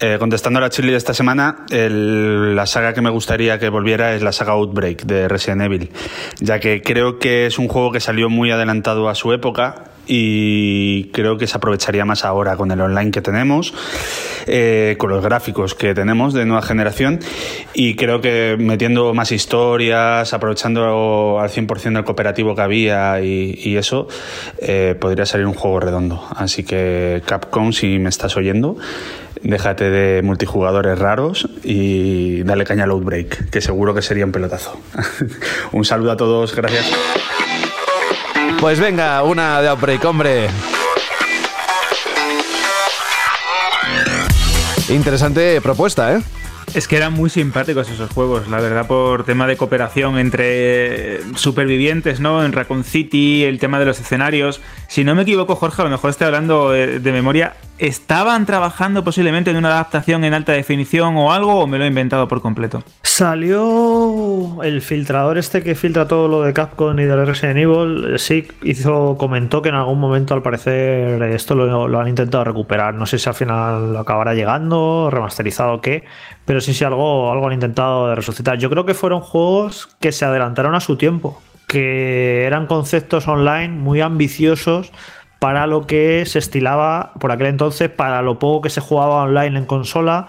Eh, contestando a la Chile de esta semana, la saga que me gustaría que volviera es la saga Outbreak de Resident Evil, ya que creo que es un juego que salió muy adelantado a su época y creo que se aprovecharía más ahora con el online que tenemos, eh, con los gráficos que tenemos de nueva generación y creo que metiendo más historias, aprovechando al 100% el cooperativo que había y, eso, eh, podría salir un juego redondo. Así que Capcom, si me estás oyendo, déjate de multijugadores raros y dale caña al Outbreak, que seguro que sería un pelotazo. un saludo a todos, gracias. Pues venga, una de Outbreak, hombre. Interesante propuesta, ¿eh? Es que eran muy simpáticos esos juegos, la verdad, por tema de cooperación entre supervivientes, ¿no? En Raccoon City, el tema de los escenarios. Si no me equivoco, Jorge, a lo mejor estoy hablando de, memoria. ¿Estaban trabajando posiblemente en una adaptación en alta definición o algo o me lo he inventado por completo? Salió el filtrador este que filtra todo lo de Capcom y de Resident Evil. Sí, hizo, comentó que en algún momento al parecer esto lo, lo han intentado recuperar. No sé si al final acabará llegando, remasterizado o qué pero sí, sí, algo, algo han intentado de resucitar. Yo creo que fueron juegos que se adelantaron a su tiempo, que eran conceptos online muy ambiciosos para lo que se estilaba por aquel entonces, para lo poco que se jugaba online en consola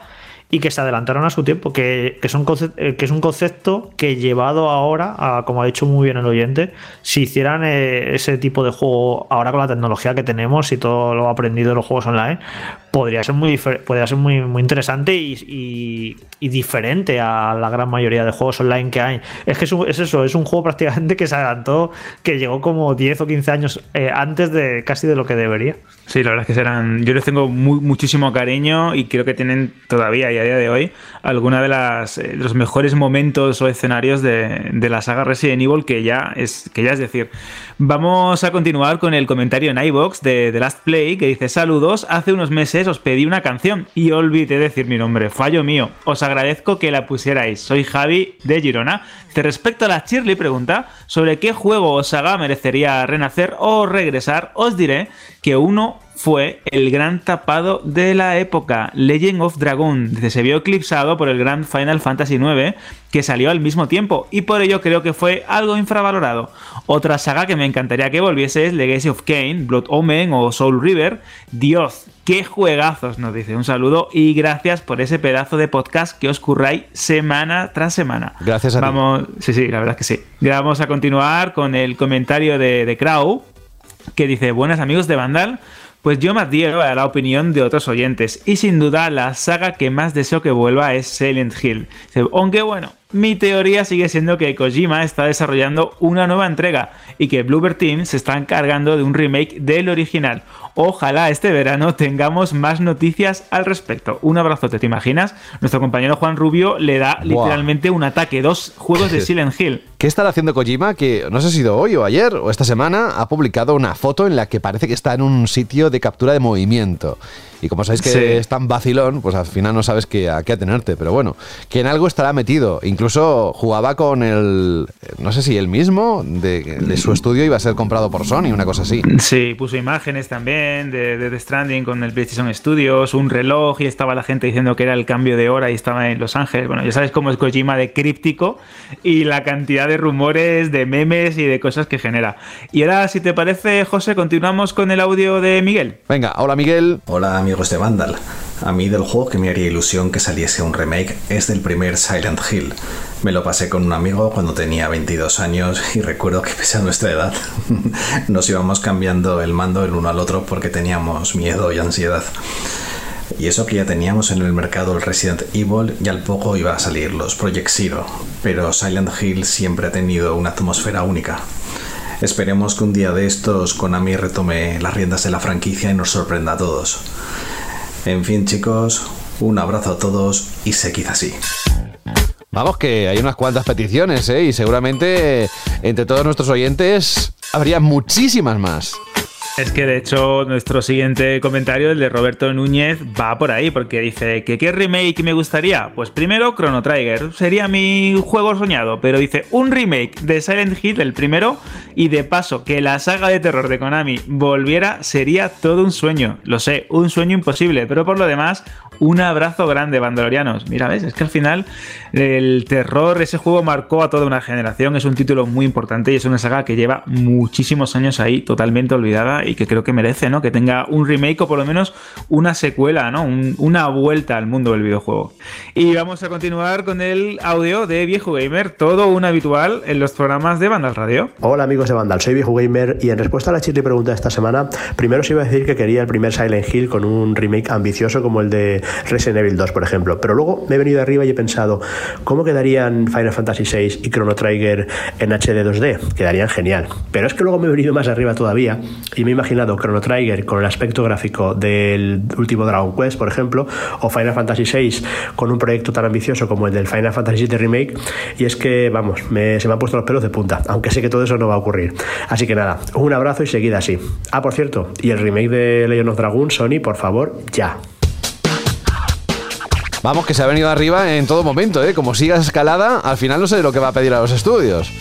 y que se adelantaron a su tiempo, que, que, concepto, eh, que es un concepto que llevado ahora, a, como ha dicho muy bien el oyente, si hicieran eh, ese tipo de juego ahora con la tecnología que tenemos y todo lo aprendido en los juegos online, podría ser muy, podría ser muy, muy interesante y, diferente a la gran mayoría de juegos online que hay. Es que es, eso, es un juego prácticamente que se adelantó, que llegó como 10 o 15 años eh, antes de casi de lo que debería. Sí, la verdad es que serán. Yo les tengo muchísimo cariño y creo que tienen todavía a día de hoy alguna de las eh, los mejores momentos o escenarios de, la saga Resident Evil que ya es que ya es decir. Vamos a continuar con el comentario en iBox de The Last Play que dice saludos. Hace unos meses os pedí una canción y olvidé decir mi nombre. Fallo mío. Os agradezco que la pusierais. Soy Javi de Girona. De respecto a la Shirley pregunta sobre qué juego o saga merecería renacer o regresar, os diré que uno fue el gran tapado de la época, Legend of Dragon. Se vio eclipsado por el gran Final Fantasy IX, que salió al mismo tiempo, y por ello creo que fue algo infravalorado. Otra saga que me encantaría que volviese es Legacy of Kane, Blood Omen o Soul River. Dios, qué juegazos, nos dice. Un saludo y gracias por ese pedazo de podcast que os curráis semana tras semana. Gracias a Vamos, sí, sí, la verdad es que sí. Vamos a continuar con el comentario de, de Crow, que dice: Buenas amigos de Vandal. Pues yo me adhiero a la opinión de otros oyentes y sin duda la saga que más deseo que vuelva es Silent Hill. Aunque bueno, mi teoría sigue siendo que Kojima está desarrollando una nueva entrega y que Bluebird Team se está encargando de un remake del original. Ojalá este verano tengamos más noticias al respecto. Un abrazote, ¿te imaginas? Nuestro compañero Juan Rubio le da literalmente un ataque, dos juegos de Silent Hill. ¿Qué está haciendo Kojima? Que no sé si sido hoy o ayer o esta semana, ha publicado una foto en la que parece que está en un sitio de captura de movimiento. Y como sabéis que es tan vacilón, pues al final no sabes qué, a qué atenerte. Pero bueno, que en algo estará metido. Incluso jugaba con el, no sé si el mismo, de, su estudio iba a ser comprado por Sony, una cosa así. Sí, puso imágenes también de, The Stranding con el PlayStation Studios, un reloj y estaba la gente diciendo que era el cambio de hora y estaba en Los Ángeles. Bueno, ya sabes cómo es Kojima de críptico y la cantidad de rumores, de memes y de cosas que genera. Y ahora, si te parece, José, continuamos con el audio de Miguel. Venga, hola Miguel. Hola amigos de Vandal. A mí del juego que me haría ilusión que saliese un remake es del primer Silent Hill. Me lo pasé con un amigo cuando tenía 22 años y recuerdo que pese a nuestra edad nos íbamos cambiando el mando el uno al otro porque teníamos miedo y ansiedad. Y eso que ya teníamos en el mercado el Resident Evil y al poco iba a salir los Project Zero, pero Silent Hill siempre ha tenido una atmósfera única. Esperemos que un día de estos Konami retome las riendas de la franquicia y nos sorprenda a todos. En fin, chicos, un abrazo a todos y seguid así. Vamos, que hay unas cuantas peticiones, ¿eh? Y seguramente entre todos nuestros oyentes habría muchísimas más. Es que de hecho nuestro siguiente comentario, el de Roberto Núñez, va por ahí, porque dice que qué remake me gustaría. Pues primero Chrono Trigger, sería mi juego soñado, pero dice un remake de Silent Hill, el primero, y de paso que la saga de terror de Konami volviera, sería todo un sueño. Lo sé, un sueño imposible, pero por lo demás, Un abrazo grande, bandolorianos. Mira, ves, es que al final el terror, ese juego marcó a toda una generación, es un título muy importante y es una saga que lleva muchísimos años ahí totalmente olvidada y que creo que merece, ¿no? Que tenga un remake o por lo menos una secuela, ¿no? una vuelta al mundo del videojuego. Y vamos a continuar con el audio de Viejo Gamer, todo un habitual en los programas de Vandal Radio. Hola amigos de Vandal, soy Viejo Gamer y en respuesta a la chiste pregunta de esta semana, primero os iba a decir que quería el primer Silent Hill con un remake ambicioso como el de Resident Evil 2, por ejemplo, pero luego me he venido arriba y he pensado, ¿cómo quedarían Final Fantasy VI y Chrono Trigger en HD 2D? Quedarían genial. Pero es que luego me he venido más arriba todavía y me he imaginado Chrono Trigger con el aspecto gráfico del último Dragon Quest, por ejemplo, o Final Fantasy VI con un proyecto tan ambicioso como el del Final Fantasy VII Remake, y es que, vamos, se me han puesto los pelos de punta, aunque sé que todo eso no va a ocurrir. Así que nada, un abrazo y seguida así. Ah, por cierto, y el remake de Legend of Dragon, Sony, por favor, ya. Vamos, que se ha venido arriba en todo momento, ¿eh? Como sigas escalada, al final no sé de lo que va a pedir a los estudios.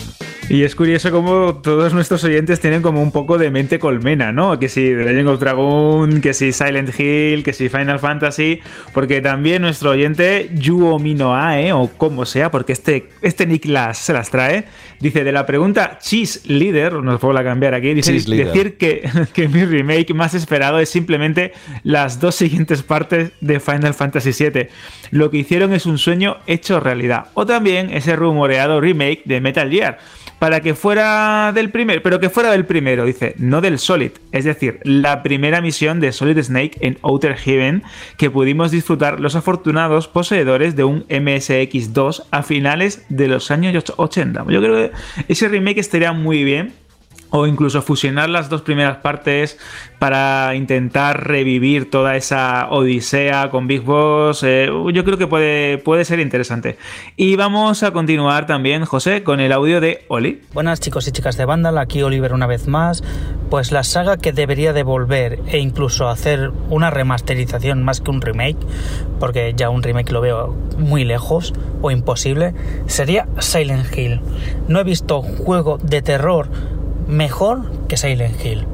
Y es curioso como todos nuestros oyentes tienen como un poco de mente colmena, ¿no? Que si The Legend of Dragon, que si Silent Hill, que si Final Fantasy, porque también nuestro oyente Yuo Minoae, o como sea, porque este, este Niklas se las trae, dice de la pregunta Cheese Leader, nos puedo la cambiar aquí, dice decir que, que mi remake más esperado es simplemente las dos siguientes partes de Final Fantasy VII. Lo que hicieron es un sueño hecho realidad. O también ese rumoreado remake de Metal Gear para que fuera del primero, pero que fuera del primero, dice, no del Solid, es decir, la primera misión de Solid Snake en Outer Heaven que pudimos disfrutar los afortunados poseedores de un MSX2 a finales de los años 80. Yo creo que ese remake estaría muy bien o incluso fusionar las dos primeras partes para intentar revivir toda esa odisea con Big Boss, eh, yo creo que puede, puede ser interesante. Y vamos a continuar también, José, con el audio de Oli. Buenas chicos y chicas de Vandal, aquí Oliver una vez más. Pues la saga que debería devolver e incluso hacer una remasterización más que un remake, porque ya un remake lo veo muy lejos o imposible, sería Silent Hill. No he visto juego de terror mejor que Silent Hill.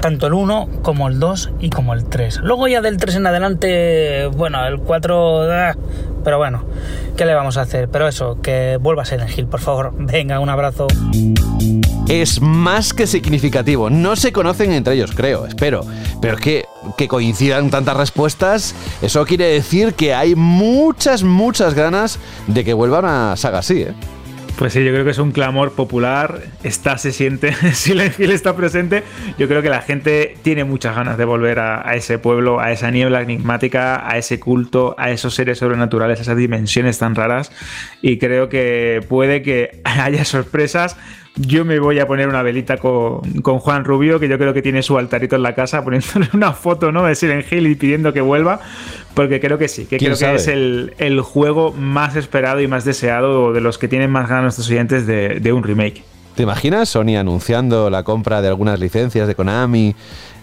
Tanto el 1 como el 2 y como el 3. Luego ya del 3 en adelante, bueno, el 4... Ah, pero bueno, ¿qué le vamos a hacer? Pero eso, que vuelva a Silent Hill, por favor. Venga, un abrazo. Es más que significativo. No se conocen entre ellos, creo, espero. Pero es que, que coincidan tantas respuestas, eso quiere decir que hay muchas, muchas ganas de que vuelva una saga así, ¿eh? Pues sí, yo creo que es un clamor popular, está, se siente, Silent Hill está presente, yo creo que la gente tiene muchas ganas de volver a, ese pueblo, a esa niebla enigmática, a ese culto, a esos seres sobrenaturales, a esas dimensiones tan raras. Y creo que puede que haya sorpresas yo me voy a poner una velita con, Juan Rubio, que yo creo que tiene su altarito en la casa, poniéndole una foto ¿no? de Silent Hill y pidiendo que vuelva, porque creo que sí, que creo que es el, juego más esperado y más deseado de los que tienen más ganas nuestros oyentes de, un remake. ¿Te imaginas Sony anunciando la compra de algunas licencias de Konami?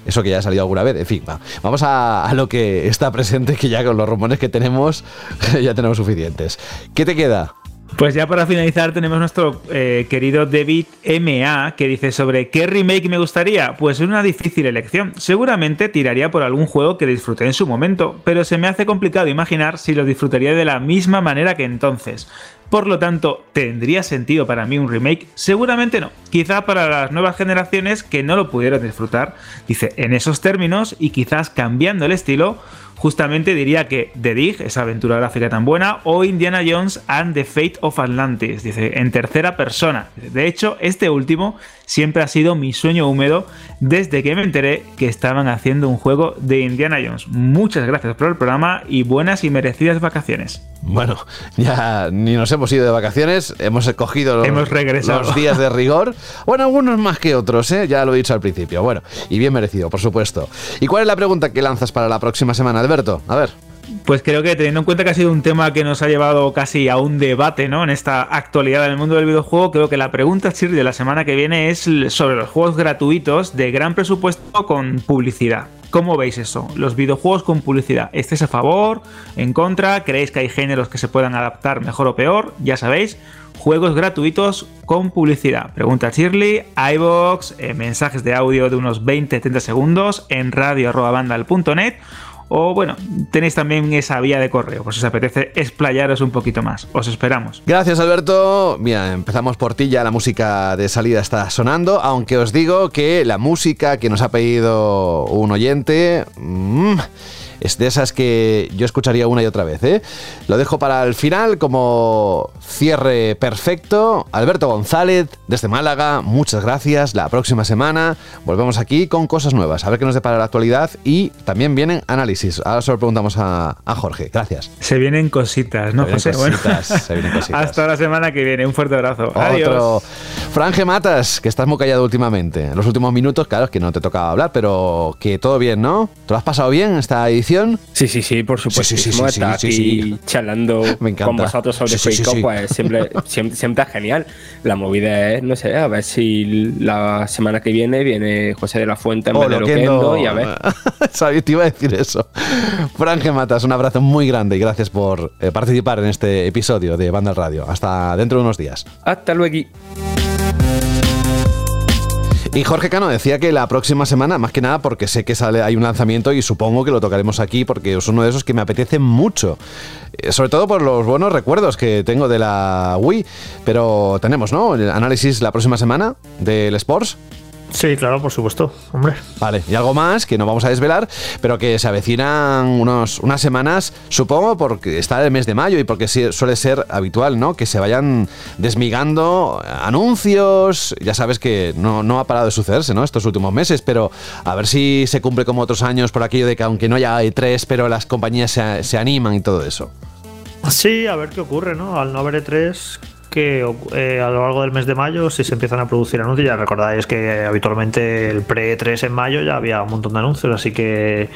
Eso que ya ha salido alguna vez. En fin, vamos a, a, lo que está presente, que ya con los rumores que tenemos ya tenemos suficientes. ¿Qué te queda? Pues ya para finalizar tenemos nuestro eh, querido David MA que dice sobre qué remake me gustaría. Pues es una difícil elección. Seguramente tiraría por algún juego que disfruté en su momento, pero se me hace complicado imaginar si lo disfrutaría de la misma manera que entonces. Por lo tanto, ¿tendría sentido para mí un remake? Seguramente no. Quizá para las nuevas generaciones que no lo pudieron disfrutar. Dice, en esos términos y quizás cambiando el estilo, justamente diría que The Dig, esa aventura gráfica tan buena, o Indiana Jones and the Fate of Atlantis, dice, en tercera persona. De hecho, este último siempre ha sido mi sueño húmedo desde que me enteré que estaban haciendo un juego de Indiana Jones. Muchas gracias por el programa y buenas y merecidas vacaciones. Bueno, ya ni nos hemos ido de vacaciones, hemos escogido los, hemos regresado. los días de rigor. Bueno, algunos más que otros, ¿eh? ya lo he dicho al principio. Bueno, y bien merecido, por supuesto. ¿Y cuál es la pregunta que lanzas para la próxima semana, Alberto? A ver. Pues creo que teniendo en cuenta que ha sido un tema que nos ha llevado casi a un debate, ¿no? En esta actualidad del mundo del videojuego, creo que la pregunta de la semana que viene es sobre los juegos gratuitos de gran presupuesto con publicidad. ¿Cómo veis eso? Los videojuegos con publicidad. ¿Estáis a favor? ¿En contra? ¿Creéis que hay géneros que se puedan adaptar mejor o peor? Ya sabéis, juegos gratuitos con publicidad. Pregunta Shirley, iBox, eh, mensajes de audio de unos 20-30 segundos en radio.bandal.net o bueno, tenéis también esa vía de correo, pues os apetece explayaros un poquito más. Os esperamos. Gracias Alberto. Mira, empezamos por ti ya, la música de salida está sonando, aunque os digo que la música que nos ha pedido un oyente... Mmm, es de esas que yo escucharía una y otra vez. ¿eh? Lo dejo para el final como cierre perfecto. Alberto González, desde Málaga, muchas gracias. La próxima semana volvemos aquí con cosas nuevas, a ver qué nos depara la actualidad y también vienen análisis. Ahora solo preguntamos a, Jorge. Gracias. Se vienen cositas, ¿no, José? se vienen cositas. Hasta la semana que viene. Un fuerte abrazo. Adiós. Franje Matas, que estás muy callado últimamente. En los últimos minutos, claro, es que no te tocaba hablar, pero que todo bien, ¿no? ¿Te lo has pasado bien esta edición? Sí, sí, sí, por supuesto. Sí, sí, sí, sí, aquí charlando con vosotros sobre Fake pues siempre, siempre, es genial. La movida es, no sé, a ver si la semana que viene viene José de la Fuente en oh, vez de y a ver. Sabía, te iba a decir eso. Franje Matas, un abrazo muy grande y gracias por eh, participar en este episodio de Banda Radio. Hasta dentro de unos días. Hasta luego. Y Jorge Cano decía que la próxima semana, más que nada porque sé que sale, hay un lanzamiento y supongo que lo tocaremos aquí porque es uno de esos que me apetece mucho. Eh, sobre todo por los buenos recuerdos que tengo de la Wii. Pero tenemos, ¿no? El análisis la próxima semana del Sports. Sí, claro, por supuesto, hombre. Vale, y algo más que no vamos a desvelar, pero que se avecinan unos, unas semanas, supongo, porque está el mes de mayo y porque suele ser habitual, ¿no? Que se vayan desmigando anuncios. Ya sabes que no, no ha parado de sucederse, ¿no? Estos últimos meses, pero a ver si se cumple como otros años por aquello de que aunque no haya E3, pero las compañías se, se animan y todo eso. Sí, a ver qué ocurre, ¿no? Al no haber E3, que eh, a lo largo del mes de mayo, si se empiezan a producir anuncios, ya recordáis que habitualmente el pre-3 en mayo ya había un montón de anuncios, así que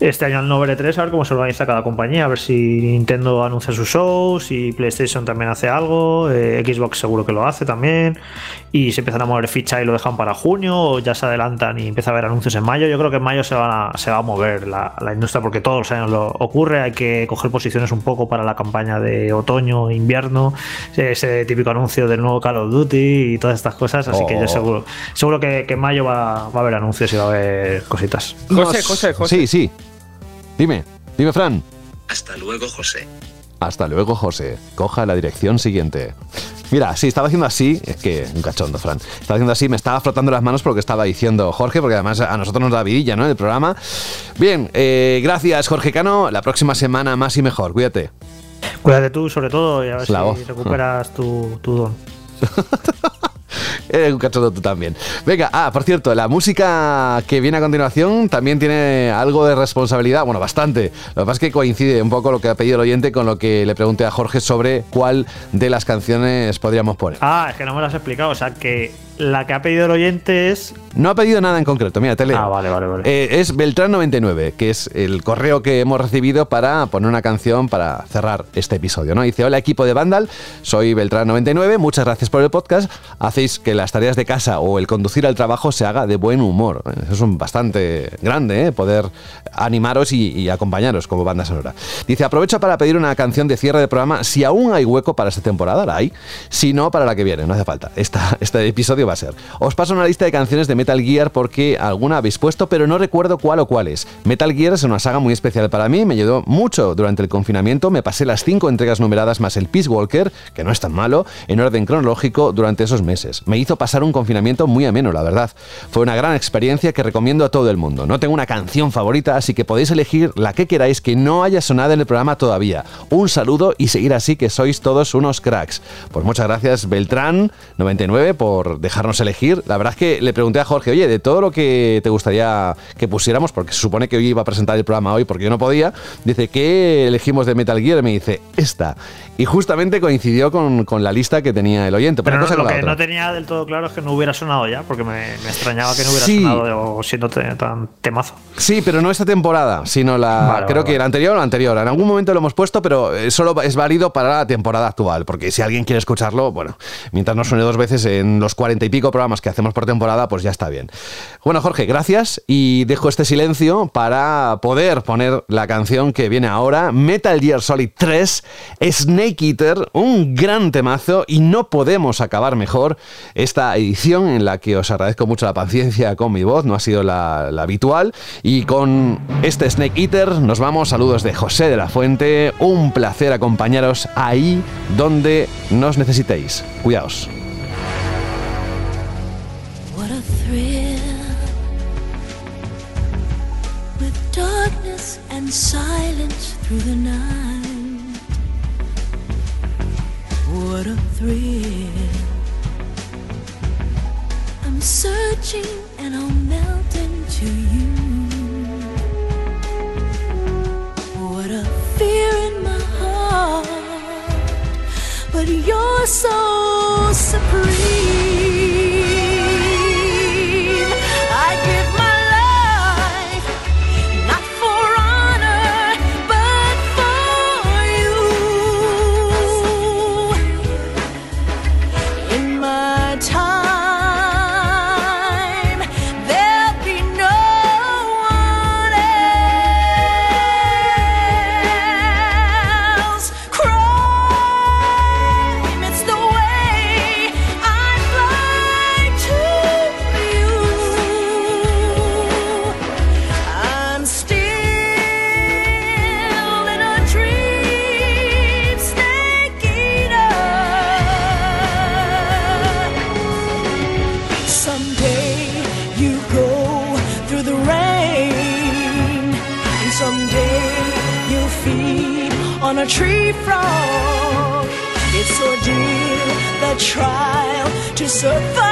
este año al no ver 3 a ver cómo se organiza cada compañía, a ver si Nintendo anuncia sus shows, si PlayStation también hace algo, eh, Xbox seguro que lo hace también, y se empiezan a mover ficha y lo dejan para junio, o ya se adelantan y empieza a haber anuncios en mayo. Yo creo que en mayo se, va a, mover la, industria porque todos los años lo ocurre, hay que coger posiciones un poco para la campaña de otoño, invierno, ese típico anuncio del nuevo Call of Duty y todas estas cosas. Así que yo oh. seguro, seguro que, en mayo va, a haber anuncios y va a haber cositas. José, José, José. Sí, sí. Dime, dime, Fran. Hasta luego, José. Hasta luego, José. Coja la dirección siguiente. Mira, sí, estaba haciendo así, es que un cachondo, Fran. Estaba haciendo así, me estaba frotando las manos porque estaba diciendo Jorge, porque además a nosotros nos da vidilla, ¿no? El programa. Bien, eh, gracias, Jorge Cano. La próxima semana más y mejor. Cuídate. Cuídate tú, sobre todo, y a ver si recuperas tu, tu don. Eres un cachondo tú también. Venga, ah, por cierto, la música que viene a continuación también tiene algo de responsabilidad, bueno, bastante. Lo que pasa es que coincide un poco lo que ha pedido el oyente con lo que le pregunté a Jorge sobre cuál de las canciones podríamos poner. Ah, es que no me lo has explicado, o sea que la que ha pedido el oyente es. No ha pedido nada en concreto, mira, te leo. Ah, vale, vale, vale. Eh, es Beltrán99, que es el correo que hemos recibido para poner una canción para cerrar este episodio, ¿no? Dice: Hola, equipo de Vandal, soy Beltrán99, muchas gracias por el podcast. Que las tareas de casa o el conducir al trabajo se haga de buen humor. Eso es un bastante grande, ¿eh? Poder animaros y, acompañaros como banda sonora. Dice: Aprovecho para pedir una canción de cierre de programa, si aún hay hueco para esta temporada, la hay. Si no, para la que viene, no hace falta. Esta, este episodio va a ser. Os paso una lista de canciones de Metal Gear porque alguna habéis puesto, pero no recuerdo cuál o cuáles. Metal Gear es una saga muy especial para mí, me ayudó mucho durante el confinamiento, me pasé las cinco entregas numeradas más el Peace Walker, que no es tan malo, en orden cronológico durante esos meses. Me hizo pasar un confinamiento muy ameno, la verdad. Fue una gran experiencia que recomiendo a todo el mundo. No tengo una canción favorita, así que podéis elegir la que queráis que no haya sonado en el programa todavía. Un saludo y seguir así que sois todos unos cracks. Pues muchas gracias Beltrán99 por dejarnos elegir. La verdad es que le pregunté a Jorge, oye, de todo lo que te gustaría que pusiéramos, porque se supone que hoy iba a presentar el programa hoy porque yo no podía, dice, ¿qué elegimos de Metal Gear? Y me dice, esta. Y justamente coincidió con, con la lista que tenía el oyente. Pero lo que no tenía del todo claro es que no hubiera sonado ya, porque me, extrañaba que no hubiera sonado siendo tan temazo. Sí, pero no esta temporada, sino la. creo que la anterior o la anterior. En algún momento lo hemos puesto, pero eh, solo es válido para la temporada actual, porque si alguien quiere escucharlo, bueno, mientras no suene dos veces en los 40 y pico programas que hacemos por temporada, pues ya está bien. Bueno, Jorge, gracias y dejo este silencio para poder poner la canción que viene ahora, Metal Gear Solid 3, Snake Eater, un gran temazo y no podemos acabar mejor esta edición en la que os agradezco mucho la paciencia con mi voz, no ha sido la, habitual y con este Snake Eater nos vamos, saludos de José de la Fuente, un placer acompañaros ahí donde nos necesitéis. Cuidaos. And silence through the night. Thrill. Searching and I'll melt into you. What a fear in my heart, but you're so supreme. The trial to survive